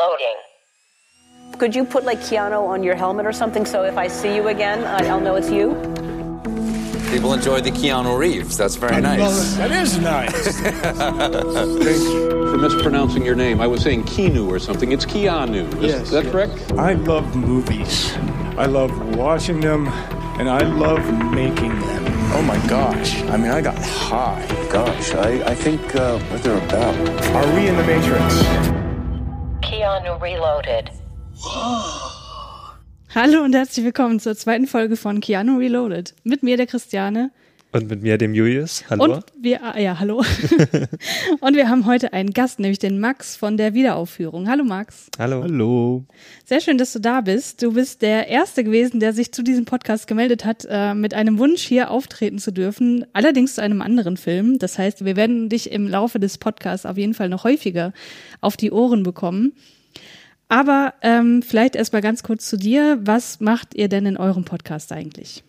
Loading. Could you put like Keanu on your helmet or something so if I see you again, I'll know it's you? People enjoy the Keanu Reeves. That's very nice. That is nice. Thank you. for mispronouncing your name. I was saying Keanu or something. It's Keanu. Is Yes, that yes. correct? I love movies. I love watching them, and I love making them. Oh my gosh. I mean, I got high. Gosh, I, I think uh, what they're about. Are we in the Matrix? Keanu Reloaded. Hallo und herzlich willkommen zur zweiten Folge von Keanu Reloaded. Mit mir, der Christiane. Und mit mir, dem Julius. Hallo. Und wir, ah, ja, hallo. und wir haben heute einen Gast, nämlich den Max von der Wiederaufführung. Hallo Max. Hallo. Hallo. Sehr schön, dass du da bist. Du bist der Erste gewesen, der sich zu diesem Podcast gemeldet hat, äh, mit einem Wunsch hier auftreten zu dürfen. Allerdings zu einem anderen Film. Das heißt, wir werden dich im Laufe des Podcasts auf jeden Fall noch häufiger auf die Ohren bekommen. Aber ähm, vielleicht erstmal ganz kurz zu dir. Was macht ihr denn in eurem Podcast eigentlich?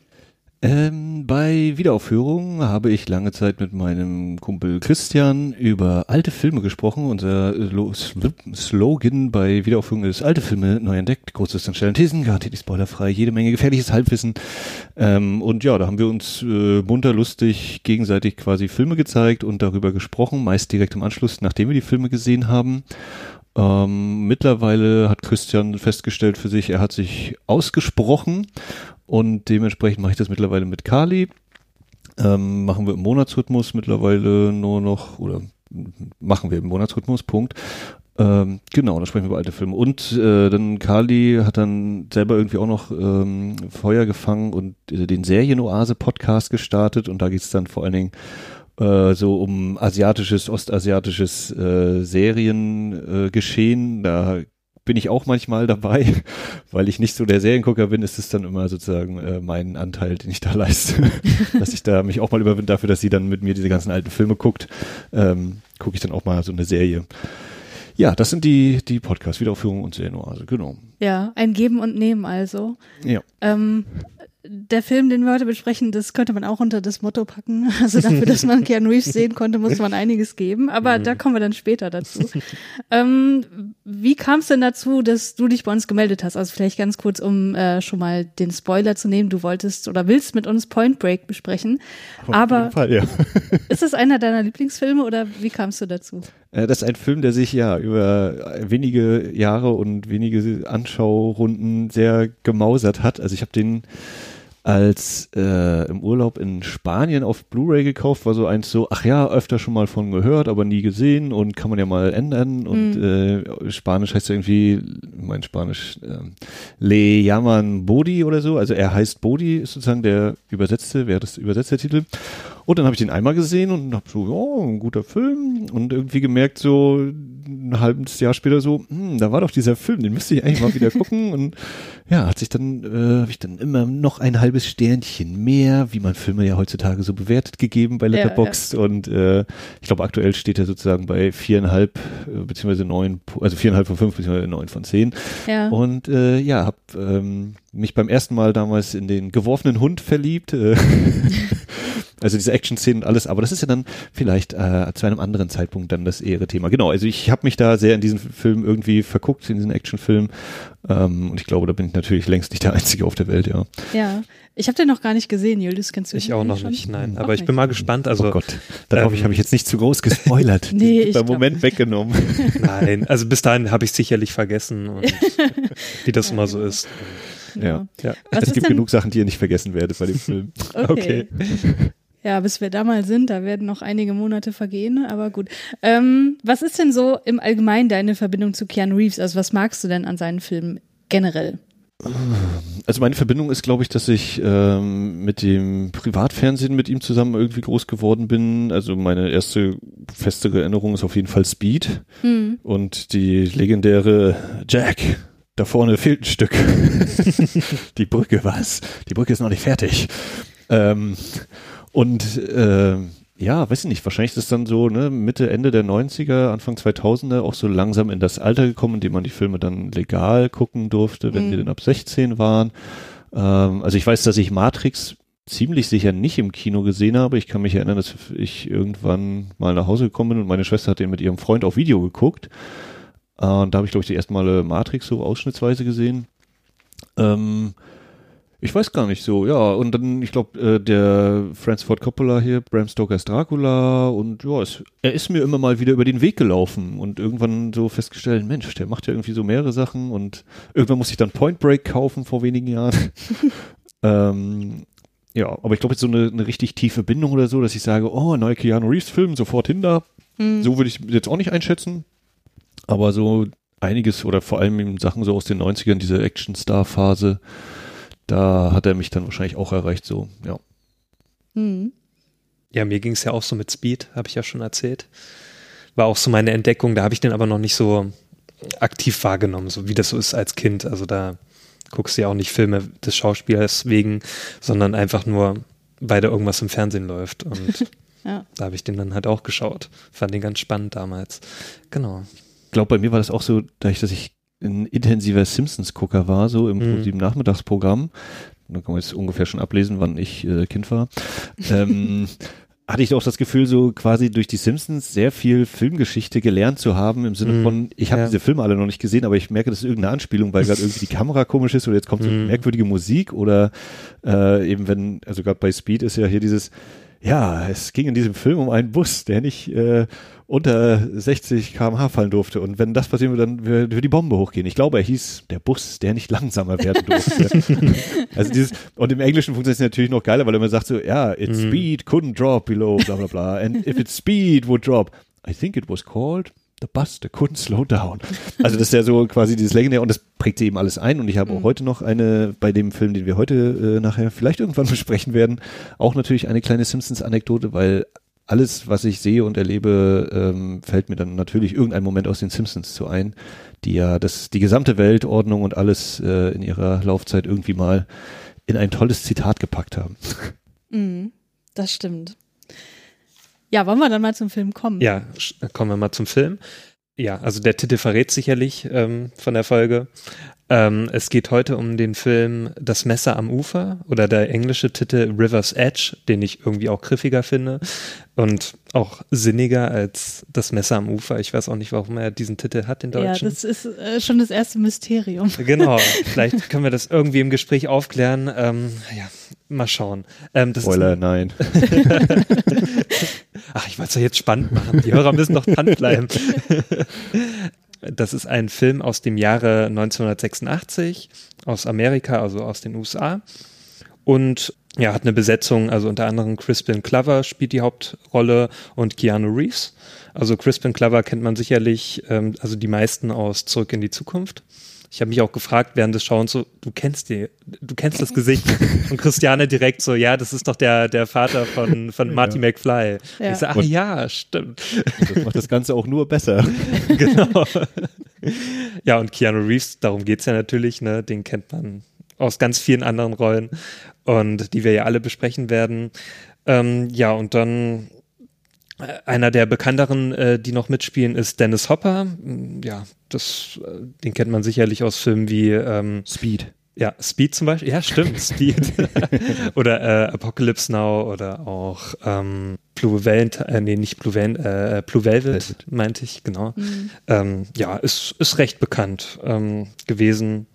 Ähm, bei Wiederaufführung habe ich lange Zeit mit meinem Kumpel Christian über alte Filme gesprochen. Unser Sl- Slogan bei Wiederaufführung ist alte Filme neu entdeckt, großes an schnellen Thesen, garantiert nicht spoilerfrei, jede Menge gefährliches Halbwissen. Ähm, und ja, da haben wir uns äh, munter lustig gegenseitig quasi Filme gezeigt und darüber gesprochen, meist direkt im Anschluss, nachdem wir die Filme gesehen haben. Ähm, mittlerweile hat Christian festgestellt für sich, er hat sich ausgesprochen und dementsprechend mache ich das mittlerweile mit Kali. Ähm, machen wir im Monatsrhythmus mittlerweile nur noch, oder machen wir im Monatsrhythmus, Punkt. Ähm, genau, da sprechen wir über alte Filme. Und äh, dann Kali hat dann selber irgendwie auch noch ähm, Feuer gefangen und äh, den Serienoase-Podcast gestartet und da geht es dann vor allen Dingen äh, so um asiatisches, ostasiatisches äh, Seriengeschehen. Äh, da bin ich auch manchmal dabei, weil ich nicht so der Seriengucker bin, ist es dann immer sozusagen äh, mein Anteil, den ich da leiste, dass ich da mich auch mal überwinde dafür, dass sie dann mit mir diese ganzen alten Filme guckt, ähm, gucke ich dann auch mal so eine Serie. Ja, das sind die, die Podcast-Wiederaufführungen und Serienoase, genau. Ja, ein Geben und Nehmen also. Ja. Ähm, der Film, den wir heute besprechen, das könnte man auch unter das Motto packen. Also dafür, dass man Keanu Reeves sehen konnte, muss man einiges geben. Aber da kommen wir dann später dazu. ähm, wie kam es denn dazu, dass du dich bei uns gemeldet hast? Also vielleicht ganz kurz, um äh, schon mal den Spoiler zu nehmen. Du wolltest oder willst mit uns Point Break besprechen. Aber Auf jeden Fall, ja. ist das einer deiner Lieblingsfilme oder wie kamst du dazu? Äh, Das ist ein Film, der sich ja über wenige Jahre und wenige Anschaurunden sehr gemausert hat. Also ich habe den als äh, im Urlaub in Spanien auf Blu-ray gekauft, war so eins so, ach ja, öfter schon mal von gehört, aber nie gesehen und kann man ja mal ändern und äh, Spanisch heißt ja irgendwie, mein Spanisch, ähm, Le llaman Bodi oder so, also er heißt Bodi, ist sozusagen der übersetzte, wäre das übersetzte Titel. Und dann habe ich den einmal gesehen und habe so, ja, ein guter Film und irgendwie gemerkt so ein halbes Jahr später so, hm, da war doch dieser Film, den müsste ich eigentlich mal wieder gucken und ja, hat sich dann, äh, habe ich dann immer noch ein halbes Sternchen mehr, wie man Filme ja heutzutage so bewertet, gegeben bei Ja, Letterboxd und äh, ich glaube aktuell steht er sozusagen bei viereinhalb äh, beziehungsweise neun, also viereinhalb von fünf beziehungsweise neun von zehn Ja. und äh, ja, habe ähm, mich beim ersten Mal damals in den geworfenen Hund verliebt. Äh, also diese Action-Szenen und alles, aber das ist ja dann vielleicht äh, zu einem anderen Zeitpunkt dann das ehre Thema. Genau, also ich habe mich da sehr in diesen Film irgendwie verguckt, in diesen Actionfilm. Ähm, und ich glaube, da bin ich natürlich längst nicht der Einzige auf der Welt, ja. Ja. Ich habe den noch gar nicht gesehen, Julius. Kennst du Ich den auch noch schon? nicht, nein. Auch Aber ich nicht. bin mal gespannt. Also, oh Gott, dann hoffe ich, ähm, habe ich jetzt nicht zu groß gespoilert. Nee, ich beim glaub- Moment weggenommen. nein. Also bis dahin habe ich sicherlich vergessen, und wie das immer so ist. ja. Ja. Was es gibt denn- genug Sachen, die ihr nicht vergessen werdet bei dem Film. Okay. Ja, bis wir da mal sind, da werden noch einige Monate vergehen, aber gut. Ähm, was ist denn so im Allgemeinen deine Verbindung zu Keanu Reeves? Also was magst du denn an seinen Filmen generell? Also meine Verbindung ist, glaube ich, dass ich ähm, mit dem Privatfernsehen mit ihm zusammen irgendwie groß geworden bin. Also meine erste festere Erinnerung ist auf jeden Fall Speed Hm. und die legendäre Jack. Da vorne fehlt ein Stück. die Brücke, was? Die Brücke ist noch nicht fertig. Ähm, und äh, ja, weiß ich nicht, wahrscheinlich ist es dann so, ne, Mitte, Ende der 90er, Anfang 2000er auch so langsam in das Alter gekommen, in dem man die Filme dann legal gucken durfte, wenn Mhm. sie dann ab 16 waren. Ähm, also ich weiß, dass ich Matrix ziemlich sicher nicht im Kino gesehen habe. Ich kann mich erinnern, dass ich irgendwann mal nach Hause gekommen bin und meine Schwester hat den mit ihrem Freund auf Video geguckt. Äh, und da habe ich, glaube ich, die ersten Male Matrix so ausschnittsweise gesehen. Ähm, ich weiß gar nicht so, ja. Und dann, ich glaube, äh, der Francis Ford Coppola hier, Bram Stokers Dracula und ja, es, er ist mir immer mal wieder über den Weg gelaufen und irgendwann so festgestellt, Mensch, der macht ja irgendwie so mehrere Sachen und irgendwann musste ich dann Point Break kaufen vor wenigen Jahren. ähm, ja, aber ich glaube jetzt so eine, eine richtig tiefe Bindung oder so, dass ich sage, oh, neuer Keanu Reeves Film, sofort hin da. So würde ich jetzt auch nicht einschätzen. Aber so einiges oder vor allem in Sachen so aus den 90ern, diese Action-Star-Phase, da hat er mich dann wahrscheinlich auch erreicht, so, ja. Hm. Ja, mir ging es ja auch so mit Speed, habe ich ja schon erzählt. War auch so meine Entdeckung, da habe ich den aber noch nicht so aktiv wahrgenommen, so wie das so ist als Kind. Also da guckst du ja auch nicht Filme des Schauspielers wegen, sondern einfach nur, weil da irgendwas im Fernsehen läuft. Und Ja. da habe ich den dann halt auch geschaut. Fand den ganz spannend damals. Genau. Ich glaube, bei mir war das auch so, dadurch, dass ich ein intensiver Simpsons-Gucker war, so im Mhm. Nachmittagsprogramm. Da kann man jetzt ungefähr schon ablesen, wann ich äh, Kind war. ähm, hatte ich auch das Gefühl, so quasi durch die Simpsons sehr viel Filmgeschichte gelernt zu haben, im Sinne Mhm. von, ich habe Ja. diese Filme alle noch nicht gesehen, aber ich merke, das ist irgendeine Anspielung, weil gerade irgendwie die Kamera komisch ist oder jetzt kommt so Mhm. merkwürdige Musik oder äh, eben wenn, also gerade bei Speed ist ja hier dieses, ja, es ging in diesem Film um einen Bus, der nicht äh, unter 60 km/h fallen durfte. Und wenn das passieren würde, dann würde die Bombe hochgehen. Ich glaube, er hieß der Bus, der nicht langsamer werden durfte. also dieses, und im Englischen funktioniert es natürlich noch geiler, weil er immer sagt so, ja, its Mhm. speed couldn't drop below, bla bla bla. And if its speed would drop, I think it was called the bus that couldn't slow down. Also das ist ja so quasi dieses legendäre und das prägt sie eben alles ein. Und ich habe auch heute noch eine, bei dem Film, den wir heute äh, nachher vielleicht irgendwann besprechen werden, auch natürlich eine kleine Simpsons-Anekdote, weil alles, was ich sehe und erlebe, ähm, fällt mir dann natürlich irgendein Moment aus den Simpsons zu ein, die ja das, die gesamte Weltordnung und alles äh, in ihrer Laufzeit irgendwie mal in ein tolles Zitat gepackt haben. Mhm. Das stimmt. Ja, wollen wir dann mal zum Film kommen? Ja, kommen wir mal zum Film. Ja, also der Titel verrät sicherlich ähm, von der Folge. Ähm, es geht heute um den Film Das Messer am Ufer oder der englische Titel River's Edge, den ich irgendwie auch griffiger finde und auch sinniger als Das Messer am Ufer. Ich weiß auch nicht, warum er diesen Titel hat, den Ja, deutschen. das ist äh, schon das erste Mysterium. Genau, vielleicht können wir das irgendwie im Gespräch aufklären. Ähm, ja, mal schauen. Ähm, das ist Spoiler, nein. Ach, ich wollte es ja jetzt spannend machen. Die Hörer müssen doch dranbleiben. Das ist ein Film aus dem Jahre 1986 aus Amerika, also aus den USA. Und ja, hat eine Besetzung, also unter anderem Crispin Glover spielt die Hauptrolle und Keanu Reeves. Also Crispin Glover kennt man sicherlich, ähm, also die meisten aus Zurück in die Zukunft. Ich habe mich auch gefragt während des Schauens so, du kennst die, du kennst das Gesicht. Und Christiane direkt so, ja, das ist doch der, der Vater von, von Marty McFly. Ja. Ich so, ach Und- ja, stimmt. Das macht das Ganze auch nur besser. genau. ja, und Keanu Reeves, darum geht's ja natürlich, ne? Den kennt man aus ganz vielen anderen Rollen und die wir ja alle besprechen werden. Ähm, ja, und dann einer der bekannteren, äh, die noch mitspielen, ist Dennis Hopper. Mm, Ja, das, äh, den kennt man sicherlich aus Filmen wie ähm, Speed. ja, Speed zum Beispiel. Ja, stimmt, Speed. oder äh, Apocalypse Now oder auch ähm, Blue Valent, äh, nee, nicht Blue, Val äh, Blue Velvet, Velvet. meinte ich, genau. Ähm, ja, ist, ist recht bekannt ähm, gewesen.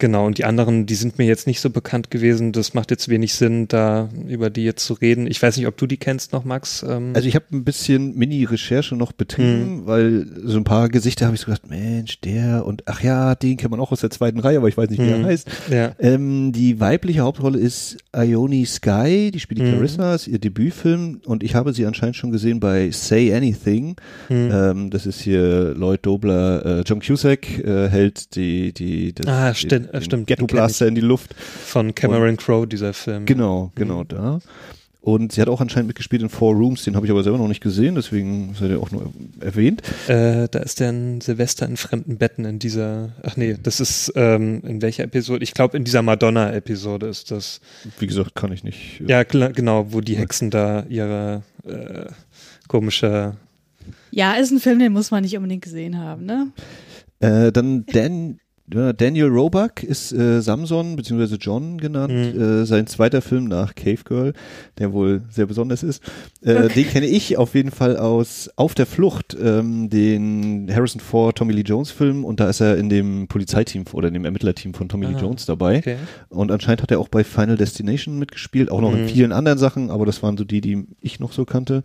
Genau, und die anderen, die sind mir jetzt nicht so bekannt gewesen. Das macht jetzt wenig Sinn, da über die jetzt zu reden. Ich weiß nicht, ob du die kennst noch, Max. Ähm, Also ich habe ein bisschen Mini-Recherche noch betrieben, weil so ein paar Gesichter habe ich so gedacht, Mensch, der und ach ja, den kennt man auch aus der zweiten Reihe, aber ich weiß nicht, wie Hm. er heißt. ja. Ähm, die weibliche Hauptrolle ist Ione Sky, die spielt die Mhm. Clarissa, ist ihr Debütfilm und ich habe sie anscheinend schon gesehen bei Say Anything. Hm. Ähm, das ist hier Lloyd Dobler, äh, John Cusack äh, hält die, die, das, Ah, stimmt, den stimmt, Ghetto Blaster in die Luft. Von Cameron Crowe, dieser Film. Genau, genau da. Und sie hat auch anscheinend mitgespielt in Four Rooms, den habe ich aber selber noch nicht gesehen, deswegen seid ihr auch nur erwähnt. Äh, da ist der ein Silvester in fremden Betten in dieser, ach nee, das ist, ähm, in welcher Episode? Ich glaube, in dieser Madonna-Episode ist das. Wie gesagt, kann ich nicht. Ja, klar, genau, wo die Hexen da ihre äh, komische, Ja, ist ein Film, den muss man nicht unbedingt gesehen haben, ne? Äh, dann Dan, Ja, Daniel Roebuck ist äh, Samson bzw. John genannt. Mhm. Äh, sein zweiter Film nach Cave Girl, der wohl sehr besonders ist. Äh, Den kenne ich auf jeden Fall aus Auf der Flucht, ähm, den Harrison Ford Tommy Lee Jones Film und da ist er in dem Polizeiteam oder in dem Ermittlerteam von Tommy Lee Ah, Jones dabei. Okay. Und anscheinend hat er auch bei Final Destination mitgespielt, auch noch in Mhm. vielen anderen Sachen, aber das waren so die, die ich noch so kannte.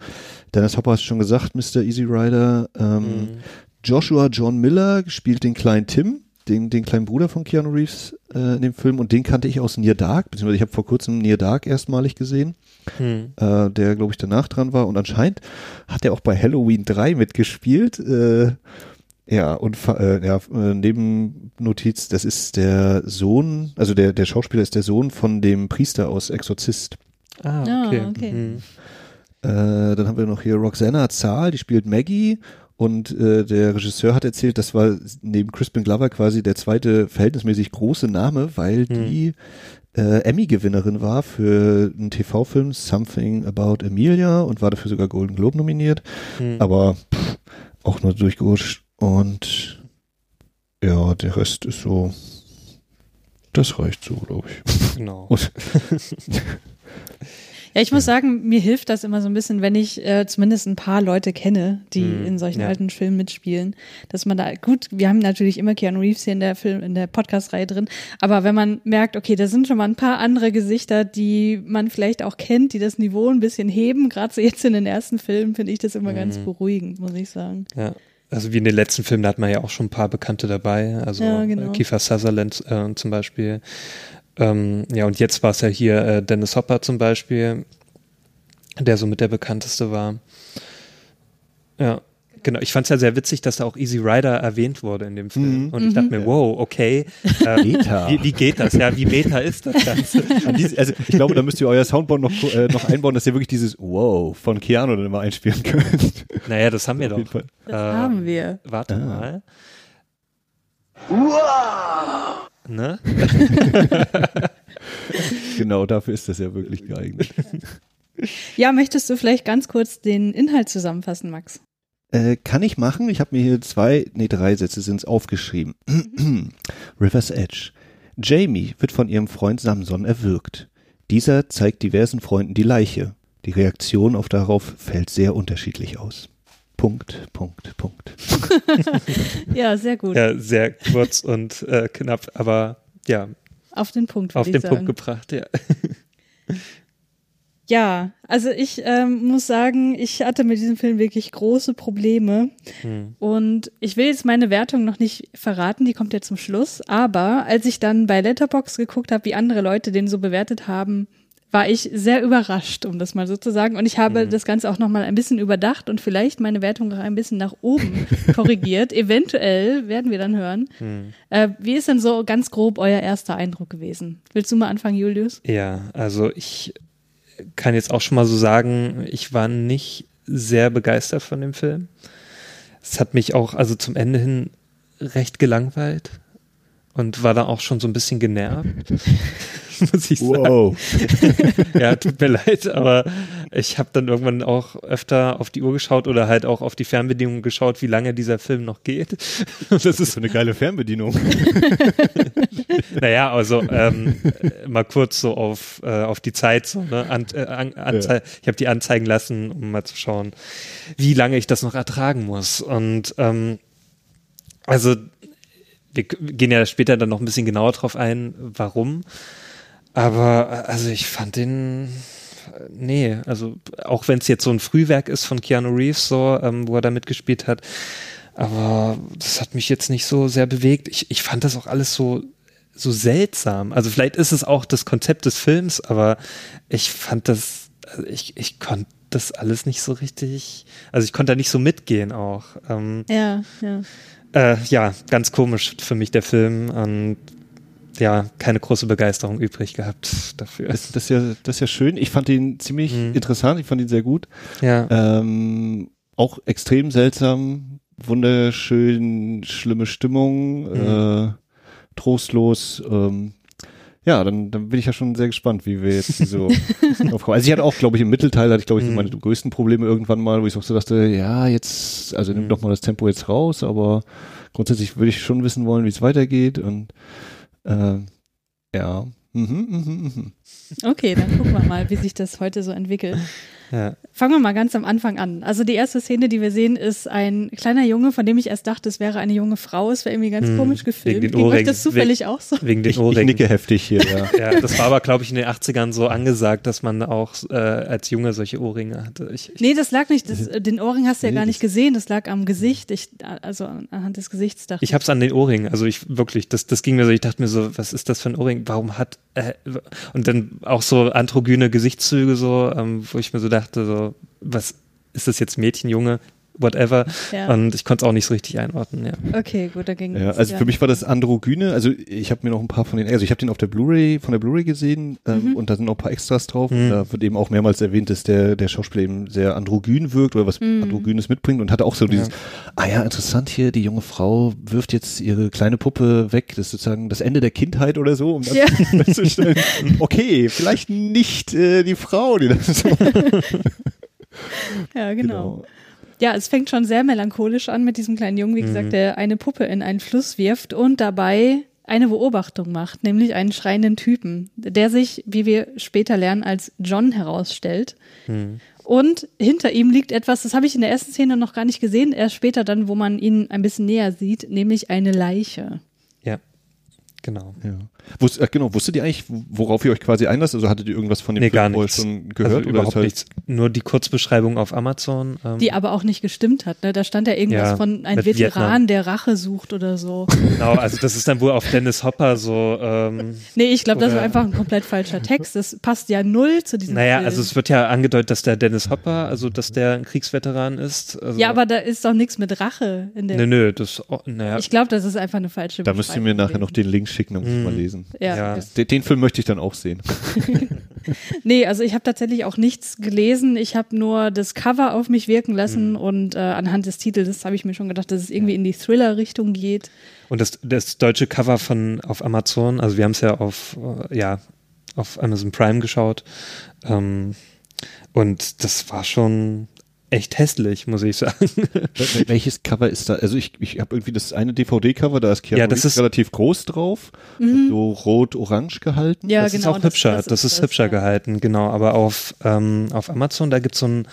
Dennis Hopper hast schon gesagt, Mr. Easy Rider. Ähm, Mhm. Joshua John Miller spielt den kleinen Tim, den, den kleinen Bruder von Keanu Reeves äh, in dem Film und den kannte ich aus Near Dark, beziehungsweise ich habe vor kurzem Near Dark erstmalig gesehen, Hm. äh, der glaube ich danach dran war und anscheinend hat er auch bei Halloween 3 mitgespielt. Äh, ja, und äh, ja, äh, neben Notiz, das ist der Sohn, also der, der Schauspieler ist der Sohn von dem Priester aus Exorzist. Ah, Ah, okay. okay. Hm. Äh, dann haben wir noch hier Roxana Zahl, die spielt Maggie. Und äh, der Regisseur hat erzählt, das war neben Crispin Glover quasi der zweite verhältnismäßig große Name, weil die äh, Emmy-Gewinnerin war für einen TV-Film Something About Amelia und war dafür sogar Golden Globe nominiert. Hm. Aber pff, auch nur durchgerutscht. Und ja, der Rest ist so. Das reicht so, glaube ich. Genau. Und Ja, ich muss sagen, mir hilft das immer so ein bisschen, wenn ich äh, zumindest ein paar Leute kenne, die Mhm, in solchen ja. alten Filmen mitspielen, dass man da gut, wir haben natürlich immer Keanu Reeves hier in der Film in der Podcast-Reihe drin, aber wenn man merkt, okay, da sind schon mal ein paar andere Gesichter, die man vielleicht auch kennt, die das Niveau ein bisschen heben, gerade so jetzt in den ersten Filmen, finde ich das immer ganz Mhm. beruhigend, muss ich sagen. Ja. Also wie in den letzten Filmen, da hat man ja auch schon ein paar Bekannte dabei. Also Ja, genau. Kiefer Sutherland äh, zum Beispiel. Ähm, ja, und jetzt war es ja hier äh, Dennis Hopper zum Beispiel, der so mit der bekannteste war. Ja, genau. Ich fand es ja sehr witzig, dass da auch Easy Rider erwähnt wurde in dem Film. Mhm. Und ich dachte mir, wow, okay. Äh, Meta. Wie, wie geht das? Ja, wie meta ist das Ganze? Also ich glaube, da müsst ihr euer Soundboard noch, äh, noch einbauen, dass ihr wirklich dieses Wow von Keanu dann immer einspielen könnt. Naja, das haben wir Auf jeden doch. Fall. Das Äh, haben wir. Warte Ah. mal. Ne? Genau, dafür ist das ja wirklich geeignet. Ja, möchtest du vielleicht ganz kurz den Inhalt zusammenfassen, Max? Äh, kann ich machen. Ich habe mir hier zwei, nee, drei Sätze sind es aufgeschrieben. River's Edge. Jamie wird von ihrem Freund Samson erwürgt. Dieser zeigt diversen Freunden die Leiche. Die Reaktion auf darauf fällt sehr unterschiedlich aus. Punkt, Punkt, Punkt. Ja, sehr gut. Ja, sehr kurz und äh, knapp, aber ja, Auf den Punkt. auf den sagen. Punkt gebracht, ja. Ja, also ich ähm, muss sagen, ich hatte mit diesem Film wirklich große Probleme. Hm. Und ich will jetzt meine Wertung noch nicht verraten, die kommt ja zum Schluss. Aber als ich dann bei Letterbox geguckt habe, wie andere Leute den so bewertet haben, war ich sehr überrascht, um das mal so zu sagen. Und ich habe das Ganze auch noch mal ein bisschen überdacht und vielleicht meine Wertung auch ein bisschen nach oben korrigiert. Eventuell werden wir dann hören. Äh, wie ist denn so ganz grob euer erster Eindruck gewesen? Willst du mal anfangen, Julius? Ja, also ich kann jetzt auch schon mal so sagen, ich war nicht sehr begeistert von dem Film. Es hat mich auch also zum Ende hin recht gelangweilt und war da auch schon so ein bisschen genervt. Muss ich sagen. Ja, tut mir leid, aber ich habe dann irgendwann auch öfter auf die Uhr geschaut oder halt auch auf die Fernbedienung geschaut, wie lange dieser Film noch geht. Das ist So eine geile Fernbedienung. Naja, also ähm, äh, mal kurz so auf, äh, auf die Zeit, so, ne? An, äh, an, Anzei ich habe die anzeigen lassen, um mal zu schauen, wie lange ich das noch ertragen muss. Und ähm, also wir gehen ja später dann noch ein bisschen genauer drauf ein, warum. Aber äh, also ich fand den äh, nee, also auch wenn es jetzt so ein Frühwerk ist von Keanu Reeves, so, ähm, wo er da mitgespielt hat, aber das hat mich jetzt nicht so sehr bewegt. Ich, ich fand das auch alles so, so seltsam. Also vielleicht ist es auch das Konzept des Films, aber ich fand das, also ich, ich konnte das alles nicht so richtig, also ich konnte da nicht so mitgehen auch. Ähm, Ja, ja. äh, ja, ganz komisch für mich der Film und ja, keine große Begeisterung übrig gehabt dafür. Das, das, ist ja, das ist ja schön. Ich fand ihn ziemlich Mhm. interessant. Ich fand ihn sehr gut. Ja, Ähm, auch extrem seltsam, wunderschön, schlimme Stimmung, Mhm. äh, trostlos. Ähm, ja, dann, dann bin ich ja schon sehr gespannt, wie wir jetzt so aufkommen. Also ich hatte auch, glaube ich, im Mittelteil hatte ich, glaube ich, Mhm. meine größten Probleme irgendwann mal, wo ich auch so dachte, ja, jetzt, also Mhm. nimm doch mal das Tempo jetzt raus, aber grundsätzlich würde ich schon wissen wollen, wie es weitergeht und äh, ja. Mhm, mhm, mhm. Okay, dann gucken wir mal, wie sich das heute so entwickelt. Ja. Fangen wir mal ganz am Anfang an. Also die erste Szene, die wir sehen, ist ein kleiner Junge, von dem ich erst dachte, es wäre eine junge Frau. Es wäre irgendwie ganz Hm, komisch gefilmt. wegen den Ging euch Ohrringen. das zufällig auch so? Wegen den Ich, ich Ohrringen. nicke heftig hier, ja. Ja, das war aber, glaube ich, in den 80ern so angesagt, dass man auch äh, als Junge solche Ohrringe hatte. Ich, ich, Nee, das lag nicht, das, den Ohrring hast du ja Nee, gar nicht gesehen, das lag am Gesicht. Ich, also anhand des Gesichts dachte ich hab's an den Ohrringen. Also ich wirklich, das, das ging mir so, ich dachte mir so, was ist das für ein Ohrring? Warum hat äh, und dann auch so androgyne Gesichtszüge so, ähm, wo ich mir so dachte, so, was ist das jetzt Mädchen, Junge, whatever. Ja. Und ich konnte es auch nicht so richtig einordnen, ja. Okay, gut, da ging Ja, also für mich war das Androgyne, also ich habe mir noch ein paar von den, also ich habe den auf der Blu-ray, von der Bluray gesehen ähm, Mhm. und da sind noch ein paar Extras drauf. Mhm. Da wird eben auch mehrmals erwähnt, dass der, der Schauspieler eben sehr androgyn wirkt oder was Mhm. Androgynes mitbringt und hatte auch so dieses, ah ja, interessant hier, die junge Frau wirft jetzt ihre kleine Puppe weg, das ist sozusagen das Ende der Kindheit oder so, um dann Ja. festzustellen, okay, vielleicht nicht äh, die Frau, die das so, Ja, genau. Ja, es fängt schon sehr melancholisch an mit diesem kleinen Jungen, wie gesagt, der eine Puppe in einen Fluss wirft und dabei eine Beobachtung macht, nämlich einen schreienden Typen, der sich, wie wir später lernen, als John herausstellt. Und hinter ihm liegt etwas, das habe ich in der ersten Szene noch gar nicht gesehen, erst später dann, wo man ihn ein bisschen näher sieht, nämlich eine Leiche. Ja, genau. Ja. Wusst, äh, genau, wusstet ihr eigentlich, worauf ihr euch quasi einlasst? Also hattet ihr irgendwas von dem Nee, Film gar schon gehört? also überhaupt ist halt, nichts. Nur die Kurzbeschreibung auf Amazon. Ähm, Die aber auch nicht gestimmt hat. Ne? Da stand ja irgendwas Ja, von ein mit Veteran, Vietnam. der Rache sucht oder so. Genau, also das ist dann wohl auf Dennis Hopper so. Ähm, Nee, ich glaube, das war Oder- einfach ein komplett falscher Text. Das passt ja null zu diesem naja, Film. also es wird ja angedeutet, dass der Dennis Hopper, also dass der ein Kriegsveteran ist. Also, ja, aber da ist doch nichts mit Rache in der. Nö, nö, das, oh, naja. Ich glaube, das ist einfach eine falsche da müsst ihr mir nachher noch den Link schicken, dann muss ich Mhm. mal lesen. Ja. ja. Den, den Film möchte ich dann auch sehen. Nee, also ich habe tatsächlich auch nichts gelesen. Ich habe nur das Cover auf mich wirken lassen Mhm. und äh, anhand des Titels habe ich mir schon gedacht, dass es irgendwie in die Thriller-Richtung geht. Und das, das deutsche Cover von auf Amazon, also wir haben es ja auf, äh, ja, auf Amazon Prime geschaut. Ähm, und das war schon echt hässlich, muss ich sagen. Wel- Welches Cover ist da? Also ich, ich habe irgendwie das eine DVD-Cover, da ist Keanu Ja, das ist- relativ groß drauf, so rot-orange gehalten. Mhm. Ja, das genau. ist auch hübscher, das, ist hübscher ja. gehalten, genau. Aber auf, ähm, auf Amazon, da gibt's so ein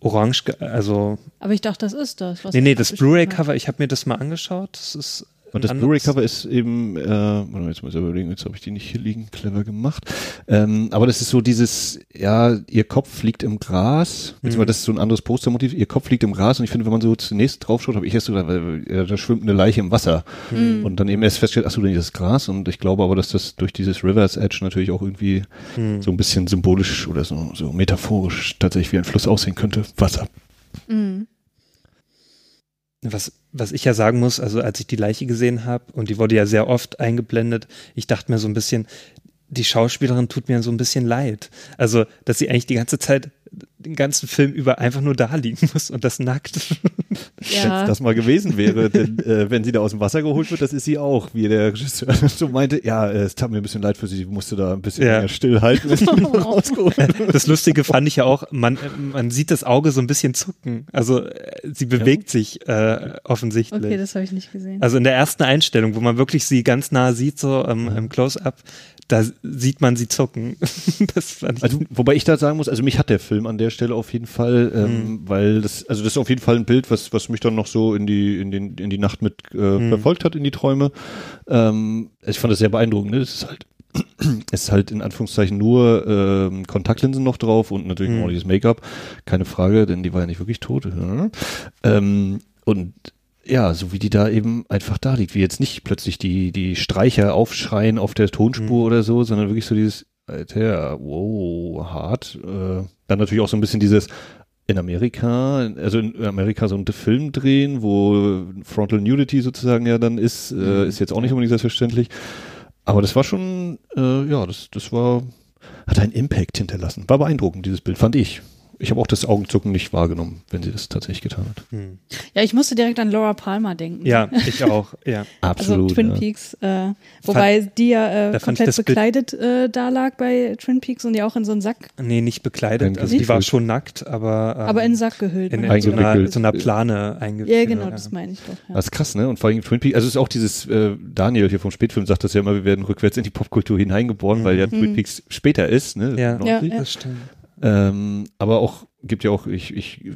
orange, ge- also, Aber ich dachte, das ist das. Was nee, nee, das Blu-ray-Cover, ich habe mir das mal angeschaut, das ist Und das Blu-ray-Cover ist eben, äh, warte mal, jetzt muss ich überlegen, jetzt habe ich die nicht hier liegen, clever gemacht. Ähm, aber das ist so dieses, ja, ihr Kopf liegt im Gras, beziehungsweise das ist so ein anderes Postermotiv, ihr Kopf liegt im Gras und ich finde, wenn man so zunächst draufschaut, habe ich erst so gedacht, weil, ja, da schwimmt eine Leiche im Wasser. Und dann eben erst festgestellt, ach so, das ist Gras und ich glaube aber, dass das durch dieses River's Edge natürlich auch irgendwie so ein bisschen symbolisch oder so, so metaphorisch tatsächlich wie ein Fluss aussehen könnte. Wasser. Mhm. Was, was ich ja sagen muss, also als ich die Leiche gesehen habe, und die wurde ja sehr oft eingeblendet, ich dachte mir so ein bisschen, die Schauspielerin tut mir so ein bisschen leid. Also, dass sie eigentlich die ganze Zeit, den ganzen Film über einfach nur da liegen muss und das nackt. Wenn Ja. das mal gewesen wäre, denn äh, wenn sie da aus dem Wasser geholt wird, das ist sie auch, wie der Regisseur so meinte, ja, äh, es tat mir ein bisschen leid für sie, sie musste da ein bisschen Ja. stillhalten, wenn sie rausgeholt wird. Das Lustige fand ich ja auch, man, man sieht das Auge so ein bisschen zucken. Also, äh, sie bewegt sich äh, offensichtlich. Okay, das habe ich nicht gesehen. Also in der ersten Einstellung, wo man wirklich sie ganz nah sieht, so ähm, im Close-Up, da sieht man sie zucken. das fand ich Also, wobei ich da sagen muss, also mich hat der Film an der Stelle auf jeden Fall, ähm, weil das, also das ist auf jeden Fall ein Bild, was, was mich dann noch so in die, in den, in die Nacht mit äh, verfolgt hat, in die Träume. Ähm, ich fand das sehr beeindruckend, ne? Das ist halt, es ist halt in Anführungszeichen nur ähm, Kontaktlinsen noch drauf und natürlich Mhm. noch ordentliches Make-up. Keine Frage, denn die war ja nicht wirklich tot. Ja. Ähm, und ja, so wie die da eben einfach da liegt, wie jetzt nicht plötzlich die, die Streicher aufschreien auf der Tonspur Mhm. oder so, sondern wirklich so dieses, Alter, wow, hart. Äh, dann natürlich auch so ein bisschen dieses in Amerika, also in Amerika so einen Film drehen, wo Frontal Nudity sozusagen ja dann ist, Mhm. äh, ist jetzt auch nicht unbedingt selbstverständlich. Aber das war schon, äh, ja, das, das war, hat einen Impact hinterlassen. War beeindruckend, dieses Bild, fand ich. Ich habe auch das Augenzucken nicht wahrgenommen, wenn sie das tatsächlich getan hat. Hm. Ja, ich musste direkt an Laura Palmer denken. Ja, ich auch, ja. Absolut. Also Twin ja. Peaks, äh, wobei die ja äh, fand komplett bekleidet äh, da lag bei Twin Peaks und ja auch in so einen Sack, Nee, nicht bekleidet. Also die war schon nackt, aber, ähm, aber in einen Sack gehüllt. in, ne? in so, einer, so einer Plane eingewickelt. ja, genau, das meine ich doch. Ja. Das ist krass, ne? Und vor allem Twin Peaks, also es ist auch dieses, äh, Daniel hier vom Spätfilm sagt das ja immer, wir werden rückwärts in die Popkultur hineingeboren, weil ja Twin Peaks später ist, ne? Mhm. Ja. 90. Ja, Das stimmt. Ähm, aber auch, gibt ja auch, ich, ich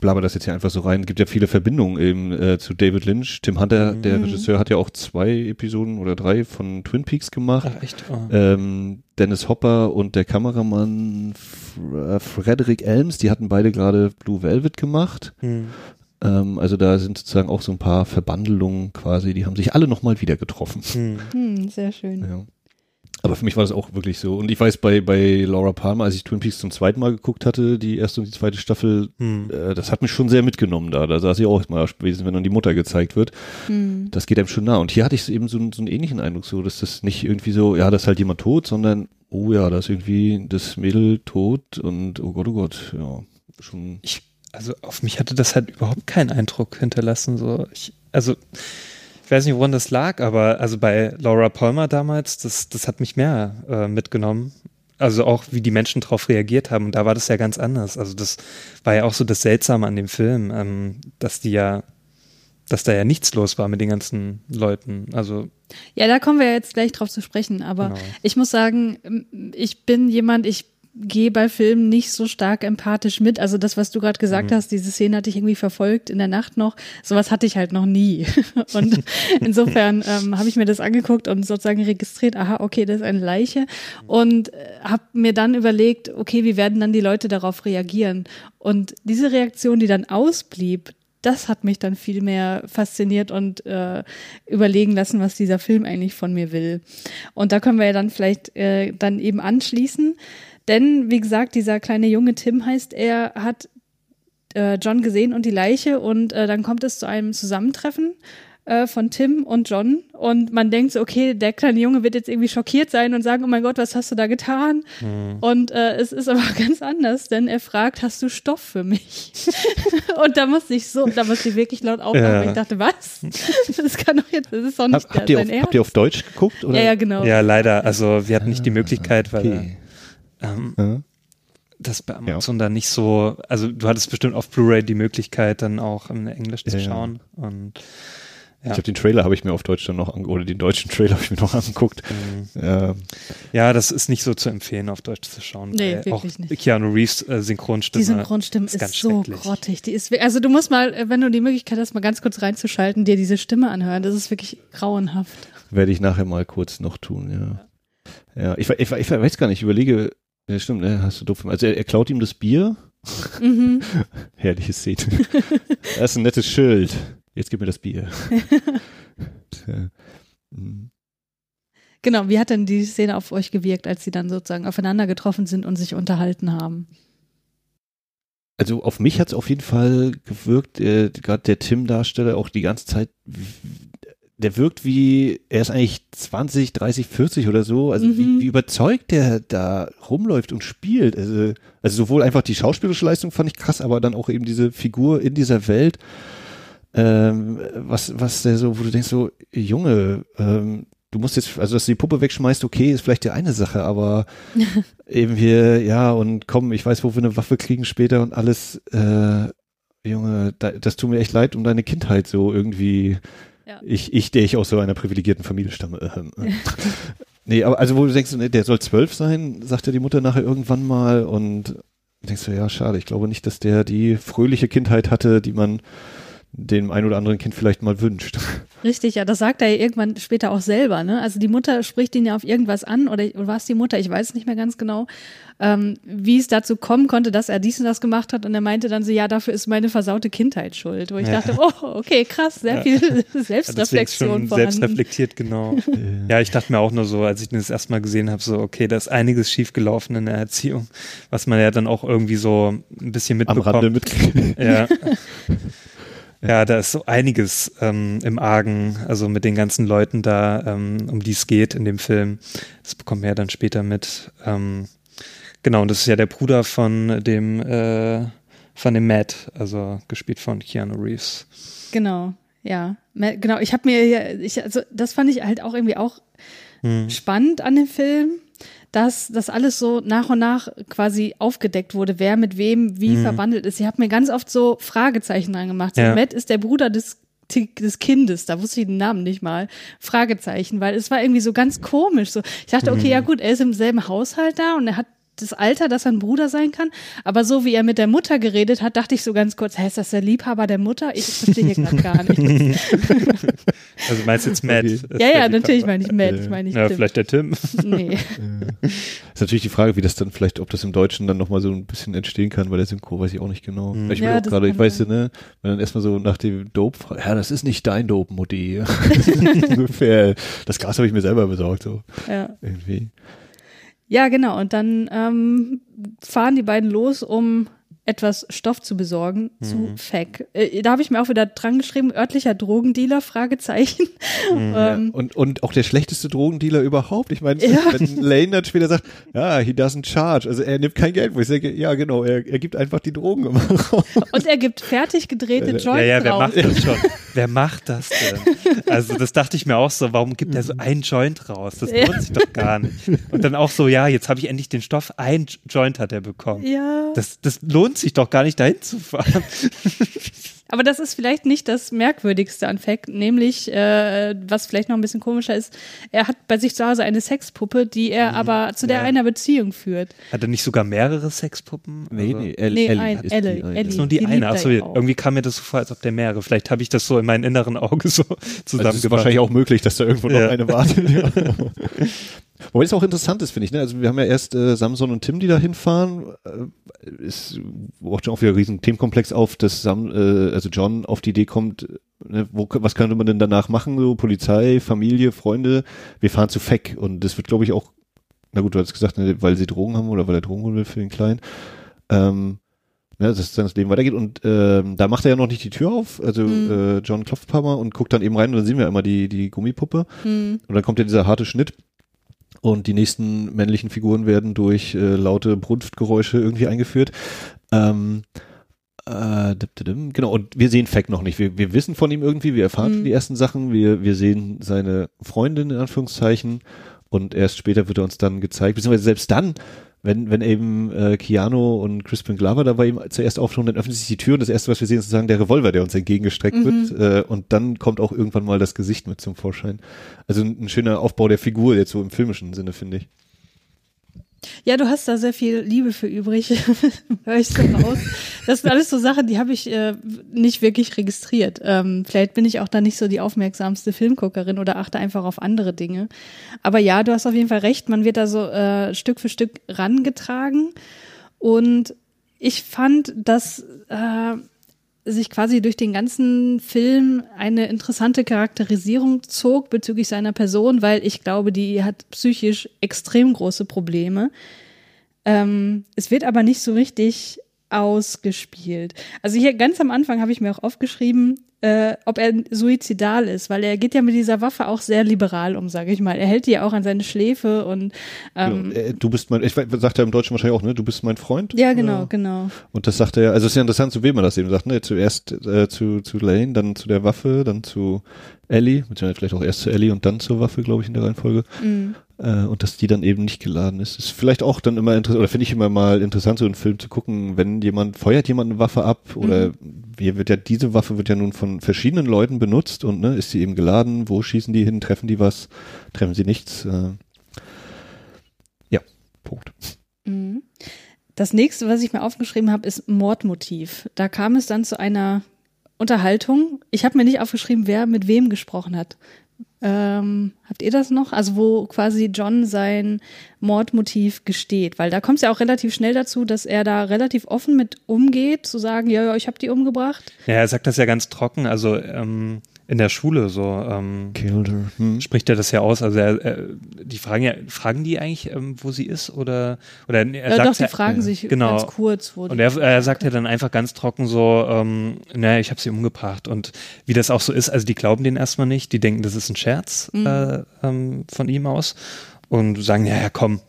blaber das jetzt hier einfach so rein, gibt ja viele Verbindungen eben äh, zu David Lynch. Tim Hunter, Mhm. der Regisseur, hat ja auch zwei Episoden oder drei von Twin Peaks gemacht. Ach, echt? Oh. Ähm, Dennis Hopper und der Kameramann Fr äh, Frederick Elms, die hatten beide gerade Blue Velvet gemacht. Hm. Ähm, also da sind sozusagen auch so ein paar Verbandelungen quasi, die haben sich alle nochmal wieder getroffen. Hm. Hm, sehr schön. Ja. Aber für mich war das auch wirklich so. Und ich weiß, bei, bei Laura Palmer, als ich Twin Peaks zum zweiten Mal geguckt hatte, die erste und die zweite Staffel, Hm. äh, das hat mich schon sehr mitgenommen da. Da saß ich auch mal gewesen, wenn dann die Mutter gezeigt wird. Hm. Das geht einem schon nah. Und hier hatte ich eben so, einen- so einen ähnlichen Eindruck, so, dass das nicht irgendwie so, ja, da ist halt jemand tot, sondern, oh ja, da ist irgendwie das Mädel tot und oh Gott, oh Gott, ja, schon. ich, also auf mich hatte das halt überhaupt keinen Eindruck hinterlassen. So, ich, also ich weiß nicht, woran das lag, aber also bei Laura Palmer damals, das, das hat mich mehr äh, mitgenommen. Also auch, wie die Menschen darauf reagiert haben. Und da war das ja ganz anders. Also das war ja auch so das Seltsame an dem Film, ähm, dass die ja, dass da ja nichts los war mit den ganzen Leuten. Also Ja, da kommen wir jetzt gleich drauf zu sprechen, aber Genau. ich muss sagen, ich bin jemand, ich gehe bei Filmen nicht so stark empathisch mit. Also das, was du gerade gesagt hast, diese Szene hatte ich irgendwie verfolgt in der Nacht noch. Sowas hatte ich halt noch nie. Und insofern ähm, habe ich mir das angeguckt und sozusagen registriert, aha, okay, das ist eine Leiche. Und äh, habe mir dann überlegt, okay, wie werden dann die Leute darauf reagieren? Und diese Reaktion, die dann ausblieb, das hat mich dann viel mehr fasziniert und äh, überlegen lassen, was dieser Film eigentlich von mir will. Und da können wir ja dann vielleicht äh, dann eben anschließen. Denn, wie gesagt, dieser kleine Junge Tim heißt, er hat äh, John gesehen und die Leiche und äh, dann kommt es zu einem Zusammentreffen äh, von Tim und John und man denkt so, okay, der kleine Junge wird jetzt irgendwie schockiert sein und sagen, oh mein Gott, was hast du da getan? Und äh, es ist aber ganz anders, denn er fragt, hast du Stoff für mich? und da musste ich so, da musste ich wirklich laut aufmachen, Ja. weil ich dachte, was? Das kann doch jetzt, das ist doch nicht Hab, habt, ihr auf, habt ihr auf Deutsch geguckt? Oder? ja, ja, genau. ja, leider. Also wir hatten nicht die Möglichkeit, weil Okay. Ähm, Ja. das bei Amazon da nicht so, also du hattest bestimmt auf Blu-ray die Möglichkeit, dann auch in Englisch zu Ja, ja. schauen. Und Ja. Ich habe den Trailer habe ich mir auf Deutsch dann noch oder den deutschen Trailer habe ich mir noch angeguckt. Mhm. Ja, ja, das ist nicht so zu empfehlen, auf Deutsch zu schauen. Nee, wirklich auch nicht. Keanu Reeves äh, Synchronstimme. Die Synchronstimme ist, ganz so grottig. Die ist, also du musst mal, äh, wenn du die Möglichkeit hast, mal ganz kurz reinzuschalten, dir diese Stimme anhören. Das ist wirklich grauenhaft. werde ich nachher mal kurz noch tun, ja. Ja, ich, ich, ich weiß gar nicht, ich überlege, ja stimmt, ne, hast du doof. Also er, er klaut ihm das Bier. Mhm. Herrliche Szene. das ist ein nettes Schild. Jetzt gib mir das Bier. Mhm. Genau, wie hat denn die Szene auf euch gewirkt, als sie dann sozusagen aufeinander getroffen sind und sich unterhalten haben? Also auf mich hat es auf jeden Fall gewirkt, äh, gerade der Tim-Darsteller auch die ganze Zeit, der wirkt wie, er ist eigentlich 20, 30, 40 oder so, also Mhm. wie, wie überzeugt der da rumläuft und spielt. Also, also sowohl einfach die schauspielerische Leistung fand ich krass, aber dann auch eben diese Figur in dieser Welt, ähm, was, was der so, wo du denkst so, Junge, ähm, du musst jetzt, also dass du die Puppe wegschmeißt, okay, ist vielleicht die eine Sache, aber eben hier, ja, und komm, ich weiß, wo wir eine Waffe kriegen später und alles, äh, Junge, da, das tut mir echt leid um deine Kindheit so irgendwie. Ja. Ich, ich, der ich aus so einer privilegierten Familie stamme. Ähm, äh. nee, aber also wo du denkst, der soll zwölf sein, sagt ja die Mutter nachher irgendwann mal und denkst du, ja, schade, ich glaube nicht, dass der die fröhliche Kindheit hatte, die man dem ein oder anderen Kind vielleicht mal wünscht. Richtig, ja, das sagt er ja irgendwann später auch selber, ne? Also die Mutter spricht ihn ja auf irgendwas an, oder, oder war es die Mutter, ich weiß nicht mehr ganz genau, ähm, wie es dazu kommen konnte, dass er dies und das gemacht hat und er meinte dann so, ja, dafür ist meine versaute Kindheit schuld. Wo ich Ja. dachte, oh, okay, krass, sehr viel Ja, deswegen Selbstreflexion vorhanden. selbstreflektiert, genau. ja, ich dachte mir auch nur so, als ich das erstmal gesehen habe, so, okay, da ist einiges schiefgelaufen in der Erziehung, was man ja dann auch irgendwie so ein bisschen Am mitbekommt. Rande mitkriegen. Ja. Ja, da ist so einiges ähm, im Argen, also mit den ganzen Leuten da, ähm, um die es geht in dem Film. Das bekommen wir ja dann später mit. Ähm, Genau, und das ist ja der Bruder von dem, äh, von dem Matt, also gespielt von Keanu Reeves. Genau, ja. Ma- Genau, ich habe mir, ja- ich, also das fand ich halt auch irgendwie auch Hm. spannend an dem Film, dass das alles so nach und nach quasi aufgedeckt wurde, wer mit wem wie verwandelt ist. Ich habe mir ganz oft so Fragezeichen dran gemacht. So, Ja. Matt ist der Bruder des des Kindes, da wusste ich den Namen nicht mal, Fragezeichen, weil es war irgendwie so ganz komisch. So, ich dachte, okay, ja gut, er ist im selben Haushalt da und er hat das Alter, dass er ein Bruder sein kann, aber so wie er mit der Mutter geredet hat, dachte ich so ganz kurz, hä, ist das der Liebhaber der Mutter? Ich verstehe hier gerade gar nicht. Also meinst du jetzt Matt? Okay. ja, ja, Liebhaber. natürlich meine ich Matt, ich meine nicht Ja, Tim. vielleicht der Tim. Nee. Ist natürlich die Frage, wie das dann vielleicht, ob das im Deutschen dann nochmal so ein bisschen entstehen kann, bei der Synchro weiß ich auch nicht genau. Mhm. Ich will Ja, auch gerade, ich weiß sein. ne, wenn dann erstmal so nach dem Dope fragt, ja, das ist nicht dein Dope, Mutti. Ungefähr. Das Gas habe ich mir selber besorgt, so Ja. irgendwie. Ja, genau. Und dann ähm, fahren die beiden los, um etwas Stoff zu besorgen zu FAC. Äh, da habe ich mir auch wieder dran geschrieben, örtlicher Drogendealer, Fragezeichen. ähm, Und, und auch der schlechteste Drogendealer überhaupt. Ich meine, Ja. wenn Lane dann später sagt, ja, he doesn't charge, also er nimmt kein Geld, wo ich sage, ja genau, er, er gibt einfach die Drogen immer raus. und er gibt fertig gedrehte Joints Ja, ja, wer raus. macht das schon? wer macht das denn? Also das dachte ich mir auch so, warum gibt er so einen Joint raus? Das Ja. lohnt sich doch gar nicht. Und dann auch so, ja, jetzt habe ich endlich den Stoff, ein Joint hat er bekommen. Ja. Das, das lohnt sich doch gar nicht, dahin zu fahren. Aber das ist vielleicht nicht das Merkwürdigste an Fact, nämlich, äh, was vielleicht noch ein bisschen komischer ist, er hat bei sich zu Hause eine Sexpuppe, die er aber zu der Ja. einer Beziehung führt. Hat er nicht sogar mehrere Sexpuppen? Nee, Also- nee, El Nee, Ellie ein- ist Elle, die eine. Ellie. Das ist nur die, Die eine. Achso, ja irgendwie kam mir das so vor, als ob der mehrere. Vielleicht habe ich das so in meinem inneren Auge so Also es ist zusammengebracht. wahrscheinlich auch möglich, dass da irgendwo noch Ja. eine wartet. Wobei es auch interessant ist, finde ich. Ne? Also wir haben ja erst äh, Samson und Tim, die da hinfahren. Äh, ist braucht schon auch wieder einen riesen Themenkomplex auf, dass Sam, äh, also John auf die Idee kommt, ne, wo, was könnte man denn danach machen? So Polizei, Familie, Freunde. Wir fahren zu Feck und das wird, glaube ich, auch, na gut, du hast gesagt, ne, weil sie Drogen haben oder weil er Drogen holen will für den Kleinen. Ähm, ja, dass dann das Leben weitergeht und ähm, da macht er ja noch nicht die Tür auf, also Mhm. äh, John klopft ein paar Mal und guckt dann eben rein und dann sehen wir immer die, die Gummipuppe Hm. und dann kommt ja dieser harte Schnitt und die nächsten männlichen Figuren werden durch äh, laute Brunftgeräusche irgendwie eingeführt. Ähm, äh, genau, und wir sehen Fack noch nicht. Wir, wir wissen von ihm irgendwie, wir erfahren Mhm. die ersten Sachen, wir, wir sehen seine Freundin in Anführungszeichen und erst später wird er uns dann gezeigt, beziehungsweise selbst dann, wenn, wenn eben äh, Keanu und Crispin Glover da bei ihm zuerst auftauchen, dann öffnet sich die Tür und das erste, was wir sehen, ist sozusagen der Revolver, der uns entgegengestreckt Mhm. wird äh, und dann kommt auch irgendwann mal das Gesicht mit zum Vorschein. Also ein, ein schöner Aufbau der Figur jetzt so im filmischen Sinne, finde ich. Ja, du hast da sehr viel Liebe für übrig, höre ich so raus. Das sind alles so Sachen, die habe ich äh, nicht wirklich registriert. Ähm, vielleicht bin ich auch da nicht so die aufmerksamste Filmguckerin oder achte einfach auf andere Dinge. Aber ja, du hast auf jeden Fall recht, man wird da so äh, Stück für Stück rangetragen. Und ich fand, dass äh, sich quasi durch den ganzen Film eine interessante Charakterisierung zog bezüglich seiner Person, weil ich glaube, die hat psychisch extrem große Probleme. Ähm, es wird aber nicht so richtig ausgespielt. Also hier ganz am Anfang habe ich mir auch aufgeschrieben, äh, ob er suizidal ist, weil er geht ja mit dieser Waffe auch sehr liberal um, sage ich mal. Er hält die ja auch an seine Schläfe und ähm, Genau. Äh, du bist mein, ich sagt er im Deutschen wahrscheinlich auch, ne? Du bist mein Freund. ja, genau, Äh, genau. Und das sagt er, also es ist ja interessant, zu wem er das eben sagt, ne? Zuerst äh, zu, zu Lane, dann zu der Waffe, dann zu Ellie, beziehungsweise vielleicht auch erst zu Ellie und dann zur Waffe, glaube ich, in der Reihenfolge. Mhm. Äh, und dass die dann eben nicht geladen ist. Ist vielleicht auch dann immer interessant, oder finde ich immer mal interessant, so einen Film zu gucken, wenn jemand, feuert jemand eine Waffe ab oder wie wird ja, diese Waffe wird ja nun von verschiedenen Leuten benutzt und ne, ist sie eben geladen, wo schießen die hin, treffen die was, treffen sie nichts. Äh, ja, Punkt. Mhm. Das nächste, was ich mir aufgeschrieben habe, ist Mordmotiv. Da kam es dann zu einer Unterhaltung. Ich habe mir nicht aufgeschrieben, wer mit wem gesprochen hat. Ähm, habt ihr das noch? Also wo quasi John sein Mordmotiv gesteht, weil da kommt es ja auch relativ schnell dazu, dass er da relativ offen mit umgeht, zu sagen, ja, ja, ich habe die umgebracht. Ja, er sagt das ja ganz trocken, also ähm, in der Schule so ähm. Hm. spricht er das ja aus. Also er, er, die fragen ja, fragen die eigentlich, ähm, wo sie ist oder oder er Ja, sagt doch, die ja, fragen sich genau. ganz kurz, wo Und er, er sagt ja dann einfach ganz trocken so, ähm, naja, ich habe sie umgebracht. Und wie das auch so ist, also die glauben den erstmal nicht, die denken, das ist ein Scherz Mhm. äh, ähm, von ihm aus und sagen, ja, ja, komm,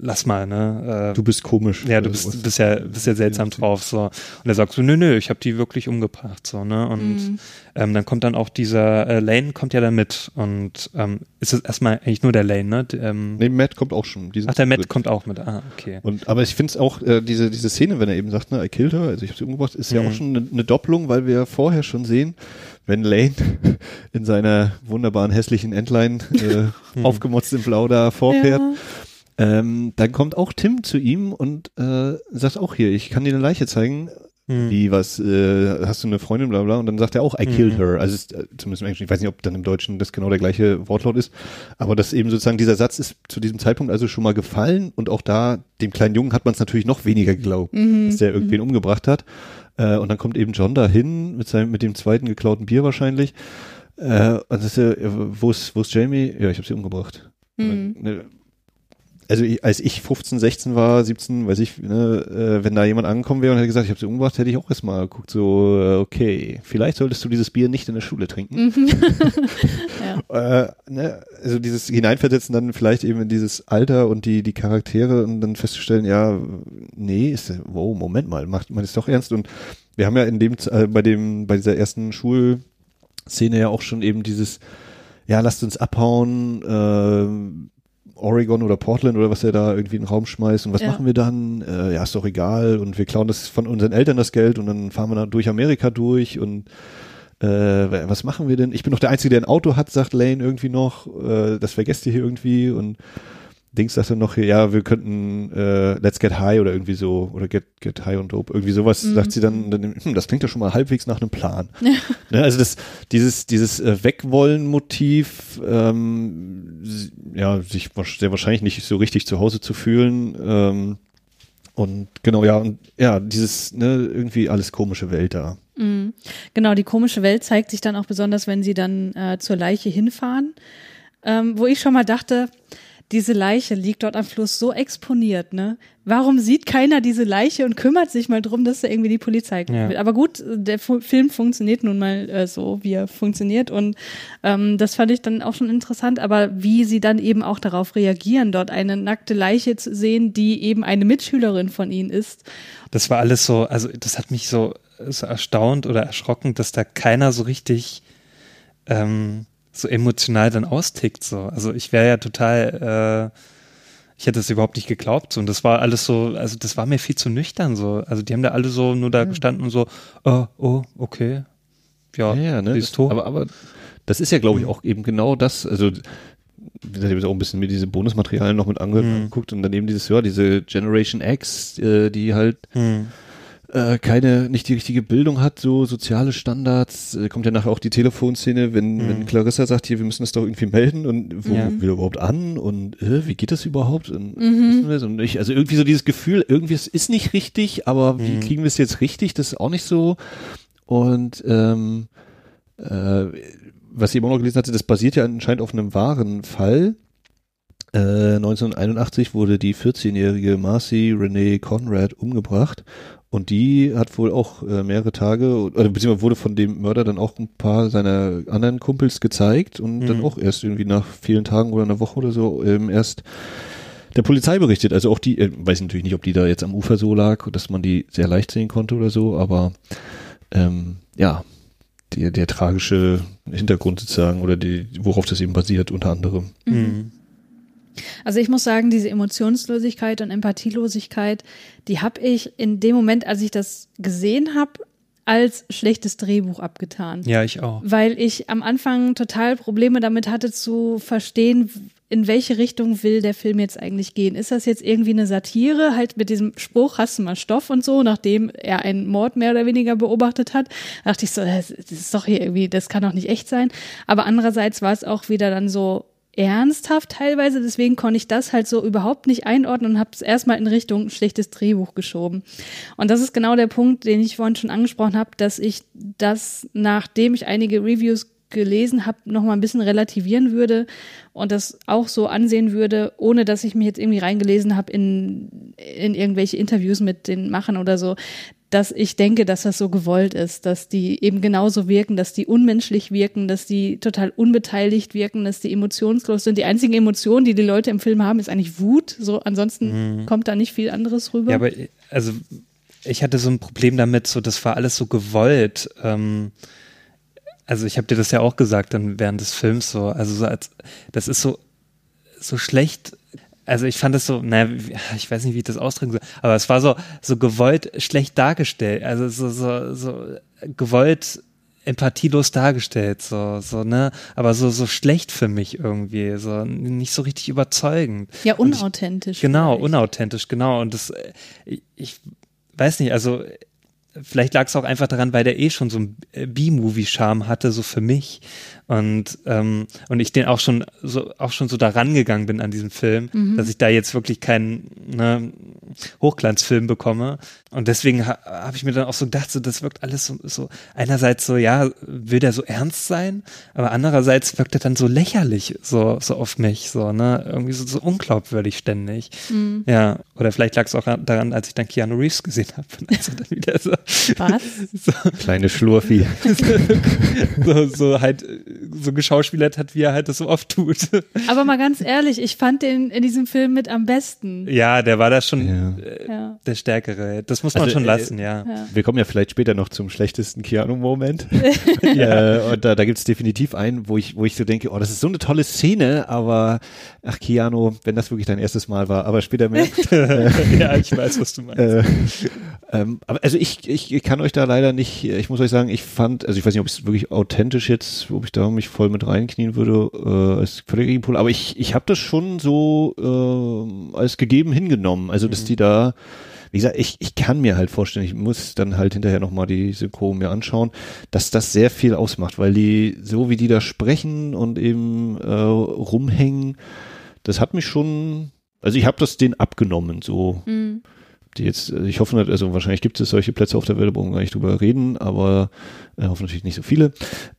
lass mal, ne? Äh, Du bist komisch. ja, du bist, bist ja, bist ja seltsam drauf, so. Und er sagt so, nö, nö, ich habe die wirklich umgebracht, so, ne? Und Mhm. ähm, dann kommt dann auch dieser äh, Lane kommt ja dann mit und ähm, ist es erstmal eigentlich nur der Lane, ne? D- Ähm, Nee, Matt kommt auch schon. Ach, der Matt kommt auch mit, ah, okay. Und, aber ich finde es auch, äh, diese, diese Szene, wenn er eben sagt, ne, I killed her, also ich habe sie umgebracht, ist ja Mhm. auch schon eine, eine Doppelung, weil wir vorher schon sehen, wenn Lane in seiner wunderbaren hässlichen Endline äh, aufgemotzt in Blau da vorfährt, Ja. Ähm, dann kommt auch Tim zu ihm und äh, sagt auch hier, ich kann dir eine Leiche zeigen. Hm. Wie, was, äh, hast du eine Freundin, bla bla, und dann sagt er auch, I killed Mhm. her. Also ist, äh, zumindest im Englischen, ich weiß nicht, ob dann im Deutschen das genau der gleiche Wortlaut ist, aber das eben sozusagen, dieser Satz ist zu diesem Zeitpunkt also schon mal gefallen und auch da, dem kleinen Jungen hat man es natürlich noch weniger geglaubt, dass der irgendwen umgebracht hat. Äh, und dann kommt eben John dahin mit seinem, mit dem zweiten geklauten Bier wahrscheinlich. Äh, und das ist ja, äh, wo ist, wo ist Jamie? Ja, ich habe sie umgebracht. Dann, ne, also ich, als ich 15, 16 war, 17, weiß ich, ne, äh, wenn da jemand angekommen wäre und hätte gesagt, ich habe sie umgebracht, hätte ich auch erstmal geguckt, so, äh, okay, vielleicht solltest du dieses Bier nicht in der Schule trinken. äh, ne, also dieses Hineinversetzen dann vielleicht eben in dieses Alter und die, die Charaktere und dann festzustellen, ja, nee, ist, wow, Moment mal, macht man es doch ernst? Und wir haben ja in dem, äh, bei dem, bei dieser ersten Schulszene ja auch schon eben dieses, ja, lasst uns abhauen, äh, Oregon oder Portland oder was er da irgendwie in den Raum schmeißt und was Ja. machen wir dann? Äh, ja, ist doch egal und wir klauen das von unseren Eltern das Geld und dann fahren wir dann durch Amerika durch und äh, was machen wir denn? Ich bin doch der Einzige, der ein Auto hat, sagt Lane irgendwie noch. Äh, das vergesst ihr hier irgendwie und Dings sagt dann noch, ja, wir könnten äh, Let's Get High oder irgendwie so oder Get Get High und Dope irgendwie sowas Mhm. sagt sie dann, dann hm, das klingt ja schon mal halbwegs nach einem Plan. ne, also das dieses dieses äh, Wegwollen Motiv ähm, ja sich sehr wahrscheinlich nicht so richtig zu Hause zu fühlen ähm, und genau ja und ja dieses ne irgendwie alles komische Welt da. Mhm. Genau, die komische Welt zeigt sich dann auch besonders, wenn sie dann äh, zur Leiche hinfahren, ähm, wo ich schon mal dachte, diese Leiche liegt dort am Fluss so exponiert, ne? Warum sieht keiner diese Leiche und kümmert sich mal drum, dass da irgendwie die Polizei kommt? Ja. Aber gut, der Fu Film funktioniert nun mal äh, so, wie er funktioniert und ähm, das fand ich dann auch schon interessant, aber wie sie dann eben auch darauf reagieren, dort eine nackte Leiche zu sehen, die eben eine Mitschülerin von ihnen ist. Das war alles so, also das hat mich so, so erstaunt oder erschrocken, dass da keiner so richtig ähm, so emotional dann austickt. So. Also ich wäre ja total, äh, ich hätte es überhaupt nicht geglaubt. So. Und das war alles so, also das war mir viel zu nüchtern. So. Also die haben da alle so nur da gestanden und so, oh, oh, okay. Ja, Ja, ne? die Das, ist tot. aber, aber das ist ja, glaube ich, auch eben genau das. Also, ich habe jetzt auch ein bisschen mir diese Bonusmaterialien noch mit angeguckt und daneben dieses, ja, diese Generation X, äh, die halt Hm. Äh, keine, nicht die richtige Bildung hat, so soziale Standards. Äh, kommt ja nachher auch die Telefonszene, wenn, wenn Clarissa sagt, hier, wir müssen das doch irgendwie melden und wo Ja. will er überhaupt an und äh, wie geht das überhaupt? Und, wissen wir es? und ich, also irgendwie so dieses Gefühl, irgendwie es ist nicht richtig, aber wie kriegen wir es jetzt richtig? Das ist auch nicht so. Und ähm, äh, was ich eben auch noch gelesen hatte, das basiert ja anscheinend auf einem wahren Fall. Äh, 1981 wurde die 14-jährige Marcy Renee Conrad umgebracht und die hat wohl auch äh, mehrere Tage, oder beziehungsweise wurde von dem Mörder dann auch ein paar seiner anderen Kumpels gezeigt und dann Mhm. auch erst irgendwie nach vielen Tagen oder einer Woche oder so ähm, erst der Polizei berichtet. Also auch die, äh, weiß ich natürlich nicht, ob die da jetzt am Ufer so lag, dass man die sehr leicht sehen konnte oder so, aber ähm, ja, der, der tragische Hintergrund sozusagen oder die, worauf das eben basiert unter anderem. Hm. Also ich muss sagen, diese Emotionslosigkeit und Empathielosigkeit, die habe ich in dem Moment, als ich das gesehen habe, als schlechtes Drehbuch abgetan. Ja, ich auch. Weil ich am Anfang total Probleme damit hatte zu verstehen, in welche Richtung will der Film jetzt eigentlich gehen. Ist das jetzt irgendwie eine Satire, halt mit diesem Spruch, hast du mal Stoff und so, nachdem er einen Mord mehr oder weniger beobachtet hat, dachte ich so, das ist doch hier irgendwie, das kann doch nicht echt sein. Aber andererseits war es auch wieder dann so ernsthaft teilweise, deswegen konnte ich das halt so überhaupt nicht einordnen und habe es erstmal in Richtung schlechtes Drehbuch geschoben. Und das ist genau der Punkt, den ich vorhin schon angesprochen habe, dass ich das, nachdem ich einige Reviews gelesen habe, noch mal ein bisschen relativieren würde und das auch so ansehen würde, ohne dass ich mich jetzt irgendwie reingelesen habe in, in irgendwelche Interviews mit den Machern oder so. Dass ich denke, dass das so gewollt ist, dass die eben genauso wirken, dass die unmenschlich wirken, dass die total unbeteiligt wirken, dass die emotionslos sind. Die einzige Emotion, die die Leute im Film haben, ist eigentlich Wut. So, ansonsten Mhm. kommt da nicht viel anderes rüber. Ja, aber also ich hatte so ein Problem damit, so das war alles so gewollt. Ähm, also ich habe dir das ja auch gesagt dann während des Films so, also so als das ist so so schlecht. Also ich fand das so, naja, ich weiß nicht, wie ich das ausdrücken soll, aber es war so so gewollt schlecht dargestellt. Also so so so gewollt empathielos dargestellt, so so ne, aber so so schlecht für mich irgendwie, so nicht so richtig überzeugend. ja, Und ich- unauthentisch. Genau, vielleicht. unauthentisch, genau. Und das, äh, ich, ich weiß nicht, also vielleicht lag es auch einfach daran, weil der eh schon so ein B-Movie-Charme hatte, so für mich. Und, ähm, und ich den auch schon so auch schon so da rangegangen bin an diesem Film, dass ich da jetzt wirklich keinen ne, Hochglanzfilm bekomme. Und deswegen ha, habe ich mir dann auch so gedacht, so, das wirkt alles so, so einerseits so, ja, will der so ernst sein, aber andererseits wirkt er dann so lächerlich so, so auf mich, so, ne, irgendwie so, so unglaubwürdig ständig. Ja, oder vielleicht lag es auch daran, als ich dann Keanu Reeves gesehen habe. Also dann wieder so, Was? so, Kleine Schlurfi. so, so halt so geschauspielert hat, wie er halt das so oft tut. Aber mal ganz ehrlich, ich fand den in diesem Film mit am besten. Ja, der war da schon Ja. äh, Ja. der Stärkere. Das muss man Also, schon äh, lassen, ja. Wir kommen ja vielleicht später noch zum schlechtesten Keanu-Moment. äh, und da, da gibt es definitiv einen, wo ich, wo ich so denke, oh, das ist so eine tolle Szene, aber ach Keanu, wenn das wirklich dein erstes Mal war, aber später mehr. ja, ich weiß, was du meinst. äh, ähm, aber also ich, ich, ich kann euch da leider nicht, ich muss euch sagen, ich fand, also ich weiß nicht, ob es wirklich authentisch jetzt, ob ich da mich voll mit reinknien würde, äh, als völliger Gegenpol, aber ich, ich habe das schon so äh, als gegeben hingenommen. Also dass die da, wie gesagt, ich, ich kann mir halt vorstellen, ich muss dann halt hinterher nochmal die Synchro mir anschauen, dass das sehr viel ausmacht, weil die, so wie die da sprechen und eben äh, rumhängen, das hat mich schon, also ich habe das denen abgenommen, so Mhm. die jetzt, also ich hoffe, also wahrscheinlich gibt es solche Plätze auf der Welt, da brauchen wir gar nicht drüber reden, aber äh, hoffe natürlich nicht so viele.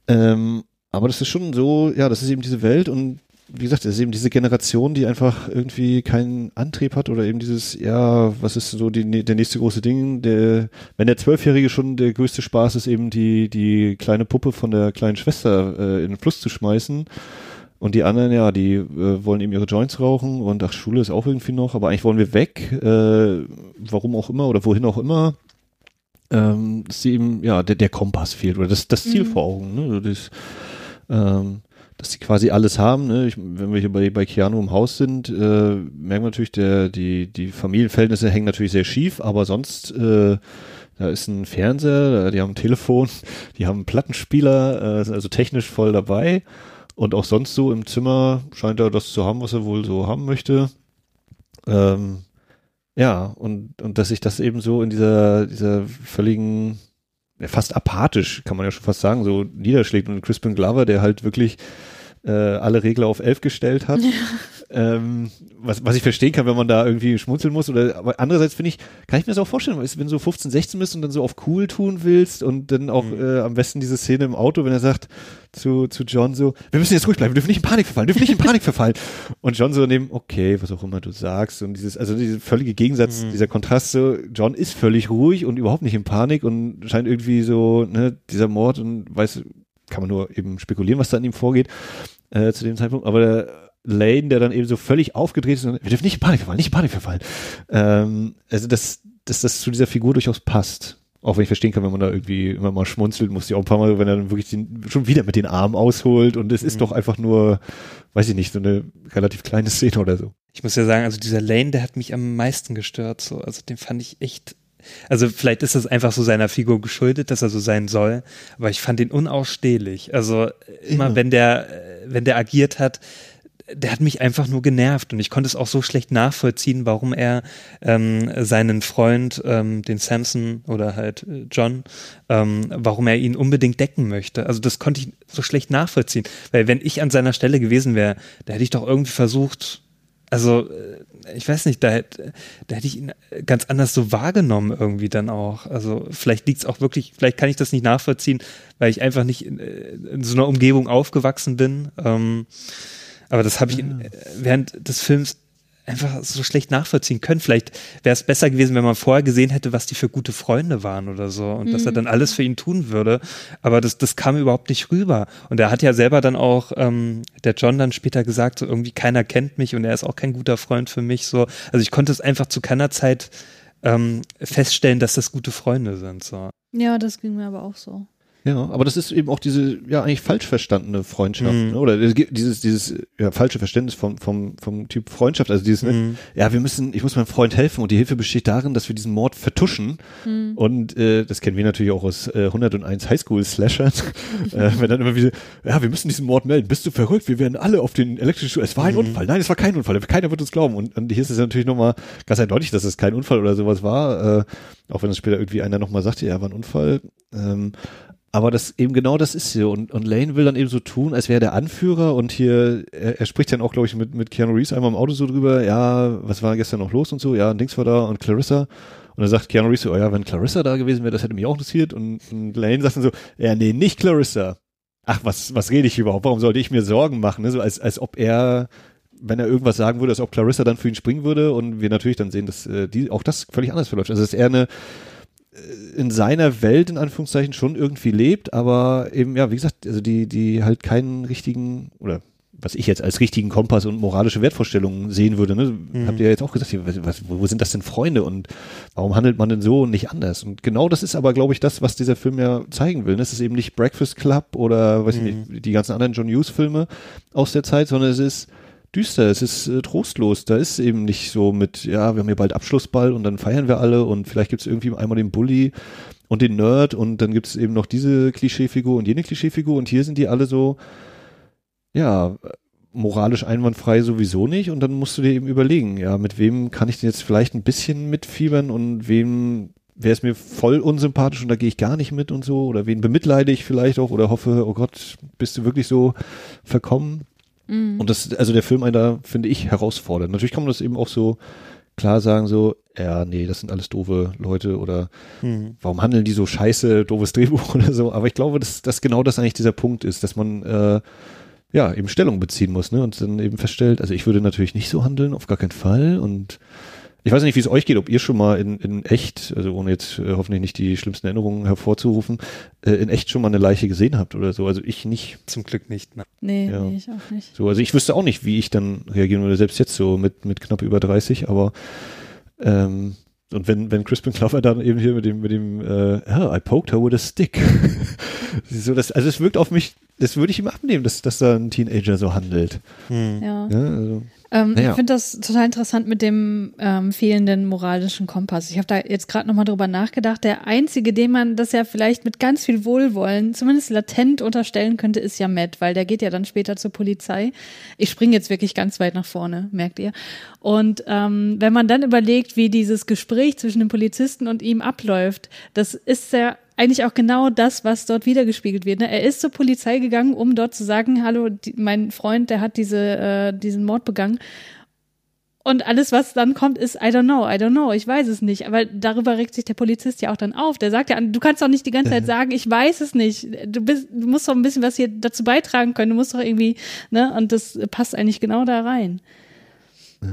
Ähm, aber das ist schon so, ja, das ist eben diese Welt und wie gesagt, das ist eben diese Generation, die einfach irgendwie keinen Antrieb hat oder eben dieses, ja, was ist so die, der nächste große Ding, der, wenn der Zwölfjährige schon der größte Spaß ist, eben die, die kleine Puppe von der kleinen Schwester äh, in den Fluss zu schmeißen, und die anderen, ja, die äh, wollen eben ihre Joints rauchen und ach, Schule ist auch irgendwie noch, aber eigentlich wollen wir weg, äh, warum auch immer oder wohin auch immer. Ähm, dass sie eben, ja, der, der Kompass fehlt oder das, das Ziel Mhm. vor Augen, ne? Das, ähm, dass sie quasi alles haben, ne? Ich, wenn wir hier bei, bei Keanu im Haus sind, äh, merken wir natürlich, der, die, die Familienverhältnisse hängen natürlich sehr schief, aber sonst, äh, da ist ein Fernseher, die haben ein Telefon, die haben einen Plattenspieler, äh, sind also technisch voll dabei. Und auch sonst so im Zimmer scheint er das zu haben, was er wohl so haben möchte. Ähm, ja, und, und dass sich das eben so in dieser, dieser völligen, fast apathisch, kann man ja schon fast sagen, so niederschlägt. Und Crispin Glover, der halt wirklich äh, alle Regler auf elf gestellt hat. ähm, was, was ich verstehen kann, wenn man da irgendwie schmunzeln muss. Oder aber andererseits finde ich, kann ich mir das auch vorstellen, es- wenn du so 15, 16 bist und dann so auf cool tun willst und dann auch äh, am besten diese Szene im Auto, wenn er sagt zu, zu John so, wir müssen jetzt ruhig bleiben, wir dürfen nicht in Panik verfallen, wir dürfen nicht in Panik verfallen. Und John so neben, okay, was auch immer du sagst. Und dieses, also dieser völlige Gegensatz, dieser Kontrast so, John ist völlig ruhig und überhaupt nicht in Panik und scheint irgendwie so, ne, dieser Mord und weiß, kann man nur eben spekulieren, was da an ihm vorgeht äh, zu dem Zeitpunkt. Aber der Lane, der dann eben so völlig aufgedreht ist, und, wir dürfen nicht in Panik verfallen, nicht in Panik verfallen. Ähm, also dass, dass das zu dieser Figur durchaus passt. Auch wenn ich verstehen kann, wenn man da irgendwie immer mal schmunzelt, muss ich auch ein paar Mal, wenn er dann wirklich den, schon wieder mit den Armen ausholt und es ist doch einfach nur, weiß ich nicht, so eine relativ kleine Szene oder so. Ich muss ja sagen, also dieser Lane, der hat mich am meisten gestört. So. Also den fand ich echt. Also vielleicht ist das einfach so seiner Figur geschuldet, dass er so sein soll, aber ich fand ihn unausstehlich. Also immer Ja. wenn der, wenn der agiert hat, der hat mich einfach nur genervt und ich konnte es auch so schlecht nachvollziehen, warum er ähm, seinen Freund, ähm, den Samson oder halt äh, John, ähm, warum er ihn unbedingt decken möchte. Also das konnte ich so schlecht nachvollziehen, weil wenn ich an seiner Stelle gewesen wäre, da hätte ich doch irgendwie versucht, also äh, ich weiß nicht, da, hätte- da hätte ich ihn ganz anders so wahrgenommen irgendwie dann auch. Also vielleicht liegt es auch wirklich, vielleicht kann ich das nicht nachvollziehen, weil ich einfach nicht in, äh, in so einer Umgebung aufgewachsen bin. Ähm, aber das habe ich in, äh, während des Films einfach so schlecht nachvollziehen können. Vielleicht wäre es besser gewesen, wenn man vorher gesehen hätte, was die für gute Freunde waren oder so und mhm. dass er dann alles für ihn tun würde. Aber das, das kam überhaupt nicht rüber. Und er hat ja selber dann auch, ähm, der John dann später gesagt, so irgendwie keiner kennt mich und er ist auch kein guter Freund für mich. So, also ich konnte es einfach zu keiner Zeit ähm, feststellen, dass das gute Freunde sind. So. Ja, das ging mir aber auch so. Ja, aber das ist eben auch diese ja eigentlich falsch verstandene Freundschaft mhm. ne? oder dieses dieses ja, falsche Verständnis vom vom vom Typ Freundschaft, also dieses ne, mhm. ja wir müssen ich muss meinem Freund helfen und die Hilfe besteht darin, dass wir diesen Mord vertuschen mhm. und äh, das kennen wir natürlich auch aus äh, 101 Highschool Slashern, äh, wenn dann immer wieder ja wir müssen diesen Mord melden, bist du verrückt, wir werden alle auf den elektrischen Stuhl, es war ein mhm. Unfall, nein es war kein Unfall, keiner wird uns glauben und, und hier ist es natürlich nochmal ganz eindeutig, dass es kein Unfall oder sowas war, äh, auch wenn es später irgendwie einer nochmal sagte, ja war ein Unfall. Ähm, aber das eben genau das ist hier. Und, und Lane will dann eben so tun, als wäre der Anführer und hier, er, er spricht dann auch, glaube ich, mit, mit Keanu Reeves einmal im Auto so drüber, ja, was war gestern noch los und so, ja, und Dings war da und Clarissa. Und dann sagt Keanu Reeves so, oh ja, wenn Clarissa da gewesen wäre, das hätte mich auch interessiert. Und, und Lane sagt dann so, ja, nee, nicht Clarissa. Ach, was, was rede ich überhaupt? Warum sollte ich mir Sorgen machen? Ne? So als, als ob er, wenn er irgendwas sagen würde, als ob Clarissa dann für ihn springen würde und wir natürlich dann sehen, dass äh, die auch das völlig anders verläuft. Also es ist eher eine in seiner Welt in Anführungszeichen schon irgendwie lebt, aber eben, ja, wie gesagt, also die, die halt keinen richtigen oder was ich jetzt als richtigen Kompass und moralische Wertvorstellungen sehen würde. Ne? Mhm. Habt ihr ja jetzt auch gesagt, was, wo sind das denn Freunde und warum handelt man denn so und nicht anders? Und genau das ist aber, glaube ich, das, was dieser Film ja zeigen will. Ne? Es ist eben nicht Breakfast Club oder weiß mhm. ich nicht, die ganzen anderen John Hughes Filme aus der Zeit, sondern es ist düster, es ist äh, trostlos. Da ist eben nicht so mit, ja, wir haben hier bald Abschlussball und dann feiern wir alle und vielleicht gibt es irgendwie einmal den Bully und den Nerd und dann gibt es eben noch diese Klischeefigur und jene Klischeefigur und hier sind die alle so, ja, moralisch einwandfrei sowieso nicht und dann musst du dir eben überlegen, ja, mit wem kann ich denn jetzt vielleicht ein bisschen mitfiebern und wem wäre es mir voll unsympathisch und da gehe ich gar nicht mit und so oder wen bemitleide ich vielleicht auch oder hoffe, oh Gott, bist du wirklich so verkommen? Mhm. Und das, also der Film einen da, finde ich, herausfordert. Natürlich kann man das eben auch so klar sagen, so, ja, nee, das sind alles doofe Leute oder mhm. warum handeln die so scheiße, doofes Drehbuch oder so. Aber ich glaube, dass, dass genau das eigentlich dieser Punkt ist, dass man äh, ja eben Stellung beziehen muss, ne? Und dann eben feststellt, also ich würde natürlich nicht so handeln, auf gar keinen Fall. Und ich weiß nicht, wie es euch geht, ob ihr schon mal in, in echt, also ohne jetzt äh, hoffentlich nicht die schlimmsten Erinnerungen hervorzurufen, äh, in echt schon mal eine Leiche gesehen habt oder so. Also ich nicht. Zum Glück nicht. Ne? Nee, ja. nee, ich auch nicht. So, also ich wüsste auch nicht, wie ich dann reagieren würde, selbst jetzt so mit, mit knapp über 30, aber ähm, und wenn, wenn Crispin Glover dann eben hier mit dem, mit dem, äh, oh, I poked her with a stick. so, das, also es wirkt auf mich, das würde ich ihm abnehmen, dass, dass da ein Teenager so handelt. Hm. Ja. ja also. Ähm, naja. Ich finde das total interessant mit dem ähm, fehlenden moralischen Kompass. Ich habe da jetzt gerade nochmal drüber nachgedacht. Der einzige, dem man das ja vielleicht mit ganz viel Wohlwollen, zumindest latent unterstellen könnte, ist ja Matt, weil der geht ja dann später zur Polizei. Ich springe jetzt wirklich ganz weit nach vorne, merkt ihr. Und ähm, wenn man dann überlegt, wie dieses Gespräch zwischen dem Polizisten und ihm abläuft, das ist ja eigentlich auch genau das, was dort wiedergespiegelt wird. Ne? Er ist zur Polizei gegangen, um dort zu sagen, hallo, die, mein Freund, der hat diese, äh, diesen Mord begangen. Und alles, was dann kommt, ist, I don't know, I don't know, ich weiß es nicht. Aber darüber regt sich der Polizist ja auch dann auf. Der sagt ja, du kannst doch nicht die ganze Zeit sagen, ich weiß es nicht. Du, bist, du musst doch ein bisschen was hier dazu beitragen können. Du musst doch irgendwie, ne? Und das passt eigentlich genau da rein. Ja.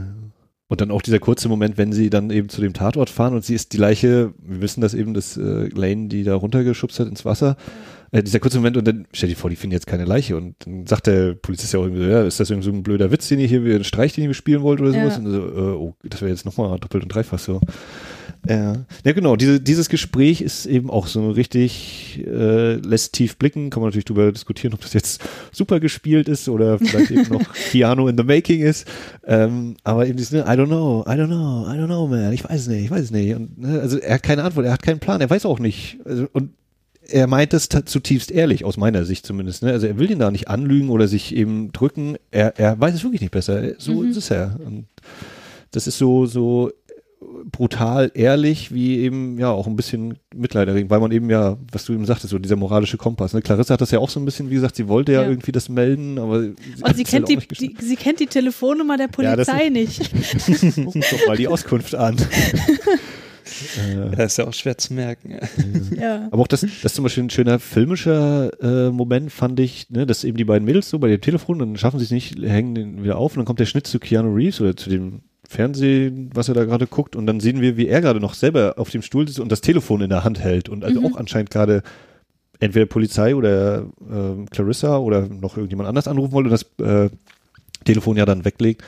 Und dann auch dieser kurze Moment, wenn sie dann eben zu dem Tatort fahren und sie ist die Leiche, wir wissen das eben, dass äh, Lane die da runtergeschubst hat ins Wasser. Äh, dieser kurze Moment und dann stell dir vor, die finden jetzt keine Leiche und dann sagt der Polizist ja auch irgendwie so, ja, ist das irgendwie so ein blöder Witz, den ihr hier, einen Streich, den ihr spielen wollt oder sowas? Ja. Und so, äh, oh, das wäre jetzt nochmal doppelt und dreifach so. Ja, ja genau. Diese, dieses Gespräch ist eben auch so richtig, äh, lässt tief blicken. Kann man natürlich darüber diskutieren, ob das jetzt super gespielt ist oder vielleicht eben noch Piano in the Making ist. Ähm, aber eben dieses, ne, I don't know, I don't know, I don't know, man. Ich weiß nicht, ich weiß nicht. Und, ne, also er hat keine Antwort, er hat keinen Plan, er weiß auch nicht. Also, und er meint es zutiefst ehrlich, aus meiner Sicht zumindest. Ne? Also er will ihn da nicht anlügen oder sich eben drücken. Er, er weiß es wirklich nicht besser. So mhm. ist es ja. Und das ist so, so brutal ehrlich, wie eben ja auch ein bisschen mitleiderregend, weil man eben ja, was du eben sagtest, so dieser moralische Kompass. Ne? Clarissa hat das ja auch so ein bisschen, wie gesagt, sie wollte ja, ja. irgendwie das melden, aber sie, Und sie kennt die, die, sie kennt die Telefonnummer der Polizei ja, nicht. Guck doch mal die Auskunft an. Ja, ist ja auch schwer zu merken. Ja. Aber auch das, das ist zum Beispiel ein schöner filmischer äh, Moment, fand ich, ne, dass eben die beiden Mädels so bei dem Telefon, dann schaffen sie es nicht, hängen den wieder auf und dann kommt der Schnitt zu Keanu Reeves oder zu dem Fernsehen, was er da gerade guckt und dann sehen wir, wie er gerade noch selber auf dem Stuhl sitzt und das Telefon in der Hand hält und also Mhm. auch anscheinend gerade entweder Polizei oder äh, Clarissa oder noch irgendjemand anders anrufen wollte und das äh, Telefon ja dann weglegt,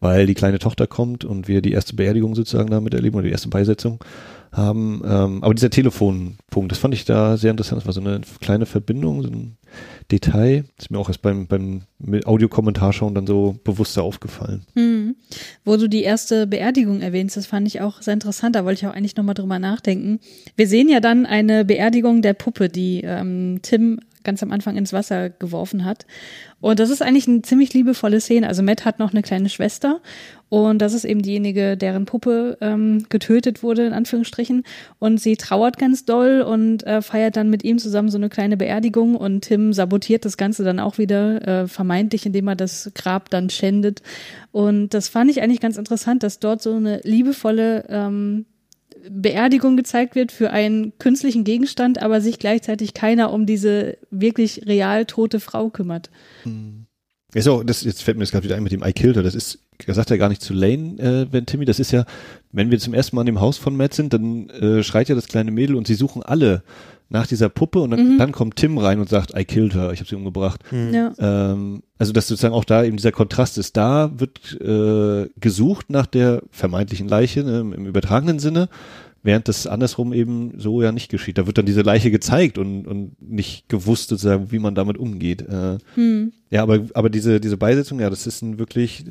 weil die kleine Tochter kommt und wir die erste Beerdigung sozusagen damit erleben oder die erste Beisetzung haben. Ähm, aber dieser Telefonpunkt, das fand ich da sehr interessant. Das war so eine kleine Verbindung, so ein Detail. Das ist mir auch erst beim, beim Audiokommentar schauen dann so bewusster aufgefallen. Hm. Wo du die erste Beerdigung erwähnst, das fand ich auch sehr interessant. Da wollte ich auch eigentlich nochmal drüber nachdenken. Wir sehen ja dann eine Beerdigung der Puppe, die ähm, Tim ganz am Anfang ins Wasser geworfen hat. Und das ist eigentlich eine ziemlich liebevolle Szene. Also Matt hat noch eine kleine Schwester und das ist eben diejenige, deren Puppe ähm, getötet wurde, in Anführungsstrichen. Und sie trauert ganz doll und äh, feiert dann mit ihm zusammen so eine kleine Beerdigung und Tim sabotiert das Ganze dann auch wieder, äh, vermeintlich, indem er das Grab dann schändet. Und das fand ich eigentlich ganz interessant, dass dort so eine liebevolle ähm, Beerdigung gezeigt wird für einen künstlichen Gegenstand, aber sich gleichzeitig keiner um diese wirklich real tote Frau kümmert. Ist auch, das, jetzt fällt mir das gerade wieder ein mit dem I killed her. Das ist, er sagt ja gar nicht zu Lane, äh, wenn Timmy, das ist ja, wenn wir zum ersten Mal in dem Haus von Matt sind, dann äh, schreit ja das kleine Mädel und sie suchen alle nach dieser Puppe und dann, Mhm. dann kommt Tim rein und sagt, I killed her, ich habe sie umgebracht. Ja. Ähm, also dass sozusagen auch da eben dieser Kontrast ist. Da wird äh, gesucht nach der vermeintlichen Leiche ne, im, im übertragenen Sinne, während das andersrum eben so ja nicht geschieht. Da wird dann diese Leiche gezeigt und, und nicht gewusst sozusagen, wie man damit umgeht. Äh, Hm. ja, aber, aber diese, diese Beisetzung, ja, das ist ein wirklich,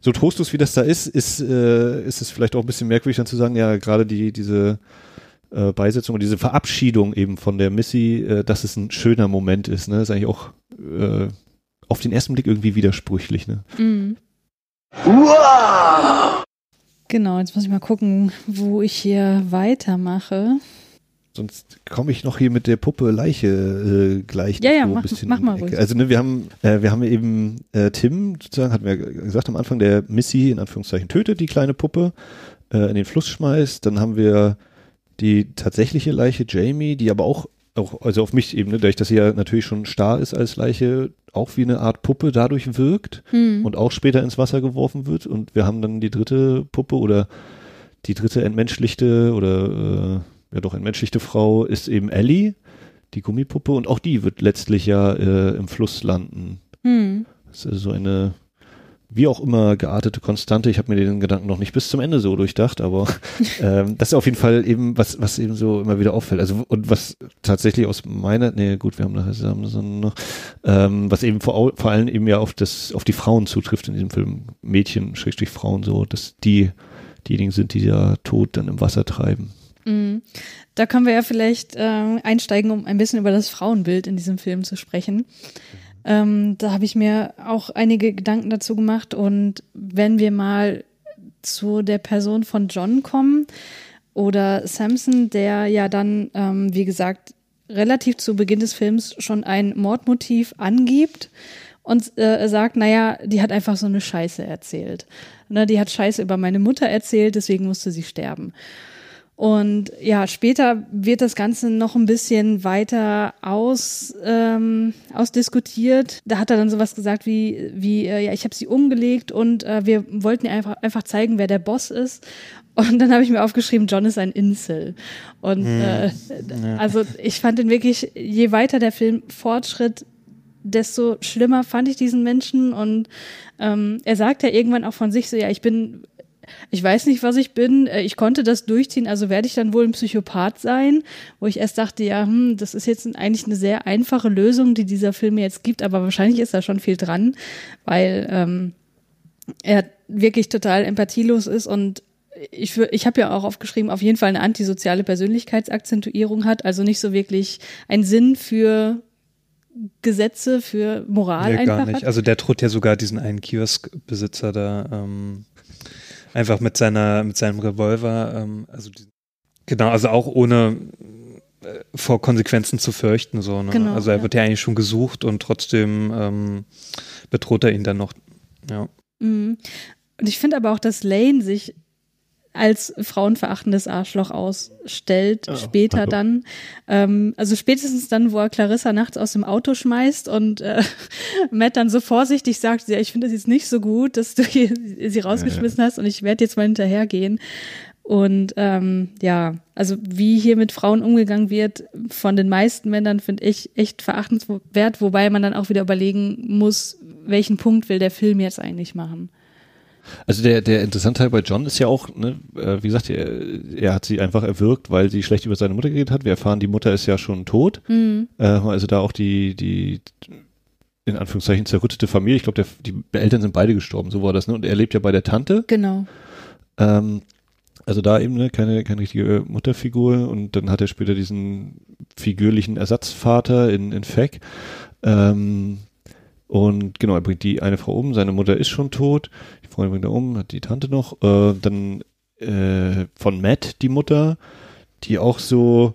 so trostlos wie das da ist, ist, äh, ist es vielleicht auch ein bisschen merkwürdig dann zu sagen, ja, gerade die, diese äh, Beisetzung und diese Verabschiedung eben von der Missy, äh, dass es ein schöner Moment ist, ne, ist eigentlich auch äh, auf den ersten Blick irgendwie widersprüchlich, ne. Mhm. Genau, jetzt muss ich mal gucken, wo ich hier weitermache. Sonst komme ich noch hier mit der Puppe Leiche äh, gleich Ja, ja, so ein mach- bisschen mach mal ruhig. Also ne, wir haben äh, wir haben eben äh, Tim sozusagen hatten wir gesagt am Anfang der Missy in Anführungszeichen tötet die kleine Puppe äh, in den Fluss schmeißt. Dann haben wir die tatsächliche Leiche Jamie, die aber auch auch also auf mich eben, ne, dadurch, dass sie ja natürlich schon starr ist als Leiche, auch wie eine Art Puppe dadurch wirkt Hm. und auch später ins Wasser geworfen wird. Und wir haben dann die dritte Puppe oder die dritte entmenschlichte oder äh, ja doch entmenschlichte Frau ist eben Ellie, die Gummipuppe, und auch die wird letztlich ja äh, im Fluss landen. Hm. Das ist also so eine wie auch immer geartete Konstante. Ich habe mir den Gedanken noch nicht bis zum Ende so durchdacht, aber ähm, das ist auf jeden Fall eben was, was eben so immer wieder auffällt. Also und was tatsächlich aus meiner, nee, gut, wir haben nachher Samson noch, ähm, was eben vor, vor allem eben ja auf das, auf die Frauen zutrifft in diesem Film, Mädchen, Schrägstrich Frauen so, dass die diejenigen sind, die ja tot dann im Wasser treiben. Mhm. Da können wir ja vielleicht äh, einsteigen, um ein bisschen über das Frauenbild in diesem Film zu sprechen. Ähm, da habe ich mir auch einige Gedanken dazu gemacht und wenn wir mal zu der Person von John kommen oder Samson, der ja dann, ähm, wie gesagt, relativ zu Beginn des Films schon ein Mordmotiv angibt und äh, sagt, naja, die hat einfach so eine Scheiße erzählt. Ne, die hat Scheiße über meine Mutter erzählt, deswegen musste sie sterben. Und ja, später wird das Ganze noch ein bisschen weiter aus, ähm, ausdiskutiert. Da hat er dann sowas gesagt wie, wie äh, ja, ich habe sie umgelegt und äh, wir wollten ihr einfach, einfach zeigen, wer der Boss ist. Und dann habe ich mir aufgeschrieben, John ist ein Insel. Und äh, also ich fand ihn wirklich, je weiter der Film fortschritt, desto schlimmer fand ich diesen Menschen. Und ähm, er sagt ja irgendwann auch von sich so, ja, ich bin ich weiß nicht, was ich bin. Äh, Ich konnte das durchziehen, also werde ich dann wohl ein Psychopath sein, wo ich erst dachte, ja, hm, das ist jetzt eigentlich eine sehr einfache Lösung, die dieser Film jetzt gibt, aber wahrscheinlich ist da schon viel dran, weil ähm, er wirklich total empathielos ist und ich, ich habe ja auch aufgeschrieben, auf jeden Fall eine antisoziale Persönlichkeitsakzentuierung hat, also nicht so wirklich einen Sinn für Gesetze, für Moral Nee, einfach gar nicht. hat. Also der droht ja sogar diesen einen Kioskbesitzer da ähm, einfach mit seiner, mit seinem Revolver, ähm, also die, genau, also auch ohne äh, vor Konsequenzen zu fürchten, so, ne? Genau, also er ja. wird ja eigentlich schon gesucht und trotzdem ähm, bedroht er ihn dann noch. Ja. Mhm. Und ich finde aber auch, dass Lane sich als frauenverachtendes Arschloch ausstellt, Oh, später hallo. dann. Ähm, also spätestens dann, wo er Clarissa nachts aus dem Auto schmeißt und äh, Matt dann so vorsichtig sagt, ja, ich finde das jetzt nicht so gut, dass du sie rausgeschmissen hast und ich werde jetzt mal hinterhergehen. Und ähm, ja, also wie hier mit Frauen umgegangen wird, von den meisten Männern finde ich echt verachtenswert, wobei man dann auch wieder überlegen muss, welchen Punkt will der Film jetzt eigentlich machen. Also der, der interessante Teil bei John ist ja auch, ne, äh, wie gesagt, er, er hat sie einfach erwürgt, weil sie schlecht über seine Mutter geredet hat. Wir erfahren, die Mutter ist ja schon tot. Mhm. Äh, also da auch die, die in Anführungszeichen zerrüttete Familie. Ich glaube, die Eltern sind beide gestorben, so war das. Ne? Und er lebt ja bei der Tante. Genau. Ähm, also da eben ne, keine, keine richtige Mutterfigur und dann hat er später diesen figürlichen Ersatzvater in, in Feck. Ähm, und genau, er bringt die eine Frau um, seine Mutter ist schon tot, die Freundin bringt er um, hat die Tante noch. Äh, dann äh, von Matt die Mutter, die auch so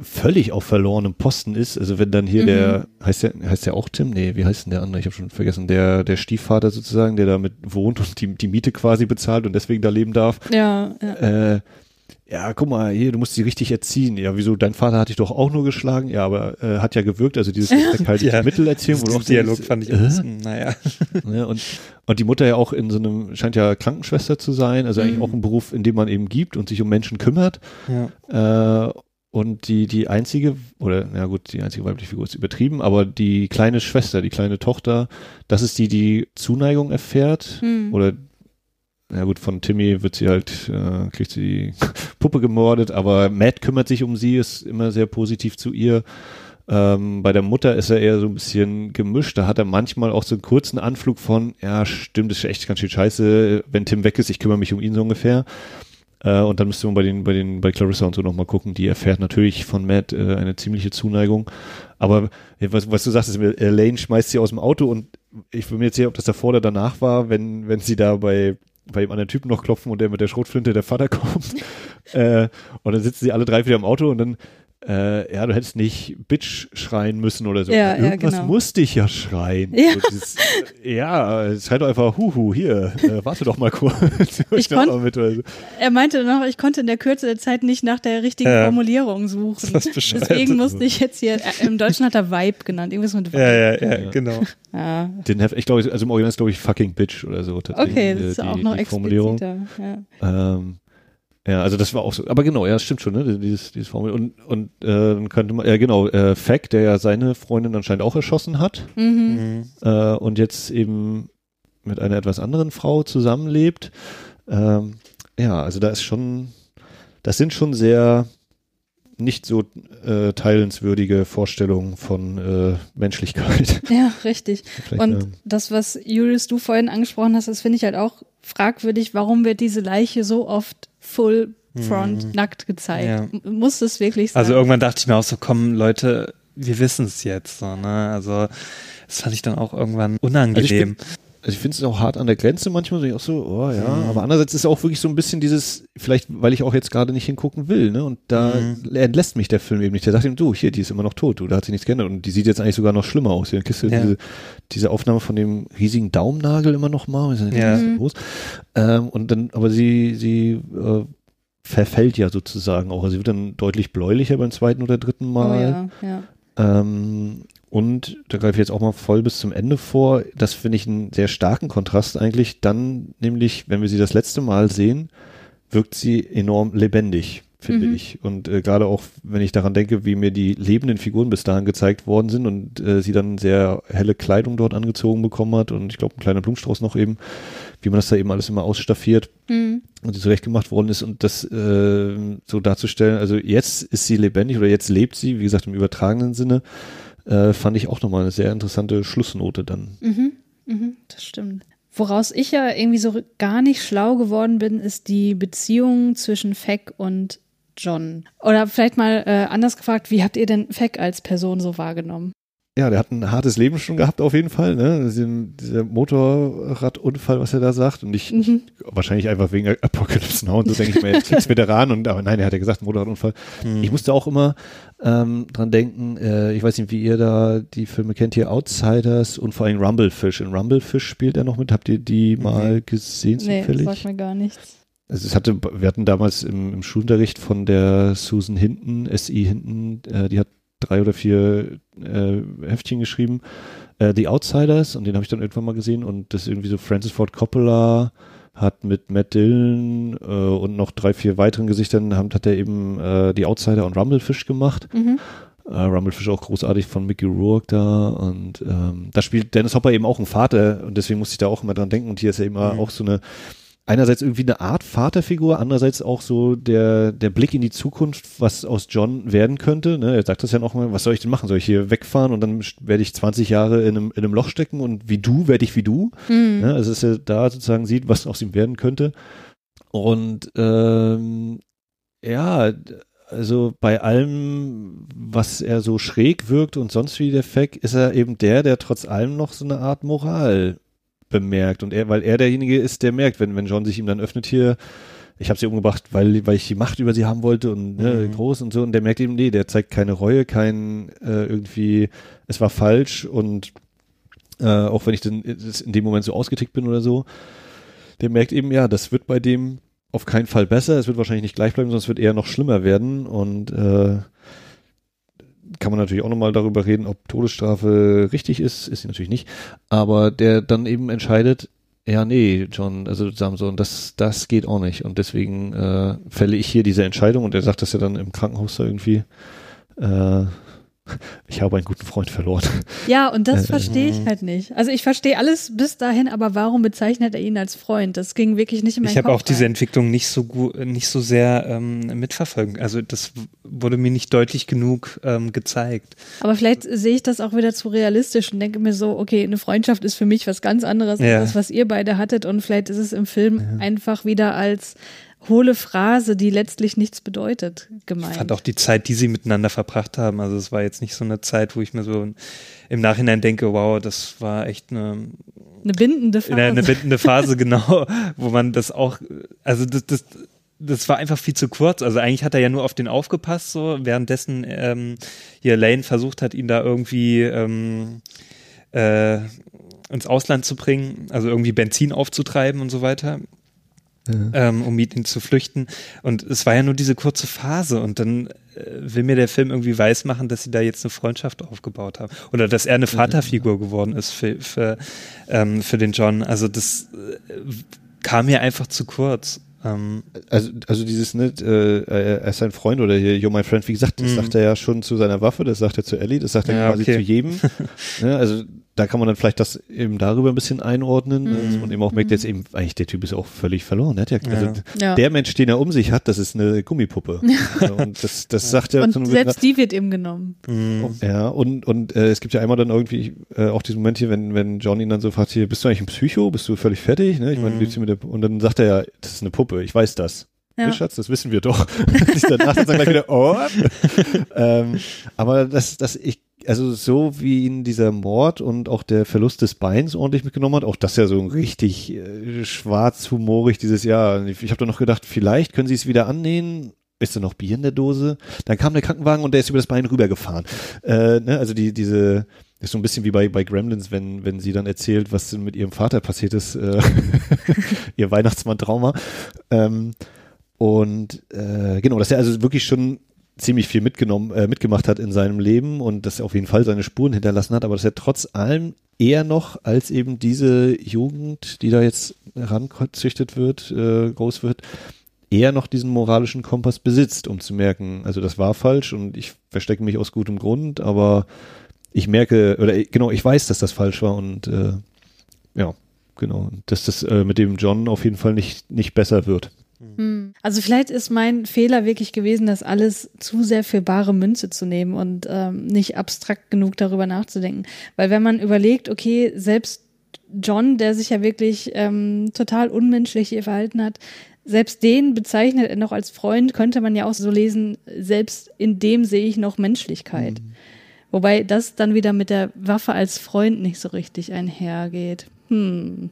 völlig auf verlorenem Posten ist. Also wenn dann hier Mhm. der, heißt der, heißt der auch Tim? Nee, wie heißt denn der andere? Ich habe schon vergessen. Der, der Stiefvater sozusagen, der damit wohnt und die, die Miete quasi bezahlt und deswegen da leben darf. Ja, ja. Äh, ja, guck mal, hier, du musst sie richtig erziehen. Ja, wieso, dein Vater hat dich doch auch nur geschlagen? Ja, aber äh, hat ja gewirkt, also dieses halt Ja. Mittelerziehung, wo du Diesen auch Dialog denkst, fand ich äh, ein bisschen, naja. Ne, und, und die Mutter ja auch in so einem, scheint ja Krankenschwester zu sein, also eigentlich Mhm. auch ein Beruf, in dem man eben gibt und sich um Menschen kümmert. Ja. Äh, und die, die einzige, oder na gut, die einzige weibliche Figur ist übertrieben, aber die kleine Schwester, die kleine Tochter, das ist die, die Zuneigung erfährt. Hm. Oder, na gut, von Timmy wird sie halt, äh, kriegt sie die Puppe gemordet, aber Matt kümmert sich um sie, ist immer sehr positiv zu ihr. Ähm, bei der Mutter ist er eher so ein bisschen gemischt. Da hat er manchmal auch so einen kurzen Anflug von, ja, stimmt, ist echt ganz schön scheiße, wenn Tim weg ist, ich kümmere mich um ihn so ungefähr. Äh, und dann müsste man bei den, bei den, bei Clarissa und so nochmal gucken. Die erfährt natürlich von Matt äh, eine ziemliche Zuneigung. Aber äh, was, was du sagst, ist, Elaine schmeißt sie aus dem Auto und ich bin mir jetzt sicher, ob das davor oder danach war, wenn, wenn sie da bei, bei dem anderen Typen noch klopfen und der mit der Schrotflinte der Vater kommt. äh, und dann sitzen sie alle drei wieder im Auto und dann äh, ja, du hättest nicht Bitch schreien müssen oder so. Ja, ja, Irgendwas genau. musste ich ja schreien. Ja. So dieses, ja, schrei doch einfach, huhu, hier, äh, warte doch mal kurz. Ich konnt- so. Er meinte noch, ich konnte in der Kürze der Zeit nicht nach der richtigen Ja. Formulierung suchen. Das. Deswegen musste ich jetzt hier, äh, im Deutschen hat er Vibe genannt, irgendwas mit Vibe. Ja, ja, ja, Ja. genau. Ja. Den ich glaube, also im Original ist glaube ich fucking Bitch oder so. Okay, äh, das ist die, auch noch die Formulierung. expliziter. Ja. Ähm, ja, also das war auch so. Aber genau, ja, das stimmt schon, ne? Dieses, dieses Formel. Und, und äh, dann könnte man, ja genau, äh, Fack, der ja seine Freundin anscheinend auch erschossen hat Mhm. Äh, und jetzt eben mit einer etwas anderen Frau zusammenlebt. Ähm, ja, also da ist schon, das sind schon sehr nicht so äh, teilenswürdige Vorstellungen von äh, Menschlichkeit. ja, richtig. Und ähm, das, was Julius du vorhin angesprochen hast, das finde ich halt auch fragwürdig, warum wird diese Leiche so oft full front nackt gezeigt? Ja. Muss das wirklich sein? Also irgendwann dachte ich mir auch so, komm, Leute, wir wissen es jetzt. So, ne? Also das fand ich dann auch irgendwann unangenehm. Also ich finde es auch hart an der Grenze manchmal, so ich auch so, oh ja, aber andererseits ist auch wirklich so ein bisschen dieses, vielleicht weil ich auch jetzt gerade nicht hingucken will, ne, und da entlässt mich der Film eben nicht. Der sagt ihm, du, hier, die ist immer noch tot, du, da hat sich nichts geändert und die sieht jetzt eigentlich sogar noch schlimmer aus. Kriegst du Ja. diese, diese Aufnahme von dem riesigen Daumennagel immer noch mal, und, Ja. ist los? Ähm, und dann, aber sie, sie äh, verfällt ja sozusagen auch, also sie wird dann deutlich bläulicher beim zweiten oder dritten oh, Mal. ja, ja. Ähm, und da greife ich jetzt auch mal voll bis zum Ende vor. Das finde ich einen sehr starken Kontrast eigentlich. Dann nämlich, wenn wir sie das letzte Mal sehen, wirkt sie enorm lebendig, finde Mhm. ich. Und äh, gerade auch, wenn ich daran denke, wie mir die lebenden Figuren bis dahin gezeigt worden sind und äh, sie dann sehr helle Kleidung dort angezogen bekommen hat und ich glaube, ein kleiner Blumenstrauß noch eben, wie man das da eben alles immer ausstaffiert Mhm. und sie zurechtgemacht worden ist und das äh, so darzustellen, also jetzt ist sie lebendig oder jetzt lebt sie, wie gesagt im übertragenen Sinne, äh, fand ich auch nochmal eine sehr interessante Schlussnote dann. Mhm, mhm, das stimmt. Woraus ich ja irgendwie so gar nicht schlau geworden bin, ist die Beziehung zwischen Feck und John. Oder vielleicht mal äh, anders gefragt, wie habt ihr denn Feck als Person so wahrgenommen? Ja, der hat ein hartes Leben schon gehabt auf jeden Fall, ne? Diesen, dieser Motorradunfall, was er da sagt und ich, Mhm. wahrscheinlich einfach wegen Apocalypse Now und so denke ich mir, Kriegsveteran und aber nein, er hat ja gesagt Motorradunfall. Ich musste auch immer ähm, dran denken, äh, ich weiß nicht, wie ihr da die Filme kennt hier, Outsiders und vor allem Rumblefish. In Rumblefish spielt er noch mit. Habt ihr die mal gesehen Nee, zufällig? sagt mir gar nichts. also es hatte, wir hatten damals im, im Schulunterricht von der Susan Hinton, SI Hinton, äh, die hat drei oder vier äh, Heftchen geschrieben, äh, The Outsiders, und den habe ich dann irgendwann mal gesehen und das ist irgendwie so Francis Ford Coppola hat mit Matt Dillon äh, und noch drei, vier weiteren Gesichtern haben, hat er eben äh, die Outsider und Rumblefish gemacht. Mhm. Äh, Rumblefish auch großartig von Mickey Rourke da und ähm, da spielt Dennis Hopper eben auch einen Vater und deswegen musste ich da auch immer dran denken und hier ist ja immer Mhm. auch so eine einerseits irgendwie eine Art Vaterfigur, andererseits auch so der, der Blick in die Zukunft, was aus John werden könnte. Ne? Er sagt das ja noch mal, was soll ich denn machen? Soll ich hier wegfahren und dann werde ich 20 Jahre in einem, in einem Loch stecken und wie du werde ich wie du? Mhm. Ne? Also dass er da sozusagen sieht, was aus ihm werden könnte. Und ähm, ja, also bei allem, was er so schräg wirkt und sonst wie der Fack, ist er eben der, der trotz allem noch so eine Art Moral bemerkt. Und er, weil er derjenige ist, der merkt, wenn, wenn John sich ihm dann öffnet hier, ich habe sie umgebracht, weil, weil ich die Macht über sie haben wollte und ne, Mhm. groß und so. Und der merkt eben, nee, der zeigt keine Reue, kein äh, irgendwie, es war falsch und äh, auch wenn ich dann in dem Moment so ausgetickt bin oder so, der merkt eben, ja, das wird bei dem auf keinen Fall besser, es wird wahrscheinlich nicht gleich bleiben, sondern es wird eher noch schlimmer werden und äh, kann man natürlich auch nochmal darüber reden, ob Todesstrafe richtig ist, ist sie natürlich nicht, aber der dann eben entscheidet, ja, nee, John, also Samson, das, das geht auch nicht. Und deswegen äh, fälle ich hier diese Entscheidung und er sagt das ja dann im Krankenhaus da irgendwie, äh, ich habe einen guten Freund verloren. Ja, und das Äh, verstehe ich halt nicht. Also ich verstehe alles bis dahin, aber warum bezeichnet er ihn als Freund? Das ging wirklich nicht in meinen Ich habe auch diese rein. Entwicklung nicht so gut, nicht so sehr ähm, mitverfolgen. Also das wurde mir nicht deutlich genug ähm, gezeigt. Aber vielleicht sehe ich das auch wieder zu realistisch und denke mir so, okay, eine Freundschaft ist für mich was ganz anderes Ja. als das, was ihr beide hattet und vielleicht ist es im Film einfach wieder als hohle Phrase, die letztlich nichts bedeutet, gemeint. Ich fand auch die Zeit, die sie miteinander verbracht haben. Also es war jetzt nicht so eine Zeit, wo ich mir so im Nachhinein denke, wow, das war echt eine, eine bindende Phase. eine, bindende Phase, genau, wo man das auch, also das, das, das war einfach viel zu kurz. Also eigentlich hat er ja nur auf den aufgepasst, so währenddessen ähm, hier Lane versucht hat, ihn da irgendwie ähm, äh, ins Ausland zu bringen, also irgendwie Benzin aufzutreiben und so weiter. Ähm, um mit ihm zu flüchten. Und es war ja nur diese kurze Phase und dann äh, will mir der Film irgendwie weismachen, dass sie da jetzt eine Freundschaft aufgebaut haben. Oder dass er eine Vaterfigur geworden ist für, für, ähm, für den John. Also das äh, kam mir einfach zu kurz. Ähm, Also, also dieses, ne, äh, er ist sein Freund oder hier, You're my friend, wie gesagt, das Mhm. sagt er ja schon zu seiner Waffe, das sagt er zu Ellie, das sagt er Ja, quasi okay. zu jedem. ne, also da kann man dann vielleicht das eben darüber ein bisschen einordnen ne, dass man eben auch merkt, jetzt eben, eigentlich der Typ ist auch völlig verloren. Ja, also, Ja. Der Mensch, den er um sich hat, das ist eine Gummipuppe. Ja, und das, das sagt er und einem selbst die wird ihm genommen. ja, und, und äh, es gibt ja einmal dann irgendwie äh, auch diesen Moment hier, wenn, wenn John ihn dann so fragt, hier, bist du eigentlich ein Psycho? Bist du völlig fertig? Ne? Ich meine, Mhm. mit der und dann sagt er ja, das ist eine Puppe, ich weiß das. Ja. Schatz, das wissen wir doch. ich danach dann gleich wieder, oh. ähm, aber das, das ich, also so wie ihn dieser Mord und auch der Verlust des Beins ordentlich mitgenommen hat, auch das ja so ein richtig äh, schwarzhumorig dieses Jahr. Ich, ich habe dann noch gedacht, vielleicht können sie es wieder annähen. Ist da noch Bier in der Dose? Dann kam der Krankenwagen und der ist über das Bein rübergefahren. Äh, ne? Also die, diese, ist so ein bisschen wie bei, bei Gremlins, wenn, wenn sie dann erzählt, was mit ihrem Vater passiert ist, äh, ihr Weihnachtsmann-Trauma. Ähm, und äh, genau, dass er also wirklich schon ziemlich viel mitgenommen, äh, mitgemacht hat in seinem Leben und dass er auf jeden Fall seine Spuren hinterlassen hat, aber dass er trotz allem eher noch als eben diese Jugend, die da jetzt herangezüchtet wird, äh, groß wird, eher noch diesen moralischen Kompass besitzt, um zu merken, also das war falsch und ich verstecke mich aus gutem Grund, aber ich merke, oder genau, ich weiß, dass das falsch war und äh, ja, genau, dass das äh, mit dem John auf jeden Fall nicht, nicht besser wird. Hm. Also vielleicht ist mein Fehler wirklich gewesen, das alles zu sehr für bare Münze zu nehmen und ähm, nicht abstrakt genug darüber nachzudenken. Weil wenn man überlegt, okay, selbst John, der sich ja wirklich ähm, total unmenschlich hier verhalten hat, selbst den bezeichnet er noch als Freund, könnte man ja auch so lesen, selbst in dem sehe ich noch Menschlichkeit. Wobei das dann wieder mit der Waffe als Freund nicht so richtig einhergeht. Hm.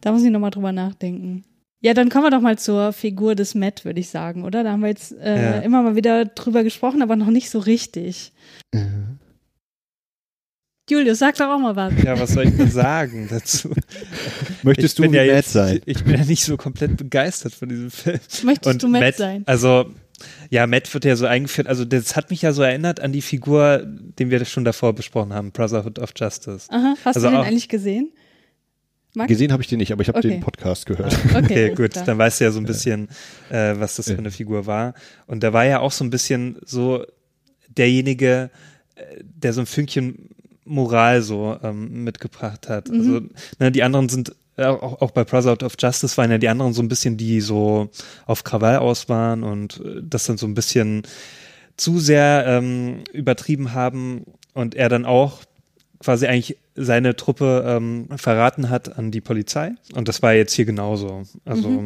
Da muss ich nochmal drüber nachdenken. Ja, dann kommen wir doch mal zur Figur des Matt, würde ich sagen, oder? Da haben wir jetzt äh, Ja. immer mal wieder drüber gesprochen, aber noch nicht so richtig. Julius, sag doch auch mal was. Ja, was soll ich denn sagen dazu? Möchtest ich du ja Matt jetzt, sein? Ich bin ja nicht so komplett begeistert von diesem Film. Möchtest du Matt sein? Also, ja, Matt wird ja so eingeführt, also das hat mich ja so erinnert an die Figur, den wir schon davor besprochen haben, Brotherhood of Justice. Aha. Hast Also du den auch- eigentlich gesehen? Max? Gesehen habe ich den nicht, aber ich habe Okay. den Podcast gehört. Okay, Okay, alles gut, klar. dann weißt du ja so ein bisschen, äh, was das für eine Figur war. Und da war ja auch so ein bisschen so derjenige, äh, der so ein Fünkchen Moral so ähm, mitgebracht hat. Mhm. Also ne, die anderen sind äh, auch, auch bei Brotherhood of Justice waren ja die anderen so ein bisschen, die so auf Krawall aus waren und äh, das dann so ein bisschen zu sehr ähm, übertrieben haben und er dann auch quasi eigentlich seine Truppe ähm, verraten hat an die Polizei. Und das war jetzt hier genauso. Also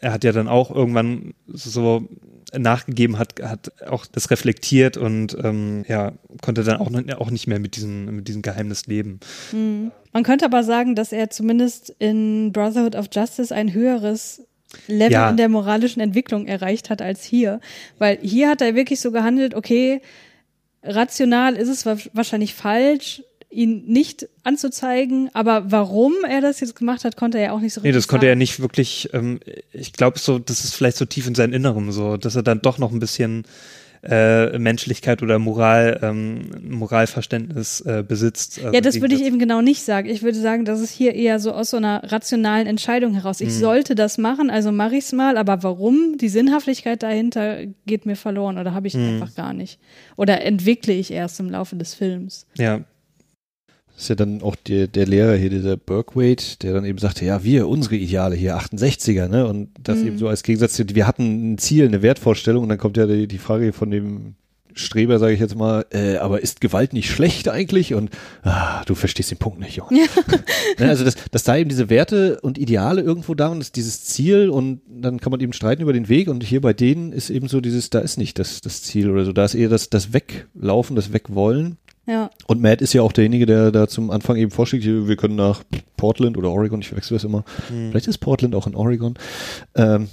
er hat ja dann auch irgendwann so nachgegeben, hat, hat auch das reflektiert und ähm, ja, konnte dann auch, auch nicht mehr mit diesem, mit diesem Geheimnis leben. Man könnte aber sagen, dass er zumindest in Brotherhood of Justice ein höheres Level Ja. in der moralischen Entwicklung erreicht hat als hier. Weil hier hat er wirklich so gehandelt, okay, rational ist es wa- wahrscheinlich falsch, ihn nicht anzuzeigen, aber warum er das jetzt gemacht hat, konnte er ja auch nicht so Nee, richtig das konnte er sagen. nicht wirklich, ähm, ich glaube so, das ist vielleicht so tief in seinem Innerem so, dass er dann doch noch ein bisschen äh, Menschlichkeit oder Moral, ähm, Moralverständnis äh, besitzt. Also Ja, das würde ich eben genau nicht sagen. Ich würde sagen, dass es hier eher so aus so einer rationalen Entscheidung heraus. Mhm. Ich sollte das machen, also mache ich es mal, aber warum? Die Sinnhaftigkeit dahinter geht mir verloren oder habe ich Mhm. einfach gar nicht. Oder entwickle ich erst im Laufe des Films. Ja, Das ist ja dann auch der, der Lehrer hier, dieser Berkwaite, der dann eben sagte, ja, wir, unsere Ideale hier, 68er, ne? Und das Mhm. eben so als Gegensatz, wir hatten ein Ziel, eine Wertvorstellung und dann kommt ja die, die Frage von dem Streber, sage ich jetzt mal, äh, aber ist Gewalt nicht schlecht eigentlich? Und ah, du verstehst den Punkt nicht, Junge. Ne, also, dass, dass da eben diese Werte und Ideale irgendwo da und ist dieses Ziel und dann kann man eben streiten über den Weg und hier bei denen ist eben so dieses, da ist nicht das, das Ziel oder so, da ist eher das, das Weglaufen, das Wegwollen. Ja. Und Matt ist ja auch derjenige, der da zum Anfang eben vorschlägt, wir können nach Portland oder Oregon, ich verwechsel das immer. Vielleicht ist Portland auch in Oregon. Ähm,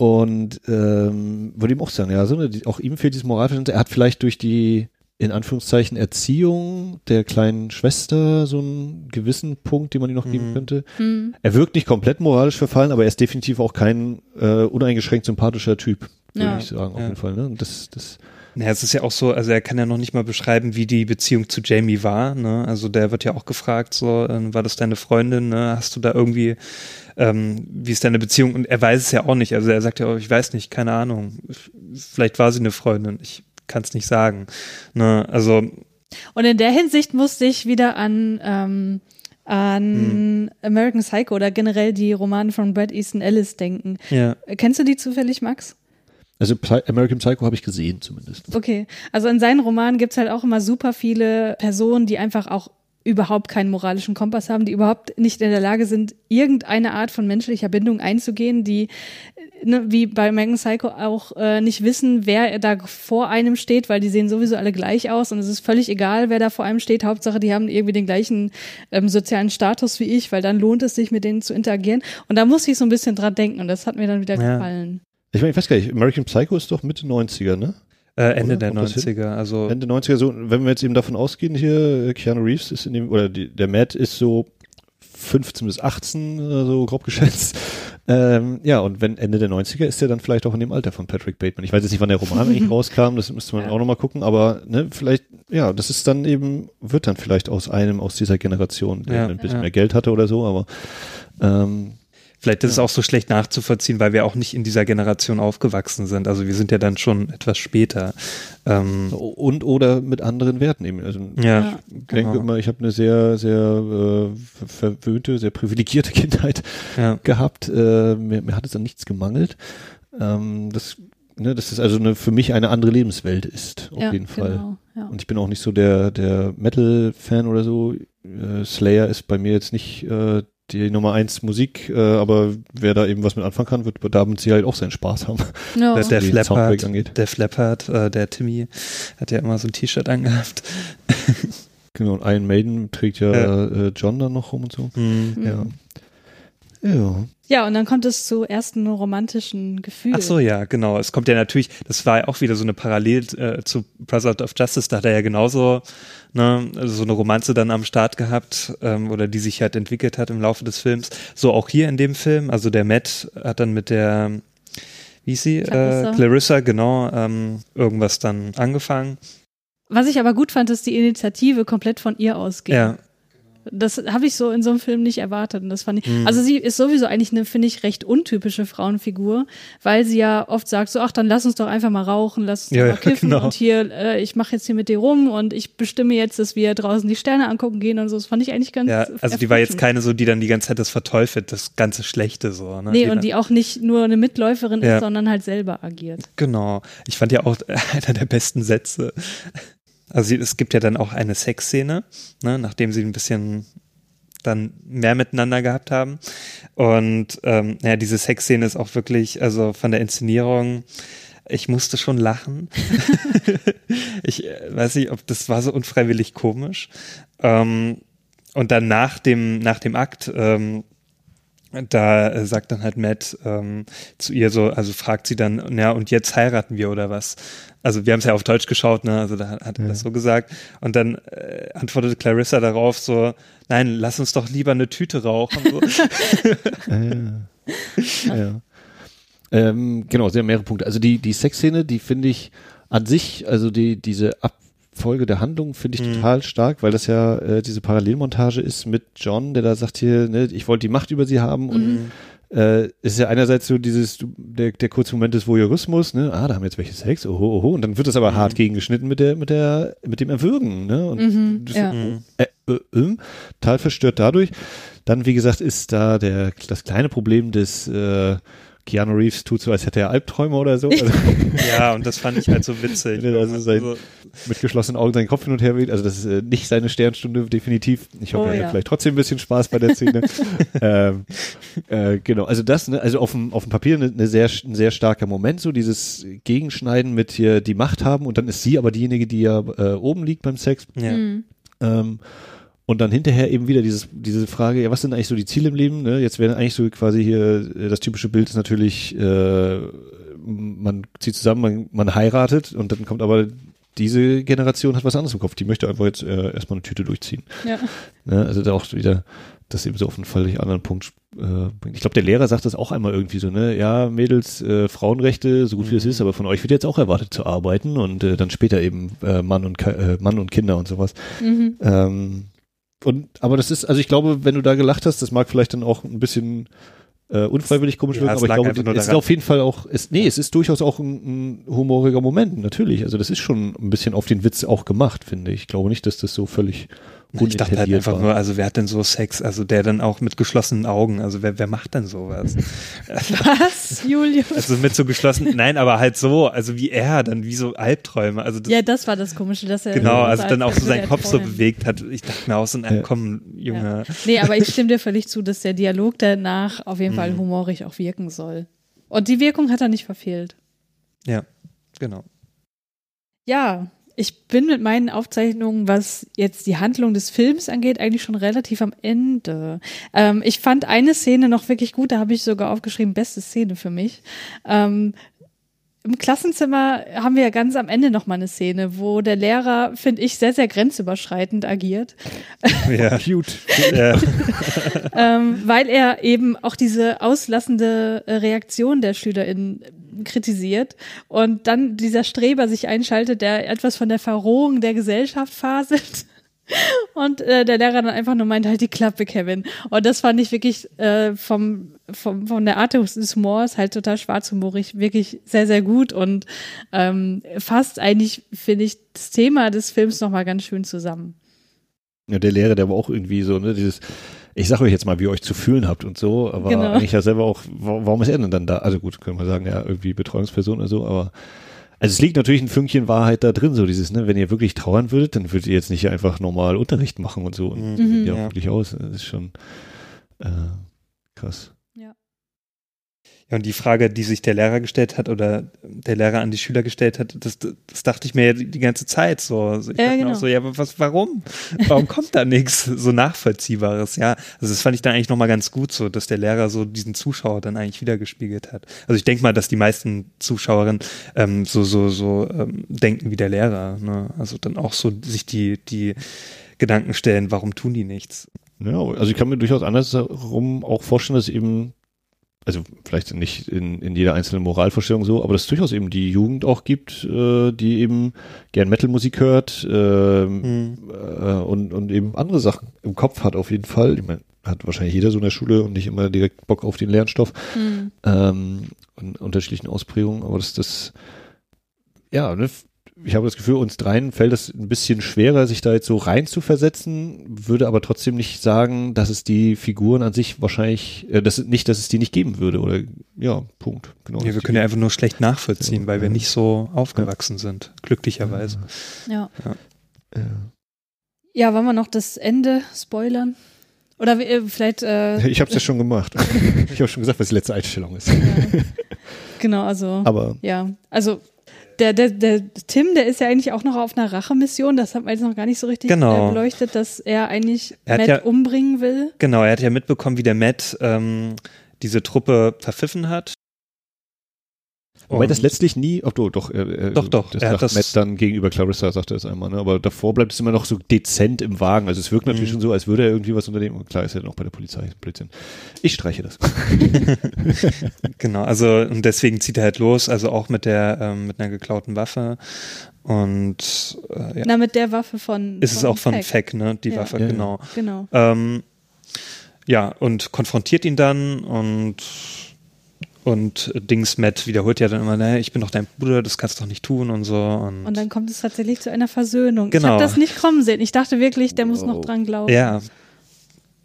und ähm, würde ihm auch sagen, ja, so eine, die, auch ihm fehlt dieses Moralverständnis. Er hat vielleicht durch die, in Anführungszeichen, Erziehung der kleinen Schwester so einen gewissen Punkt, den man ihm noch geben könnte. Hm. Er wirkt nicht komplett moralisch verfallen, aber er ist definitiv auch kein äh, uneingeschränkt sympathischer Typ, würde Ja. ich sagen, auf Ja. jeden Fall. Ne? Und das, das Naja, es ist ja auch so, also er kann ja noch nicht mal beschreiben, wie die Beziehung zu Jamie war. Ne? Also der wird ja auch gefragt, so, äh, war das deine Freundin? Ne? Hast du da irgendwie, ähm, wie ist deine Beziehung? Und er weiß es ja auch nicht. Also er sagt ja, auch, ich weiß nicht, keine Ahnung. Vielleicht war sie eine Freundin, ich kann es nicht sagen. Ne? Also Und in der Hinsicht musste ich wieder an, ähm, an American Psycho oder generell die Romane von Brad Easton Ellis denken. ja, Kennst du die zufällig, Max? Also Psy American Psycho habe ich gesehen zumindest. Okay, also in seinen Romanen gibt's halt auch immer super viele Personen, die einfach auch überhaupt keinen moralischen Kompass haben, die überhaupt nicht in der Lage sind, irgendeine Art von menschlicher Bindung einzugehen, die ne, wie bei American Psycho auch äh, nicht wissen, wer da vor einem steht, weil die sehen sowieso alle gleich aus und es ist völlig egal, wer da vor einem steht. Hauptsache, die haben irgendwie den gleichen ähm, sozialen Status wie ich, weil dann lohnt es sich, mit denen zu interagieren. Und da musste ich so ein bisschen dran denken und das hat mir dann wieder Ja. gefallen. Ich meine, ich weiß gar nicht, American Psycho ist doch Mitte 90er, ne? äh, Ende Oder? der Kommt das hin? 90er. Also Ende 90er, so, wenn wir jetzt eben davon ausgehen, hier, äh, Keanu Reeves ist in dem, oder die, der Matt ist so 15 bis 18, oder so grob geschätzt. Ähm, ja, und wenn Ende der 90er ist er dann vielleicht auch in dem Alter von Patrick Bateman. Ich weiß jetzt nicht, wann der Roman eigentlich rauskam, das müsste man auch nochmal gucken, aber ne, vielleicht, ja, das ist dann eben, wird dann vielleicht aus einem, aus dieser Generation, der Ja, ein bisschen ja. mehr Geld hatte oder so, aber ähm, Vielleicht ist es auch so schlecht nachzuvollziehen, weil wir auch nicht in dieser Generation aufgewachsen sind. Also wir sind ja dann schon etwas später. Ähm, und oder mit anderen Werten eben. Also ja, Ich denke genau. immer, ich habe eine sehr, sehr äh, ver- verwöhnte, sehr privilegierte Kindheit Ja. gehabt. Äh, mir, mir hat es an nichts gemangelt. Ähm, das, ne, das ist also eine, für mich eine andere Lebenswelt ist, auf ja, jeden Fall. Genau, ja. Und ich bin auch nicht so der, der Metal-Fan oder so. Äh, Slayer ist bei mir jetzt nicht äh, die Nummer eins Musik, äh, aber wer da eben was mit anfangen kann, wird da mit Sicherheit auch seinen Spaß haben. Ja. Der, der Flappert, angeht. der Flappert, äh, der Timmy, hat ja immer so ein T-Shirt angehabt. Genau, und Iron Maiden trägt ja Ja. äh, John dann noch rum und so. Mhm. Ja. Ja. Ja, und dann kommt es zu ersten romantischen Gefühlen. Ach so, ja, genau. Es kommt ja natürlich, das war ja auch wieder so eine Parallel äh, zu Brotherhood of Justice, da hat er ja genauso ne, also so eine Romanze dann am Start gehabt ähm, oder die sich halt entwickelt hat im Laufe des Films. So auch hier in dem Film, also der Matt hat dann mit der, wie ist sie? Clarissa. Äh, Clarissa, genau, ähm, irgendwas dann angefangen. Was ich aber gut fand, ist die Initiative komplett von ihr ausging. Ja, Das habe ich so in so einem Film nicht erwartet. Und das fand ich. Mhm. Also sie ist sowieso eigentlich eine, finde ich, recht untypische Frauenfigur, weil sie ja oft sagt, so, ach, dann lass uns doch einfach mal rauchen, lass uns Ja, mal ja, kiffen genau. und hier, äh, ich mache jetzt hier mit dir rum und ich bestimme jetzt, dass wir draußen die Sterne angucken gehen und so. Das fand ich eigentlich ganz. ja, also die war jetzt keine so, die dann die ganze Zeit das verteufelt, das ganze Schlechte so. Ne? Nee, war- und die auch nicht nur eine Mitläuferin Ja. ist, sondern halt selber agiert. Genau. Ich fand ja auch einer der besten Sätze. Also es gibt ja dann auch eine Sexszene, ne, nachdem sie ein bisschen dann mehr miteinander gehabt haben. Und ähm, ja, diese Sexszene ist auch wirklich, also von der Inszenierung, ich musste schon lachen. ich äh, weiß nicht, ob das war so unfreiwillig komisch. Ähm, und dann nach dem, nach dem Akt, ähm, da äh, sagt dann halt Matt ähm, zu ihr so, also fragt sie dann, ja, und jetzt heiraten wir oder was? Also wir haben es ja auf Deutsch geschaut, ne? Also da hat er das so gesagt. Und dann äh, antwortet Clarissa darauf so, nein, lass uns doch lieber eine Tüte rauchen. So. ja. ja. Ähm, genau, sehr mehrere Punkte. Also die, die Sexszene, die finde ich an sich, also die, diese Abfolge der Handlung finde ich Mhm. total stark, weil das ja äh, diese Parallelmontage ist mit John, der da sagt hier, ne, ich wollte die Macht über sie haben und äh, es ist ja einerseits so dieses, du- der, der kurze Moment des Voyeurismus, ne, ah, da haben jetzt welche Sex, oho, oho, und dann wird das aber hart gegengeschnitten mit der, mit der, mit dem Erwürgen, ne, und Mhm, das, ja. äh, äh, äh, total verstört dadurch. Dann, wie gesagt, ist da der, das kleine Problem des, äh, Keanu Reeves tut so, als hätte er Albträume oder so. Also, ja, und das fand ich halt so witzig. Wenn er also sein- Also, mit geschlossenen Augen seinen Kopf hin und her weht. Also das ist äh, nicht seine Sternstunde, definitiv. Ich hoffe, Oh, er ja. hatte vielleicht trotzdem ein bisschen Spaß bei der Szene. ähm, äh, genau, also das, ne, also auf dem, auf dem Papier eine, eine sehr, ein sehr starker Moment, so dieses Gegenschneiden mit hier die Macht haben und dann ist sie aber diejenige, die ja äh, oben liegt beim Sex. ja. Mhm. Ähm, und dann hinterher eben wieder dieses, diese Frage, ja, was sind eigentlich so die Ziele im Leben? Ne? Jetzt wäre eigentlich so quasi hier, äh, das typische Bild ist natürlich, äh, man zieht zusammen, man, man heiratet und dann kommt aber diese Generation hat was anderes im Kopf. Die möchte einfach jetzt äh, erstmal eine Tüte durchziehen. Ja. Ne? Also da auch wieder, das eben so auf einen völlig anderen Punkt äh, bringt. Ich glaube, der Lehrer sagt das auch einmal irgendwie so, ne, ja, Mädels, äh, Frauenrechte, so gut wie es ist, aber von euch wird jetzt auch erwartet zu arbeiten und äh, dann später eben äh, Mann und äh, Mann und Kinder und sowas. Mhm. Ähm, und aber das ist, also ich glaube, wenn du da gelacht hast, das mag vielleicht dann auch ein bisschen äh, unfreiwillig komisch Ja, wirken, aber ich glaube, es ist auf jeden Fall auch, es, nee, es ist durchaus auch ein, ein humoriger Moment, natürlich. Also das ist schon ein bisschen auf den Witz auch gemacht, finde ich. Ich glaube nicht, dass das so völlig Ich dachte halt einfach war. nur, also wer hat denn so Sex? Also der dann auch mit geschlossenen Augen. Also wer, wer macht denn sowas? Was, Julius? Also mit so geschlossenen, nein, aber halt so, also wie er, dann wie so Albträume. Also das, ja, das war das Komische, dass er. genau, also dann auch so seinen der Kopf so bewegt hat. Ich dachte mir auch so, na, Ja. komm, Junge. Ja. Nee, aber ich stimme dir völlig zu, dass der Dialog danach auf jeden Mhm. Fall humorig auch wirken soll. Und die Wirkung hat er nicht verfehlt. Ja, genau. Ja, ich bin mit meinen Aufzeichnungen, was jetzt die Handlung des Films angeht, eigentlich schon relativ am Ende. Ähm, ich fand eine Szene noch wirklich gut, da habe ich sogar aufgeschrieben, beste Szene für mich. Ähm, im Klassenzimmer haben wir ja ganz am Ende noch mal eine Szene, wo der Lehrer, finde ich, sehr, sehr grenzüberschreitend agiert. Ja. Cute. ja. ähm, weil er eben auch diese auslassende Reaktion der SchülerInnen kritisiert und dann dieser Streber sich einschaltet, der etwas von der Verrohung der Gesellschaft faselt. Und äh, der Lehrer dann einfach nur meint, halt die Klappe, Kevin. Und das fand ich wirklich äh, vom, vom, von der Art des Humors halt total schwarzhumorig, wirklich sehr, sehr gut und ähm, fasst eigentlich, finde ich, das Thema des Films nochmal ganz schön zusammen. Ja, der Lehrer, der war auch irgendwie so, ne, dieses, ich sage euch jetzt mal, wie ihr euch zu fühlen habt und so, aber Genau. eigentlich ja selber auch, wa- warum ist er denn dann da? Also gut, können wir sagen, ja, irgendwie Betreuungsperson oder so, aber also es liegt natürlich ein Fünkchen Wahrheit da drin, so dieses, ne, wenn ihr wirklich trauern würdet, dann würdet ihr jetzt nicht einfach normal Unterricht machen und so und Mhm. sieht ja auch Ja. wirklich aus. Das ist schon äh, krass. Ja, und die Frage, die sich der Lehrer gestellt hat oder der Lehrer an die Schüler gestellt hat, das, das dachte ich mir ja die, ganze Zeit so. Also ich Ja, dachte mir genau. auch so, ja, aber was, warum? Warum kommt da nichts so Nachvollziehbares? Ja, also das fand ich dann eigentlich nochmal ganz gut so, dass der Lehrer so diesen Zuschauer dann eigentlich wiedergespiegelt hat. Also ich denke mal, dass die meisten Zuschauerinnen ähm, so, so, so ähm, denken wie der Lehrer. Ne? Also dann auch so sich die, die Gedanken stellen, warum tun die nichts? Ja, also ich kann mir durchaus andersherum auch vorstellen, dass eben, also vielleicht nicht in, in jeder einzelnen Moralvorstellung so, aber dass es durchaus eben die Jugend auch gibt, äh, die eben gern Metalmusik hört ähm, äh, und, und eben andere Sachen im Kopf hat auf jeden Fall. Ich meine, hat wahrscheinlich jeder so in der Schule und nicht immer direkt Bock auf den Lernstoff Hm. ähm, in unterschiedlichen Ausprägungen, aber dass das, ja, ne, ich habe das Gefühl, uns dreien fällt es ein bisschen schwerer, sich da jetzt so rein zu versetzen, würde aber trotzdem nicht sagen, dass es die Figuren an sich wahrscheinlich, äh, das nicht, dass es die nicht geben würde oder ja, Punkt. Genau. Ja, wir können ja einfach nur schlecht nachvollziehen, weil wir nicht so aufgewachsen sind, glücklicherweise. Ja. ja. Ja, wollen wir noch das Ende spoilern? Oder wir- äh, vielleicht, äh, Ich habe es ja schon gemacht. ich habe schon gesagt, was die letzte Einstellung ist. genau, also. Aber Ja, also der, der, der Tim, der ist ja eigentlich auch noch auf einer Rachemission. Das hat man jetzt noch gar nicht so richtig Genau. äh, beleuchtet, dass er eigentlich Er Matt ja- umbringen will. Genau, er hat ja mitbekommen, wie der Matt ähm, diese Truppe verpfiffen hat. Wobei das letztlich nie, oh, doch, doch, äh, Doch, doch, Das er hat sagt das- Matt dann gegenüber Clarissa, sagte er das einmal, ne? aber davor bleibt es immer noch so dezent im Wagen. Also es wirkt natürlich Mhm. schon so, als würde er irgendwie was unternehmen. Und klar ist er noch bei der Polizei. Blödsinn. Ich streiche das. Genau, also und deswegen zieht er halt los, also auch mit der ähm, mit einer geklauten Waffe und äh, ja. Na, mit der Waffe von. ist es auch von. Feck, ne? Die Ja. Waffe, Ja, ja. genau. Genau. Ähm, ja, und konfrontiert ihn dann und und Dings Matt wiederholt ja dann immer, ne, ich bin doch dein Bruder, das kannst du doch nicht tun und so. Und, Und dann kommt es tatsächlich zu einer Versöhnung. Ich Genau. habe das nicht kommen sehen. Ich dachte wirklich, der muss noch dran glauben. ja,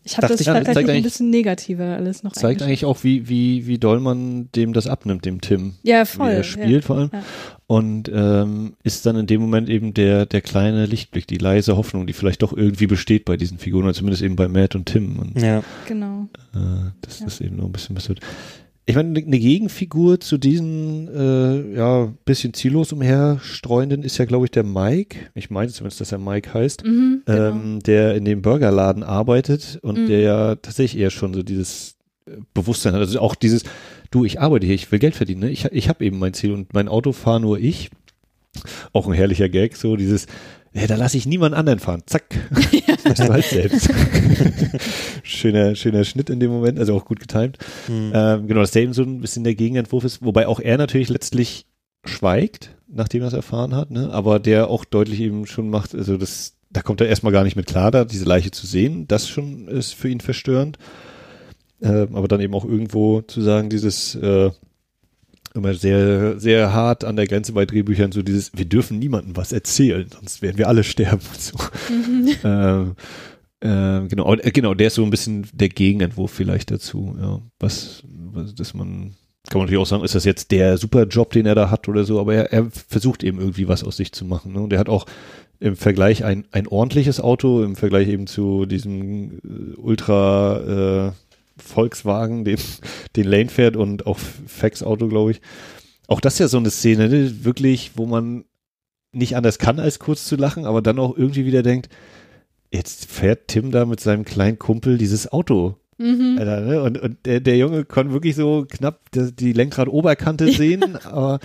Ich habe das ich, ja, zeigt tatsächlich ein bisschen negativer alles noch Zeigt eigentlich auch, wie, wie, wie doll man dem das abnimmt, dem Tim. Ja, voll. Wie er spielt ja. vor allem. Ja. Und ähm, ist dann in dem Moment eben der, der kleine Lichtblick, die leise Hoffnung, die vielleicht doch irgendwie besteht bei diesen Figuren, oder zumindest eben bei Matt und Tim. Und ja. Genau. äh, dass das eben noch ein bisschen wird. Ich meine, eine Gegenfigur zu diesen, äh, ja, bisschen ziellos umherstreuenden ist ja, glaube ich, der Mike. Ich meine zumindest, dass er Mike heißt, Mhm, genau. ähm, der in dem Burgerladen arbeitet und Mhm. der ja tatsächlich eher schon so dieses äh, Bewusstsein hat. Also auch dieses, du, ich arbeite hier, ich will Geld verdienen, ne? ich, ich habe eben mein Ziel und mein Auto fahre nur ich. Auch ein herrlicher Gag, so dieses, ja, da lasse ich niemand anderen fahren. Zack. Du halt selbst. schöner, schöner Schnitt in dem Moment, also auch gut getimt. Hm. Ähm, genau, dass der eben so ein bisschen der Gegenentwurf ist, wobei auch er natürlich letztlich schweigt, nachdem er es erfahren hat, ne? aber der auch deutlich eben schon macht, also das, da kommt er erstmal gar nicht mit klar, da diese Leiche zu sehen, das schon ist für ihn verstörend. Ähm, aber dann eben auch irgendwo zu sagen, dieses äh, immer sehr, sehr hart an der Grenze bei Drehbüchern, so dieses, wir dürfen niemandem was erzählen, sonst werden wir alle sterben. So. ähm, ähm, genau, und, äh, genau, der ist so ein bisschen der Gegenentwurf vielleicht dazu, ja. Was, was dass man, kann man natürlich auch sagen, ist das jetzt der super Job, den er da hat oder so, aber er, er versucht eben irgendwie was aus sich zu machen. Ne? Und er hat auch im Vergleich ein, ein ordentliches Auto, im Vergleich eben zu diesem äh, Ultra äh, Volkswagen, den, den Lane fährt und auch Fax Auto, glaube ich. Auch das ist ja so eine Szene, ne? wirklich, wo man nicht anders kann, als kurz zu lachen, aber dann auch irgendwie wieder denkt, jetzt fährt Tim da mit seinem kleinen Kumpel dieses Auto. Mhm. Alter, ne? Und, und der, der Junge kann wirklich so knapp die, Lenkrad-Oberkante sehen, aber,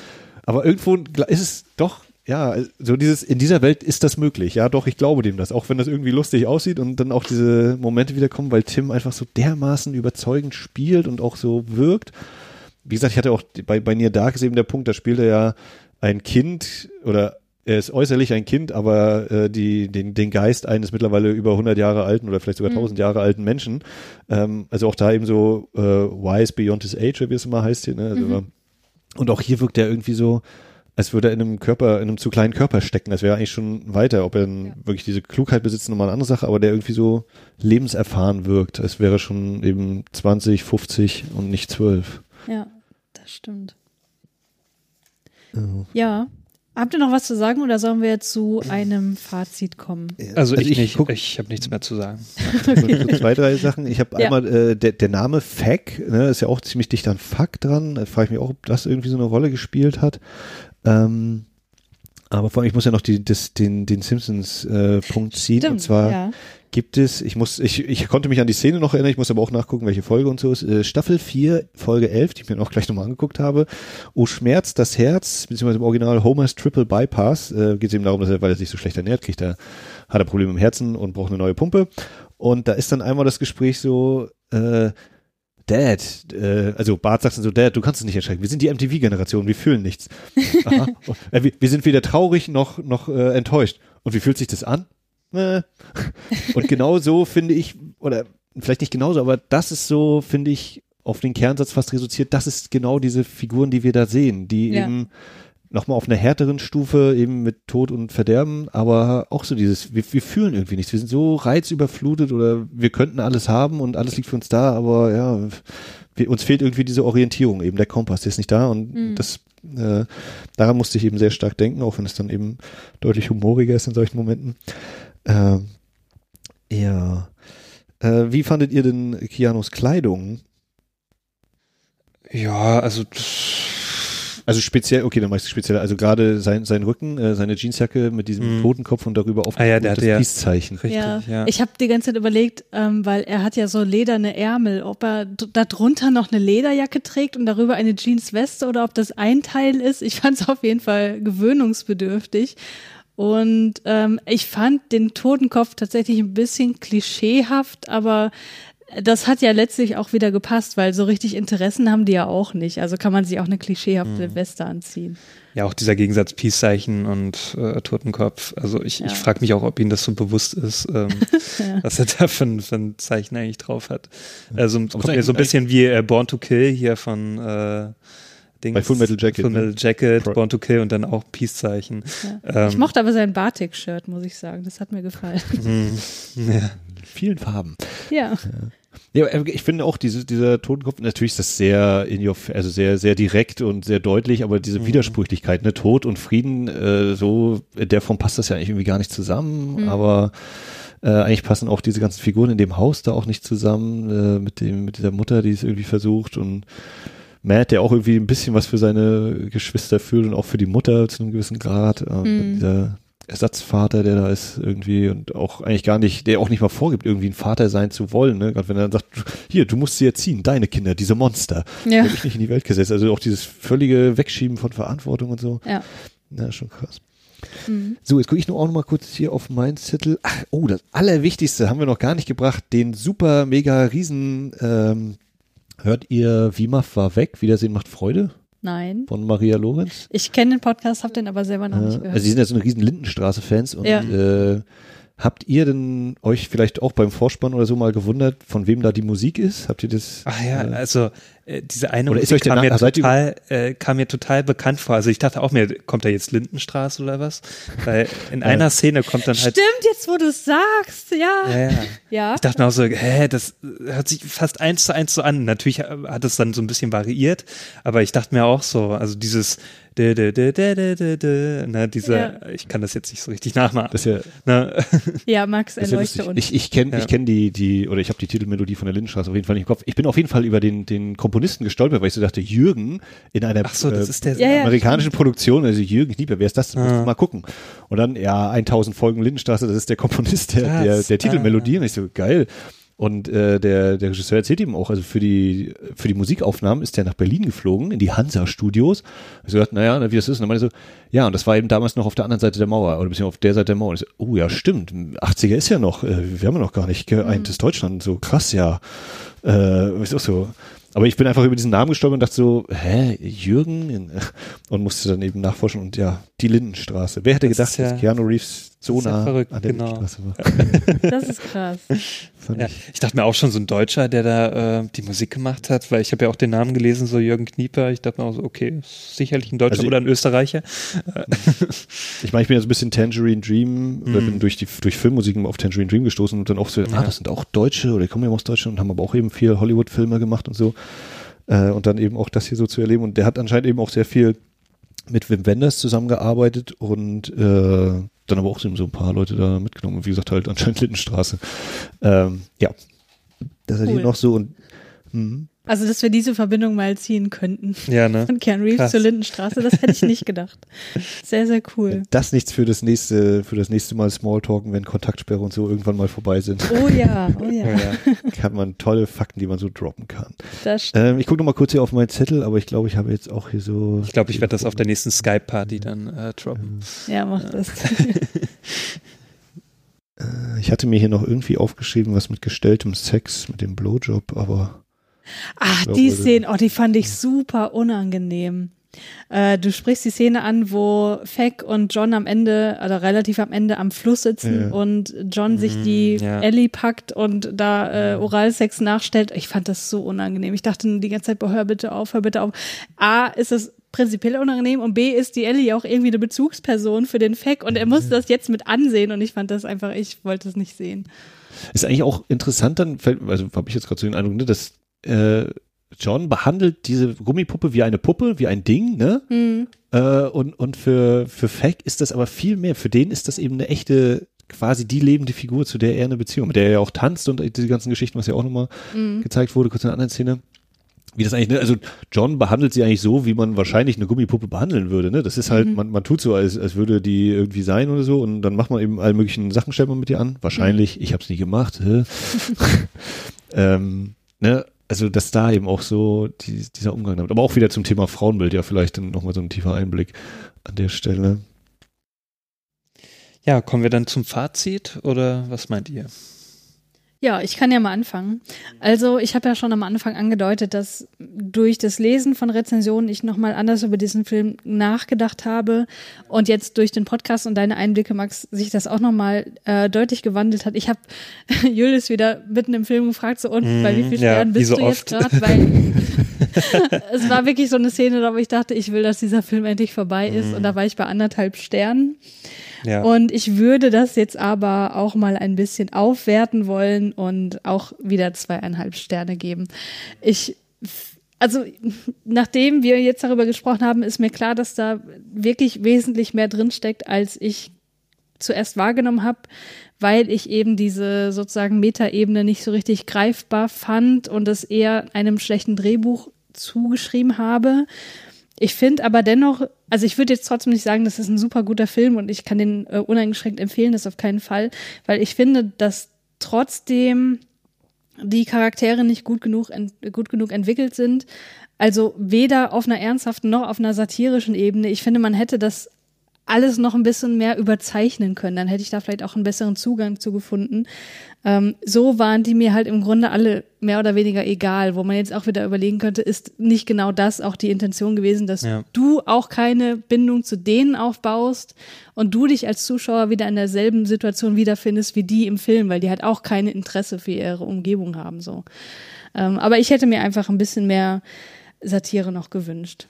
aber irgendwo ist es doch, ja, so dieses, in dieser Welt ist das möglich. Ja, doch, ich glaube dem das. Auch wenn das irgendwie lustig aussieht und dann auch diese Momente wiederkommen, weil Tim einfach so dermaßen überzeugend spielt und auch so wirkt. Wie gesagt, ich hatte auch bei, bei Near Dark ist eben der Punkt, da spielt er ja ein Kind oder er ist äußerlich ein Kind, aber äh, die, den, den Geist eines mittlerweile über 100 Jahre alten oder vielleicht sogar 1000 Jahre alten Menschen. Ähm, also auch da eben so äh, wise beyond his age, wie es immer heißt hier. Ne? Also, Und auch hier wirkt er irgendwie so, als würde er in einem Körper, in einem zu kleinen Körper stecken. Das wäre eigentlich schon weiter. Ob er dann wirklich diese Klugheit besitzt, nochmal eine andere Sache, aber der irgendwie so lebenserfahren wirkt. Es wäre schon eben 20, 50 und nicht 12. Ja, das stimmt. Ja, habt ihr noch was zu sagen oder sollen wir zu einem Fazit kommen? Also, Also ich, ich nicht. guck- ich habe nichts mehr zu sagen. so, so zwei, drei Sachen. Ich habe Ja. einmal äh, der, der Name Fack, ne, ist ja auch ziemlich dicht an Fuck dran. Da frage ich mich auch, ob das irgendwie so eine Rolle gespielt hat. Ähm, aber vor allem, ich muss ja noch die, das, den, den Simpsons-Punkt ziehen. und zwar ja. gibt es, ich muss, ich, ich konnte mich an die Szene noch erinnern, ich muss aber auch nachgucken, welche Folge und so ist. Äh, Staffel 4, Folge 11, die ich mir auch gleich nochmal angeguckt habe. Oh Schmerz, das Herz, beziehungsweise im Original Homer's Triple Bypass. Äh, Geht es eben darum, dass er, weil er sich so schlecht ernährt, kriegt er, hat er Probleme im Herzen und braucht eine neue Pumpe. Und da ist dann einmal das Gespräch so, äh, Dad, äh, also Bart sagt dann so, Dad, du kannst es nicht erschrecken. Wir sind die MTV-Generation, wir fühlen nichts. Aha. äh, wir, wir sind weder traurig noch, noch äh, enttäuscht. Und wie fühlt sich das an? Äh. Und genau so finde ich, oder vielleicht nicht genauso, aber das ist so, finde ich, auf den Kernsatz fast reduziert, das ist genau diese Figuren, die wir da sehen, die Ja. eben nochmal auf einer härteren Stufe eben mit Tod und Verderben, aber auch so dieses, wir, wir fühlen irgendwie nichts. Wir sind so reizüberflutet oder wir könnten alles haben und alles liegt für uns da, aber ja, wir, uns fehlt irgendwie diese Orientierung eben, der Kompass, der ist nicht da und Mhm. das, äh, daran musste ich eben sehr stark denken, auch wenn es dann eben deutlich humoriger ist in solchen Momenten. Ähm, ja. Äh, wie fandet ihr denn Keanos Kleidung? Ja, also Also speziell, okay, dann mach ich es speziell. Also gerade sein, sein Rücken, äh, seine Jeansjacke mit diesem Mhm. Totenkopf und darüber auf Ah ja, der das ja- Peace-Zeichen. richtig, Ja. ja. ich habe die ganze Zeit überlegt, ähm, weil er hat ja so lederne Ärmel, ob er darunter noch eine Lederjacke trägt und darüber eine Jeansweste oder ob das ein Teil ist. Ich fand es auf jeden Fall gewöhnungsbedürftig. Und ähm, ich fand den Totenkopf tatsächlich ein bisschen klischeehaft, aber das hat ja letztlich auch wieder gepasst, weil so richtig Interessen haben die ja auch nicht. Also kann man sich auch eine klischeehafte Mhm. Weste anziehen. Ja, auch dieser Gegensatz Peace-Zeichen und äh, Totenkopf. Also ich, Ja. ich frage mich auch, ob ihm das so bewusst ist, ähm, was er da für ein, für ein Zeichen eigentlich drauf hat. Also es kommt mir so ein bisschen wie äh, Born to Kill hier von äh, Dings, Bei Full Metal Jacket, Full ne? Metal Jacket, Pro- Born to Kill und dann auch Peace-Zeichen. Ja. ich Ähm, mochte aber sein Batik-Shirt, muss ich sagen. Das hat mir gefallen. hm, ja. Vielen Farben. ja. Ja, ich finde auch diese, dieser Totenkopf, natürlich ist das sehr in your, also sehr, sehr direkt und sehr deutlich, aber Mhm. diese Widersprüchlichkeit, ne, Tod und Frieden, äh, so, in der Form passt das ja eigentlich irgendwie gar nicht zusammen, Mhm. aber äh, eigentlich passen auch diese ganzen Figuren in dem Haus da auch nicht zusammen, äh, mit dem, mit dieser Mutter, die es irgendwie versucht und Matt, der auch irgendwie ein bisschen was für seine Geschwister fühlt und auch für die Mutter zu einem gewissen Grad, äh, Mhm. dieser Ersatzvater, der da ist irgendwie und auch eigentlich gar nicht, der auch nicht mal vorgibt, irgendwie ein Vater sein zu wollen, ne? Gerade wenn er dann sagt, hier, du musst sie erziehen, deine Kinder, diese Monster. Ja. Die ich nicht in die Welt gesetzt. Also auch dieses völlige Wegschieben von Verantwortung und so. Ja. Na, schon krass. Mhm. So, jetzt gucke ich nur auch noch mal kurz hier auf meinen Zettel. Ach, oh, das Allerwichtigste haben wir noch gar nicht gebracht. Den super, mega, riesen, ähm, hört ihr Wimaf war weg? Wiedersehen macht Freude Nein. von Maria Lorenz. Ich kenne den Podcast, habe den aber selber noch nicht Ja, gehört. also sie sind ja so eine riesen Lindenstraße-Fans und Ja. äh, habt ihr denn euch vielleicht auch beim Vorspann oder so mal gewundert, von wem da die Musik ist? Habt ihr das? Ach ja, äh, also äh, diese eine Oder ist Musik euch der kam, mir total, äh, kam mir total bekannt vor. Also ich dachte auch mir, kommt da jetzt Lindenstraße oder was? Weil in einer Szene kommt dann halt. Stimmt, jetzt wo du es sagst, ja. Ja, ja. Ja. Ich dachte mir auch so, hä, das hört sich fast eins zu eins so an. Natürlich hat es dann so ein bisschen variiert, aber ich dachte mir auch so, also dieses dä, dä, dä, dä, dä, dä, dä, ne, diese, Ja. ich kann das jetzt nicht so richtig nachmachen. Das ja, Ne? Ja, Max, erleuchte uns. Ich, ich kenne Ja. kenn die, die, oder ich habe die Titelmelodie von der Lindenstraße auf jeden Fall nicht im Kopf. Ich bin auf jeden Fall über den, den Komponisten gestolpert, weil ich so dachte, Jürgen in einer so, äh. Ja, amerikanischen Produktion, also Jürgen Knieper, wer ist das? Ah. mal gucken. Und dann, ja, 1000 Folgen Lindenstraße, das ist der Komponist der, der, der Titelmelodie. Ah. Und ich so, geil. Und äh, der, der Regisseur erzählt ihm auch, also für die, für die Musikaufnahmen ist er nach Berlin geflogen, in die Hansa-Studios. Ich so gedacht, naja, na, wie das ist. Und dann meinte er so, ja, und das war eben damals noch auf der anderen Seite der Mauer, oder beziehungsweise auf der Seite der Mauer. Und ich so, oh ja, stimmt, 80er ist ja noch, äh, wir haben ja noch gar nicht geeintes Deutschland. So krass, ja. Äh, ist auch so. Aber ich bin einfach über diesen Namen gestolpert und dachte so, hä, Jürgen? Und musste dann eben nachforschen und ja, die Lindenstraße. Wer hätte Das gedacht, ja- dass Keanu Reeves so das ist ja nah verrückt, an der genau. Lindenstraße war? Das ist krass. Ja, ich. ich dachte mir auch schon so ein Deutscher, der da äh, die Musik gemacht hat, weil ich habe ja auch den Namen gelesen, so Jürgen Knieper. Ich dachte mir auch so, okay, sicherlich ein Deutscher Also- oder ein Österreicher. Ich meine, ich bin ja so ein bisschen Tangerine Dream, oder bin durch die durch Filmmusiken auf Tangerine Dream gestoßen und dann auch so, ah, Ja. das sind auch Deutsche oder die kommen ja aus Deutschland und haben aber auch eben viel Hollywood-Filme gemacht und so. Äh, und dann eben auch das hier so zu erleben. Und der hat anscheinend eben auch sehr viel mit Wim Wenders zusammengearbeitet und äh, dann aber auch so ein paar Leute da mitgenommen. Wie gesagt, halt anscheinend Lindenstraße. Ähm, ja, das hat Cool. hier noch so und hm. Also, dass wir diese Verbindung mal ziehen könnten. Ja, ne? Von Keanu Reeves Krass. zur Lindenstraße, das hätte ich nicht gedacht. Sehr, sehr cool. das nichts für das nächste, für das nächste Mal Smalltalken, wenn Kontaktsperre und so irgendwann mal vorbei sind. Oh ja, oh ja, Ja, ja. Kann man tolle Fakten, die man so droppen kann. das stimmt. Ähm, ich gucke noch mal kurz hier auf meinen Zettel, aber ich glaube, ich habe jetzt auch hier so. Ich glaube, ich werde das auf der nächsten Skype-Party dann äh, droppen. Ja, mach das. Ich hatte mir hier noch irgendwie aufgeschrieben, was mit gestelltem Sex, mit dem Blowjob, aber Ach, glaube, die Szene, oh, die fand ich super unangenehm. Äh, du sprichst die Szene an, wo Feck und John am Ende, oder relativ am Ende am Fluss sitzen Ja. und John sich die ja. Ellie packt und da äh, Oralsex nachstellt. Ich fand das so unangenehm. Ich dachte die ganze Zeit, boah, hör bitte auf, hör bitte auf. A, ist es prinzipiell unangenehm und B, ist die Ellie auch irgendwie eine Bezugsperson für den Feck und er musste das jetzt mit ansehen und ich fand das einfach, ich wollte es nicht sehen. ist eigentlich auch interessant dann, fällt- also habe ich jetzt gerade so den Eindruck, ne, dass äh, John behandelt diese Gummipuppe wie eine Puppe, wie ein Ding, ne? Hm. Äh, und, und für, für Fack ist das aber viel mehr. Für den ist das eben eine echte, quasi die lebende Figur, zu der er eine Beziehung, mit der er ja auch tanzt und diese ganzen Geschichten, was ja auch nochmal gezeigt wurde, kurz in einer anderen Szene. Wie das eigentlich, ne? also John behandelt sie eigentlich so, wie man wahrscheinlich eine Gummipuppe behandeln würde, ne? Das ist halt, man, man tut so, als, als würde die irgendwie sein oder so und dann macht man eben alle möglichen Sachen, stellt man mit ihr an. Wahrscheinlich, ich habe es nie gemacht. ähm, ne? Also, dass da eben auch so die, dieser Umgang damit. Aber auch wieder zum Thema Frauenbild, ja, vielleicht dann nochmal so ein tiefer Einblick an der Stelle. Ja, kommen wir dann zum Fazit oder was meint ihr? Ja, ich kann ja mal anfangen. Also, ich habe ja schon am Anfang angedeutet, dass durch das Lesen von Rezensionen ich nochmal anders über diesen Film nachgedacht habe und jetzt durch den Podcast und deine Einblicke, Max, sich das auch nochmal äh, deutlich gewandelt hat. Ich habe Julius wieder mitten im Film gefragt, so und bei wie vielen ja, Sternen bist so du jetzt oft. gerade? Weil es war wirklich so eine Szene, da wo ich dachte, ich will, dass dieser Film endlich vorbei ist und da war ich bei anderthalb Sternen. Ja. Und ich würde das jetzt aber auch mal ein bisschen aufwerten wollen und auch wieder zweieinhalb Sterne geben. Ich, also, nachdem wir jetzt darüber gesprochen haben, ist mir klar, dass da wirklich wesentlich mehr drinsteckt, als ich zuerst wahrgenommen habe, weil ich eben diese sozusagen Metaebene nicht so richtig greifbar fand und es eher einem schlechten Drehbuch zugeschrieben habe. Ich finde aber dennoch, also ich würde jetzt trotzdem nicht sagen, das ist ein super guter Film und ich kann den äh, uneingeschränkt empfehlen, das auf keinen Fall, weil ich finde, dass trotzdem die Charaktere nicht gut genug, gut genug entwickelt sind. Also weder auf einer ernsthaften noch auf einer satirischen Ebene. Ich finde, man hätte das alles noch ein bisschen mehr überzeichnen können. Dann hätte ich da vielleicht auch einen besseren Zugang zu gefunden. Ähm, so waren die mir halt im Grunde alle mehr oder weniger egal, wo man jetzt auch wieder überlegen könnte, ist nicht genau das auch die Intention gewesen, dass Ja. du auch keine Bindung zu denen aufbaust und du dich als Zuschauer wieder in derselben Situation wiederfindest wie die im Film, weil die halt auch kein Interesse für ihre Umgebung haben, so. Ähm, aber ich hätte mir einfach ein bisschen mehr Satire noch gewünscht.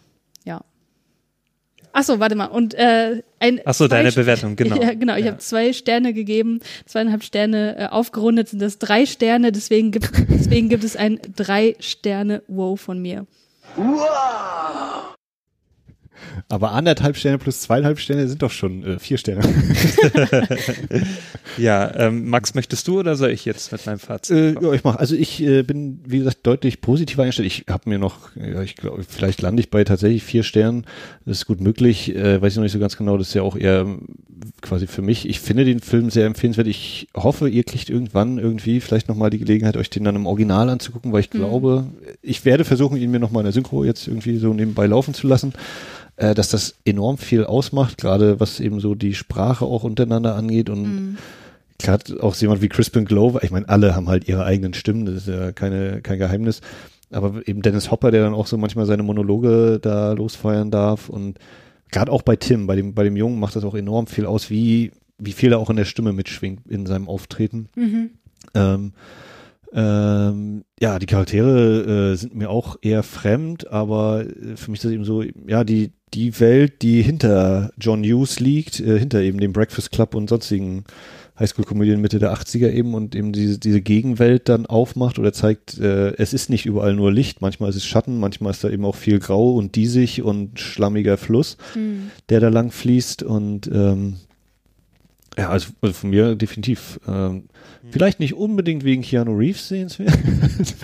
Ja. Ach so, warte mal. Und äh, ein Ach so, zwei deine Bewertung, genau. Ja, genau. Ich Ja. habe zwei Sterne gegeben, zweieinhalb Sterne äh, aufgerundet sind das drei Sterne. Deswegen gibt, deswegen gibt es ein drei Sterne Wow von mir. Aber anderthalb Sterne plus zweieinhalb Sterne sind doch schon äh, vier Sterne. Ja, ähm, Max, möchtest du oder soll ich jetzt mit meinem Fazit? Äh, ja, ich mach. Also ich äh, bin, wie gesagt, deutlich positiver eingestellt. Ich habe mir noch, ja, ich glaube, vielleicht lande ich bei tatsächlich vier Sternen. Das ist gut möglich. Äh, weiß ich noch nicht so ganz genau. Das ist ja auch eher ähm, quasi für mich. Ich finde den Film sehr empfehlenswert. Ich hoffe, ihr kriegt irgendwann irgendwie vielleicht nochmal die Gelegenheit, euch den dann im Original anzugucken, weil ich glaube, ich werde versuchen, ihn mir nochmal in der Synchro jetzt irgendwie so nebenbei laufen zu lassen. Äh, dass das enorm viel ausmacht, gerade was eben so die Sprache auch untereinander angeht und gerade auch jemand wie Crispin Glover, ich meine, alle haben halt ihre eigenen Stimmen, das ist ja keine, kein Geheimnis. Aber eben Dennis Hopper, der dann auch so manchmal seine Monologe da losfeuern darf und gerade auch bei Tim, bei dem, bei dem Jungen macht das auch enorm viel aus, wie, wie viel er auch in der Stimme mitschwingt in seinem Auftreten. Ähm, ähm, ja, die Charaktere äh, sind mir auch eher fremd, aber äh, für mich ist das eben so, ja, die, die Welt, die hinter John Hughes liegt, äh, hinter eben dem Breakfast Club und sonstigen Highschool-Komödien Mitte der 80er eben und eben diese, diese Gegenwelt dann aufmacht oder zeigt, äh, es ist nicht überall nur Licht, manchmal ist es Schatten, manchmal ist da eben auch viel grau und diesig und schlammiger Fluss, Hm. der da lang fließt und ähm, ja, also, also von mir definitiv. Ähm, Vielleicht nicht unbedingt wegen Keanu Reeves sehenswert,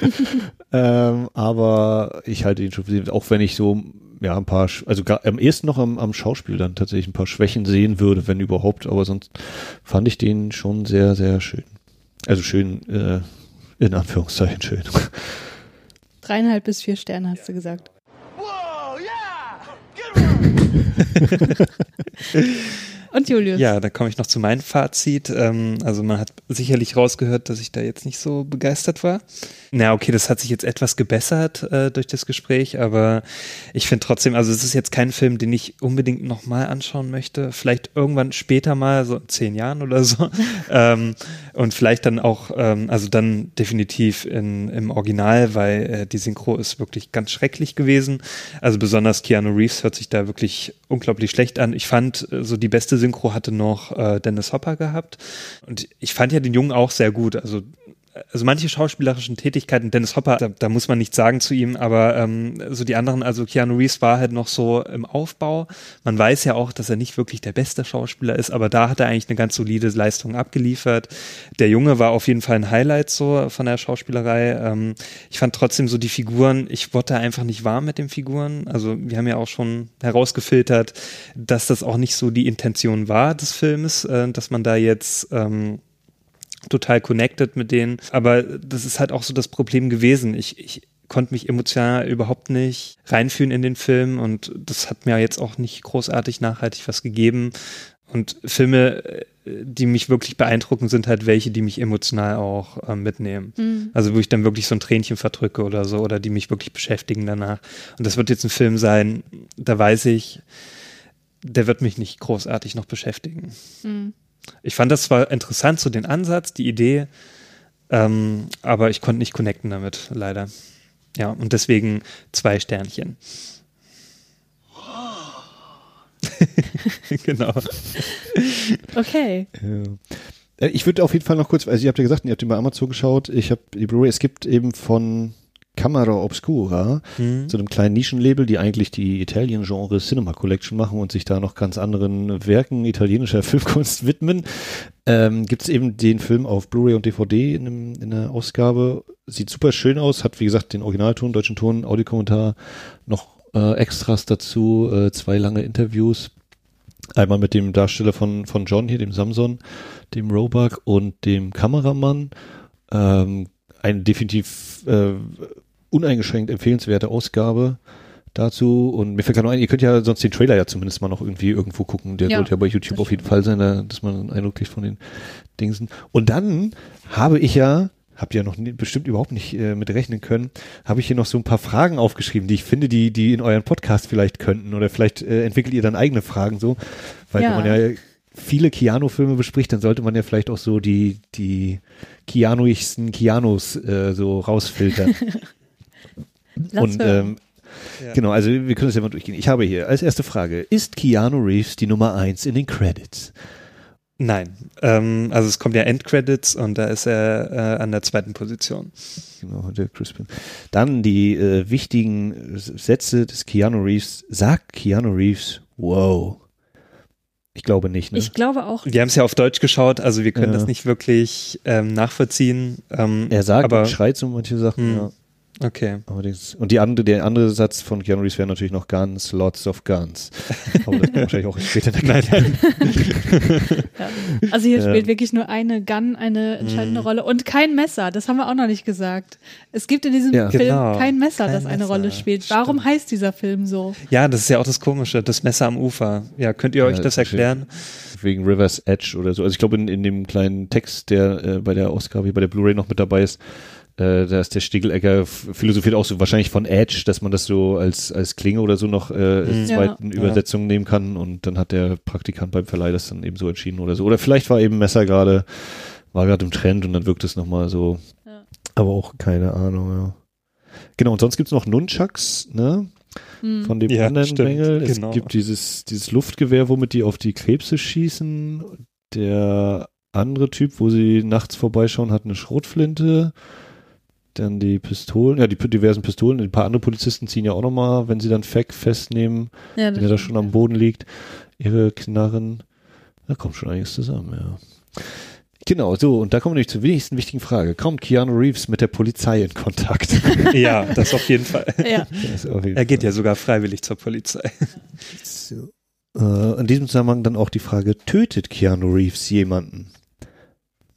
ähm, aber ich halte ihn schon für sehenswert, auch wenn ich so ja ein paar, also gar, am ehesten noch am, am Schauspiel dann tatsächlich ein paar Schwächen sehen würde, wenn überhaupt, aber sonst fand ich den schon sehr, sehr schön. Also schön, äh, in Anführungszeichen schön. Dreieinhalb bis vier Sterne hast du gesagt. Und Julius? Ja, da komme ich noch zu meinem Fazit. Ähm, also man hat sicherlich rausgehört, dass ich da jetzt nicht so begeistert war. Na, okay, das hat sich jetzt etwas gebessert äh, durch das Gespräch, aber ich finde trotzdem, also es ist jetzt kein Film, den ich unbedingt nochmal anschauen möchte. Vielleicht irgendwann später mal, so in zehn Jahren oder so. ähm, und vielleicht dann auch, ähm, also dann definitiv in, im Original, weil äh, die Synchro ist wirklich ganz schrecklich gewesen. Also besonders Keanu Reeves hört sich da wirklich unglaublich schlecht an. Ich fand, äh, so die beste Synchro hatte noch äh, Dennis Hopper gehabt. Und ich fand ja den Jungen auch sehr gut. Also also manche schauspielerischen Tätigkeiten, Dennis Hopper, da, da muss man nichts sagen zu ihm, aber ähm, so die anderen, also Keanu Reeves war halt noch so im Aufbau. Man weiß ja auch, dass er nicht wirklich der beste Schauspieler ist, aber da hat er eigentlich eine ganz solide Leistung abgeliefert. Der Junge war auf jeden Fall ein Highlight so von der Schauspielerei. Ähm, ich fand trotzdem so die Figuren, ich wurde einfach nicht warm mit den Figuren. Also wir haben ja auch schon herausgefiltert, dass das auch nicht so die Intention war des Filmes, äh, dass man da jetzt ähm, total connected mit denen. Aber das ist halt auch so das Problem gewesen. Ich, ich konnte mich emotional überhaupt nicht reinfühlen in den Film und das hat mir jetzt auch nicht großartig nachhaltig was gegeben. Und Filme, äh, die mich wirklich beeindrucken, sind halt welche, die mich emotional auch äh, mitnehmen. Mhm. Also wo ich dann wirklich so ein Tränchen verdrücke oder so oder die mich wirklich beschäftigen danach. Und das wird jetzt ein Film sein, da weiß ich, der wird mich nicht großartig noch beschäftigen. Mhm. Ich fand das zwar interessant, so den Ansatz, die Idee, ähm, aber ich konnte nicht connecten damit, leider. Ja, und deswegen zwei Sternchen. genau. Okay. Ja. Äh, Ich würde auf jeden Fall noch kurz, also ihr habt ja gesagt, ihr habt den bei Amazon geschaut, ich habe die Blu-ray, es gibt eben von Camera Obscura, Mhm. so einem kleinen Nischenlabel, die eigentlich die Italien-Genre Cinema Collection machen und sich da noch ganz anderen Werken italienischer Filmkunst widmen, ähm, gibt es eben den Film auf Blu-ray und DVD in, einem, in einer Ausgabe. Sieht super schön aus, hat wie gesagt den Originalton, deutschen Ton, Audiokommentar, noch äh, Extras dazu, äh, zwei lange Interviews. Einmal mit dem Darsteller von, von John hier, dem Samson, dem Roebuck und dem Kameramann. Ähm, eine definitiv äh, uneingeschränkt empfehlenswerte Ausgabe dazu. Und mir fällt gerade noch ein, ihr könnt ja sonst den Trailer ja zumindest mal noch irgendwie irgendwo gucken. Der Ja, sollte ja bei YouTube auf jeden Fall sein, da, dass man einen Eindruck kriegt von den Dingsen. Und dann habe ich ja, habt ihr ja noch nie, bestimmt überhaupt nicht äh, mit rechnen können, habe ich hier noch so ein paar Fragen aufgeschrieben, die ich finde, die, die in euren Podcast vielleicht könnten. Oder vielleicht äh, entwickelt ihr dann eigene Fragen so. Weil Ja. wenn man ja viele Keanu-Filme bespricht, dann sollte man ja vielleicht auch so die, die Keanuigsten Keanus äh, so rausfiltern. Lass Und ähm, genau, also wir können das ja mal durchgehen. Ich habe hier als erste Frage, ist Keanu Reeves die Nummer eins in den Credits? Nein, ähm, also es kommt ja Endcredits und da ist er äh, an der zweiten Position. Genau, der Crispin. Dann die äh, wichtigen Sätze des Keanu Reeves. Sagt Keanu Reeves, wow. Ich glaube nicht, ne? ich glaube auch. Wir haben es ja auf Deutsch geschaut, also wir können Ja. das nicht wirklich ähm, nachvollziehen. Ähm, er sagt aber und schreit so manche Sachen, Hm. ja. Okay. Allerdings. Und die andere, der andere Satz von Keanu Reeves wäre natürlich noch Guns, lots of guns. Aber das kommt wahrscheinlich auch später in der. Ja. Also hier Ja. spielt wirklich nur eine Gun eine entscheidende Mhm. Rolle und kein Messer. Das haben wir auch noch nicht gesagt. Es gibt in diesem Ja. Film Genau, kein Messer, kein das eine Messer. Rolle spielt. Warum heißt dieser Film so? Ja, das ist ja auch das Komische, das Messer am Ufer. Ja, könnt ihr euch Ja, das das erklären? Wegen River's Edge oder so. Also ich glaube, in, in dem kleinen Text, der äh, bei der Ausgabe, hier bei der Blu-ray noch mit dabei ist, äh, da ist der Stiegelecker philosophiert auch so wahrscheinlich von Edge, dass man das so als, als Klinge oder so noch äh, als Mhm. Ja. zweiten Übersetzung nehmen kann und dann hat der Praktikant beim Verleih das dann eben so entschieden oder so. Oder vielleicht war eben Messer gerade, war gerade im Trend und dann wirkt es nochmal so. Ja. Aber auch keine Ahnung, ja. Genau, und sonst gibt's noch Nunchucks, ne? Hm. Von dem Ja, anderen stimmt, Bengel. Es genau. gibt dieses, dieses Luftgewehr, womit die auf die Krebse schießen. Der andere Typ, wo sie nachts vorbeischauen, hat eine Schrotflinte. Dann die Pistolen, ja, die diversen Pistolen. Ein paar andere Polizisten ziehen ja auch nochmal, wenn sie dann Feck festnehmen, Ja, der da schon am Boden liegt, ihre Knarren. Da kommt schon einiges zusammen, ja. Genau, so, und da kommen wir nämlich zur nächsten wichtigen Frage. Kommt Keanu Reeves mit der Polizei in Kontakt? Ja, das auf jeden Fall. Ja. Auf jeden Er geht Fall. ja sogar freiwillig zur Polizei. So. Äh, in diesem Zusammenhang dann auch die Frage, tötet Keanu Reeves jemanden?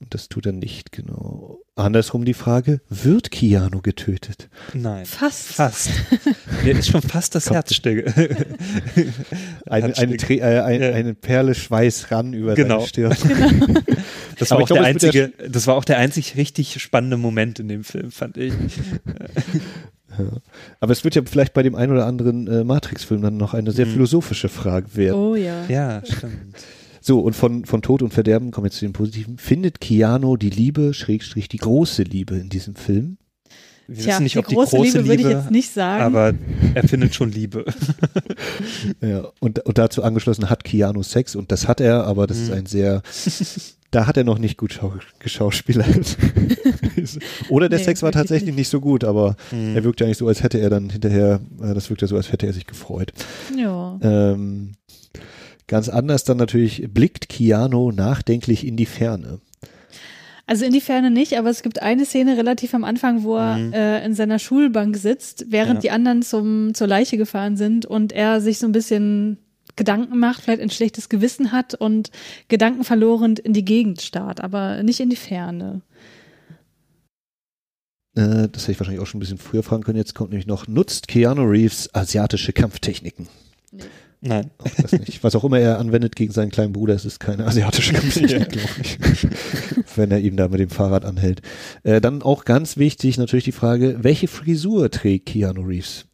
Und das tut er nicht, genau. Andersrum die Frage, wird Keanu getötet? Nein. Fast. Fast. Mir ist schon fast das Herz still. Eine, äh, ein, Ja. eine Perle Schweiß ran über Genau. seine Stirn. Das war Aber auch glaube, der ja einzige, das war auch der einzig richtig spannende Moment in dem Film, fand ich. Aber es wird ja vielleicht bei dem einen oder anderen äh, Matrix-Film dann noch eine sehr Mhm. philosophische Frage werden. Oh ja. Ja, stimmt. So, und von, von Tod und Verderben kommen wir zu den Positiven. Findet Keanu die Liebe, Schrägstrich, die große Liebe in diesem Film? Wir Tja, wissen nicht, die ob die große große Liebe würde ich jetzt nicht sagen. aber er findet schon Liebe. Ja, und, und dazu angeschlossen hat Keanu Sex und das hat er, aber das ist Mhm. ein sehr, da hat er noch nicht gut schau geschauspielert. Oder der Nee, Sex war tatsächlich nicht. nicht so gut, aber Mhm. er wirkt ja nicht so, als hätte er dann hinterher, äh, das wirkt ja so, als hätte er sich gefreut. ja. Ähm, ganz anders dann natürlich blickt Keanu nachdenklich in die Ferne. Also in die Ferne nicht, aber es gibt eine Szene relativ am Anfang, wo er Mhm. äh, in seiner Schulbank sitzt, während Ja. die anderen zum, zur Leiche gefahren sind und er sich so ein bisschen Gedanken macht, vielleicht ein schlechtes Gewissen hat und Gedanken verloren in die Gegend starrt, aber nicht in die Ferne. Äh, das hätte ich wahrscheinlich auch schon ein bisschen früher fragen können. Jetzt kommt nämlich noch, nutzt Keanu Reeves asiatische Kampftechniken? Nein. Auch das nicht. Was auch immer er anwendet gegen seinen kleinen Bruder, es ist keine asiatische Kampftechnik, glaube ich. Wenn er ihm da mit dem Fahrrad anhält. Äh, dann auch ganz wichtig natürlich die Frage, welche Frisur trägt Keanu Reeves?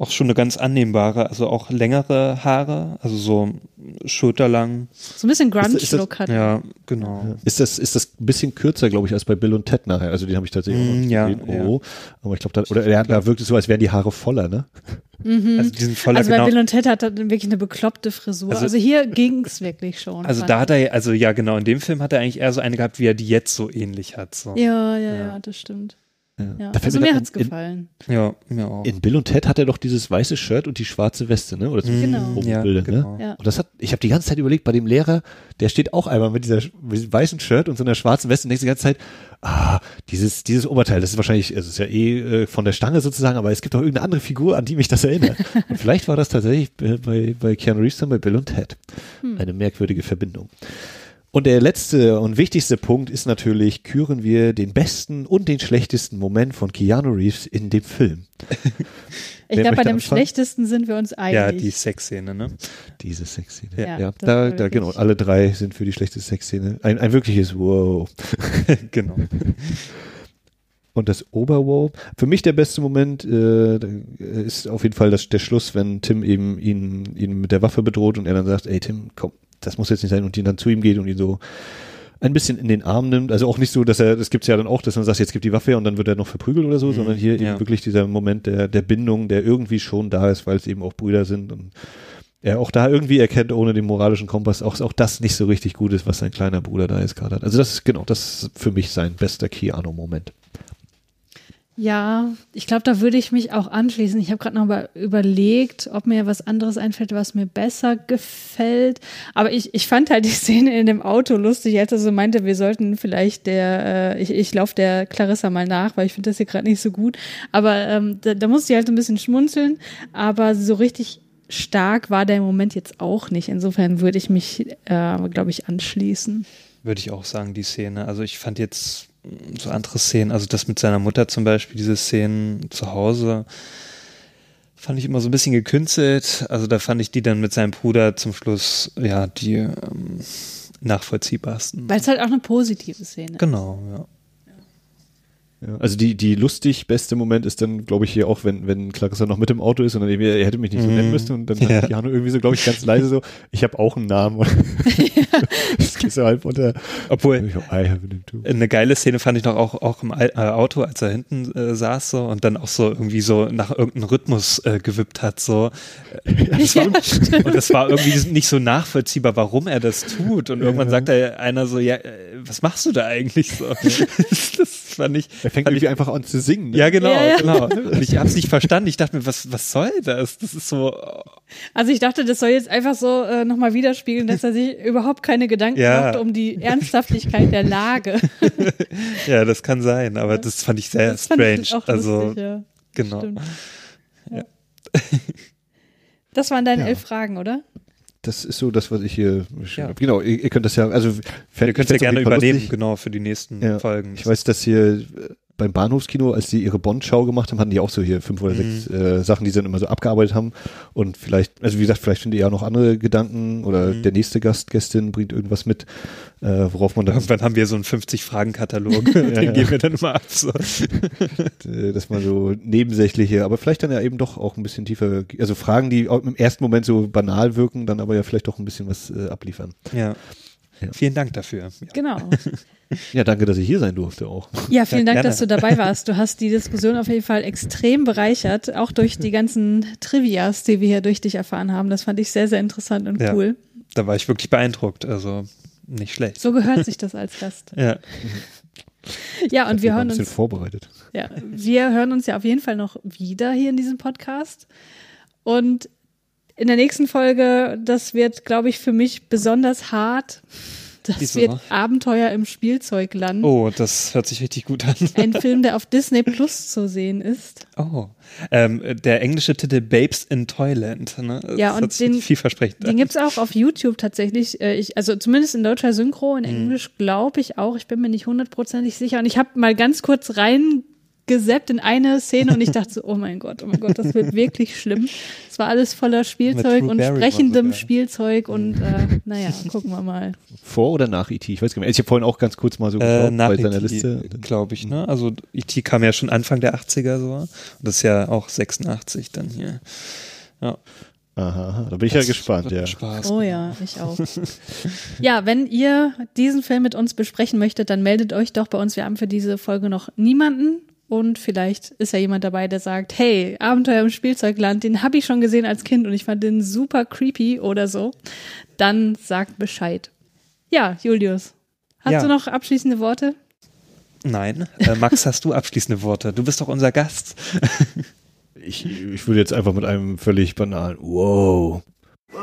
Auch schon eine ganz annehmbare, also auch längere Haare, also so schulterlang. So ein bisschen Grunge-Look hat. er. Ja, genau. Ist das, ist das ein bisschen kürzer, glaube ich, als bei Bill und Ted nachher? Also den habe ich tatsächlich Mm, ja, gesehen. ja. Oh, aber ich glaube, da, oder er, da wirkt es so, als wären die Haare voller, ne? Also die sind voller Also bei genau. Bill und Ted hat er wirklich eine bekloppte Frisur. Also, Also- hier ging es wirklich schon. Also da hat er, also ja genau, in dem Film hat er eigentlich eher so eine gehabt, wie er die jetzt so ähnlich hat. So. Ja, ja, ja, Ja. das stimmt. Ja. Ja. Da fällt Also mir hat's in- gefallen. Ja, mir auch. In Bill und Ted hat er doch dieses weiße Shirt und die schwarze Weste, ne? Oder zumindest Genau. ja, Bilder, genau. ne? Ja. Und das hat, ich habe die ganze Zeit überlegt, bei dem Lehrer, der steht auch einmal mit, dieser, mit diesem weißen Shirt und so einer schwarzen Weste und denkst die ganze Zeit, ah, dieses, dieses Oberteil, das ist wahrscheinlich, es ist ja eh äh, von der Stange sozusagen, aber es gibt doch irgendeine andere Figur, an die mich das erinnert. und vielleicht war das tatsächlich äh, bei, bei Keanu Reeves dann bei Bill und Ted. Eine merkwürdige Verbindung. Und der letzte und wichtigste Punkt ist natürlich, küren wir den besten und den schlechtesten Moment von Keanu Reeves in dem Film. Ich glaube, bei dem anfangen? schlechtesten sind wir uns einig. Ja, die Sexszene, ne? Diese Sexszene. Ja, Ja, da, da genau, alle drei sind für die schlechte Sexszene. Ein, ein wirkliches Wow. genau. Und das Oberwow. Für mich der beste Moment äh, ist auf jeden Fall das, der Schluss, wenn Tim eben ihn, ihn mit der Waffe bedroht und er dann sagt, ey Tim, komm, das muss jetzt nicht sein und ihn dann zu ihm geht und ihn so ein bisschen in den Arm nimmt. Also auch nicht so, dass er, das gibt's ja dann auch, dass man sagt, jetzt gibt die Waffe und dann wird er noch verprügelt oder so, Mhm, sondern hier ja. eben wirklich dieser Moment der, der Bindung, der irgendwie schon da ist, weil es eben auch Brüder sind und er auch da irgendwie erkennt, ohne den moralischen Kompass, auch, auch das nicht so richtig gut ist, was sein kleiner Bruder da jetzt gerade hat. Also das ist genau, das ist für mich sein bester Keanu-Moment. Ja, ich glaube, da würde ich mich auch anschließen. Ich habe gerade noch mal überlegt, ob mir was anderes einfällt, was mir besser gefällt. Aber ich, ich fand halt die Szene in dem Auto lustig, als er so meinte, wir sollten vielleicht der, äh, ich, ich laufe der Clarissa mal nach, weil ich finde das hier gerade nicht so gut. Aber ähm, da, da musste ich halt ein bisschen schmunzeln. Aber so richtig stark war der Moment jetzt auch nicht. Insofern würde ich mich, äh, glaube ich, anschließen. Würde ich auch sagen, die Szene. Also ich fand jetzt so andere Szenen, also das mit seiner Mutter zum Beispiel, diese Szenen zu Hause, fand ich immer so ein bisschen gekünstelt. Also da fand ich die dann mit seinem Bruder zum Schluss, ja, die ähm, nachvollziehbarsten. Weil es halt auch eine positive Szene ist. Genau, ja. Ja, also die, die lustig beste Moment ist dann, glaube ich, hier auch, wenn, wenn Clarissa noch mit im Auto ist und dann irgendwie, er hätte mich nicht so Mhm. nennen müssen und dann Ja. hat Jano irgendwie so, glaube ich, ganz leise so, ich habe auch einen Namen. das geht so halb unter. Obwohl, Ich, I have a name too. eine geile Szene fand ich noch auch, auch im äh, Auto, als er hinten äh, saß so und dann auch so irgendwie so nach irgendeinem Rhythmus äh, gewippt hat. So. Das war, und das war irgendwie nicht so nachvollziehbar, warum er das tut. Und irgendwann sagt er einer so, ja, äh, was machst du da eigentlich so? das fand ich. Er fängt irgendwie ich, einfach an zu singen. Ne? ja, genau, Ja, ja. genau. Und ich habe es nicht verstanden. Ich dachte mir, was, was soll das? Das ist so, Also ich dachte, das soll jetzt einfach so äh, nochmal widerspiegeln, dass er sich überhaupt keine Gedanken Ja. macht um die Ernsthaftigkeit der Lage. ja, das kann sein, aber das fand ich sehr Das fand strange. ich auch also, lustig, ja. genau. Das waren deine elf Fragen, oder? Das ist so das, was ich hier Ja. Genau, ihr, ihr könnt das ja, also Ihr könnt ja gerne übernehmen, genau, für die nächsten Ja. Folgen. Ich weiß, dass hier äh, beim Bahnhofskino, als die ihre Bond-Schau gemacht haben, hatten die auch so hier fünf oder sechs Mhm. äh, Sachen, die sie dann immer so abgearbeitet haben. Und vielleicht, also wie gesagt, vielleicht findet ihr ja noch andere Gedanken oder Mhm. der nächste Gast, Gästin bringt irgendwas mit, äh, worauf man dann, Irgendwann haben wir so einen 50-Fragen-Katalog, den ja. geben wir dann immer ab. So. äh, dass man so nebensächliche, aber vielleicht dann ja eben doch auch ein bisschen tiefer, also Fragen, die im ersten Moment so banal wirken, dann aber ja vielleicht doch ein bisschen was äh, abliefern. Ja. Ja. Vielen Dank dafür. Ja. Genau. Ja, danke, dass ich hier sein durfte auch. Ja, vielen Dank, gerne. dass du dabei warst. Du hast die Diskussion auf jeden Fall extrem bereichert, auch durch die ganzen Trivias, die wir hier durch dich erfahren haben. Das fand ich sehr, sehr interessant und Ja. cool. Da war ich wirklich beeindruckt. Also nicht schlecht. So gehört sich das als Gast. Ja. Ja, und Ich wir hören bisschen uns, vorbereitet. ja, wir hören uns ja auf jeden Fall noch wieder hier in diesem Podcast. Und in der nächsten Folge, das wird, glaube ich, für mich besonders hart. Das Wieso? wird Abenteuer im Spielzeugland. Oh, das hört sich richtig gut an. Ein Film, der auf Disney Plus zu sehen ist. Oh. Ähm, der englische Titel Babes in Toyland. Ne? Das Ja, und hört sich den- vielversprechend Den an. gibt's auch auf YouTube tatsächlich. Äh, Ich, also zumindest in deutscher Synchro, in Englisch glaube ich auch. Ich bin mir nicht hundertprozentig sicher. Und ich habe mal ganz kurz reingeseppt in eine Szene und ich dachte so, oh mein Gott, oh mein Gott, das wird wirklich schlimm. Es war alles voller Spielzeug und sprechendem. Spielzeug und äh, naja, gucken wir mal. Vor oder nach E.T.? Ich weiß gar nicht. Ich habe vorhin auch ganz kurz mal so Äh, nach bei seiner E.T., Liste. glaube ich, ne? Also E.T. kam ja schon Anfang der 80er so. Und das ist ja auch 86 dann hier. Ja. Aha, da bin ich ja gespannt, ja. Spaß. Oh ja, ich auch. ja, wenn ihr diesen Film mit uns besprechen möchtet, dann meldet euch doch bei uns. Wir haben für diese Folge noch niemanden. Und vielleicht ist ja jemand dabei, der sagt, hey, Abenteuer im Spielzeugland, den habe ich schon gesehen als Kind und ich fand den super creepy oder so. Dann sagt Bescheid. Ja, Julius, hast Ja. du noch abschließende Worte? Nein. Äh, Max, hast du abschließende Worte? Du bist doch unser Gast. Ich, ich würde jetzt einfach mit einem völlig banalen Wow.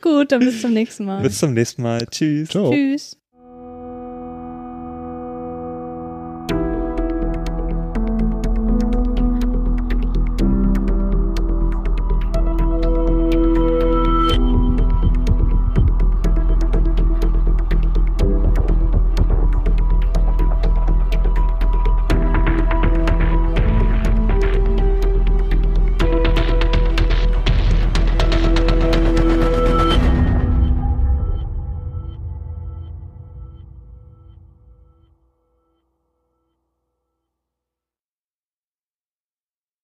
Gut, dann bis zum nächsten Mal. Bis zum nächsten Mal. Tschüss. Ciao. Tschüss.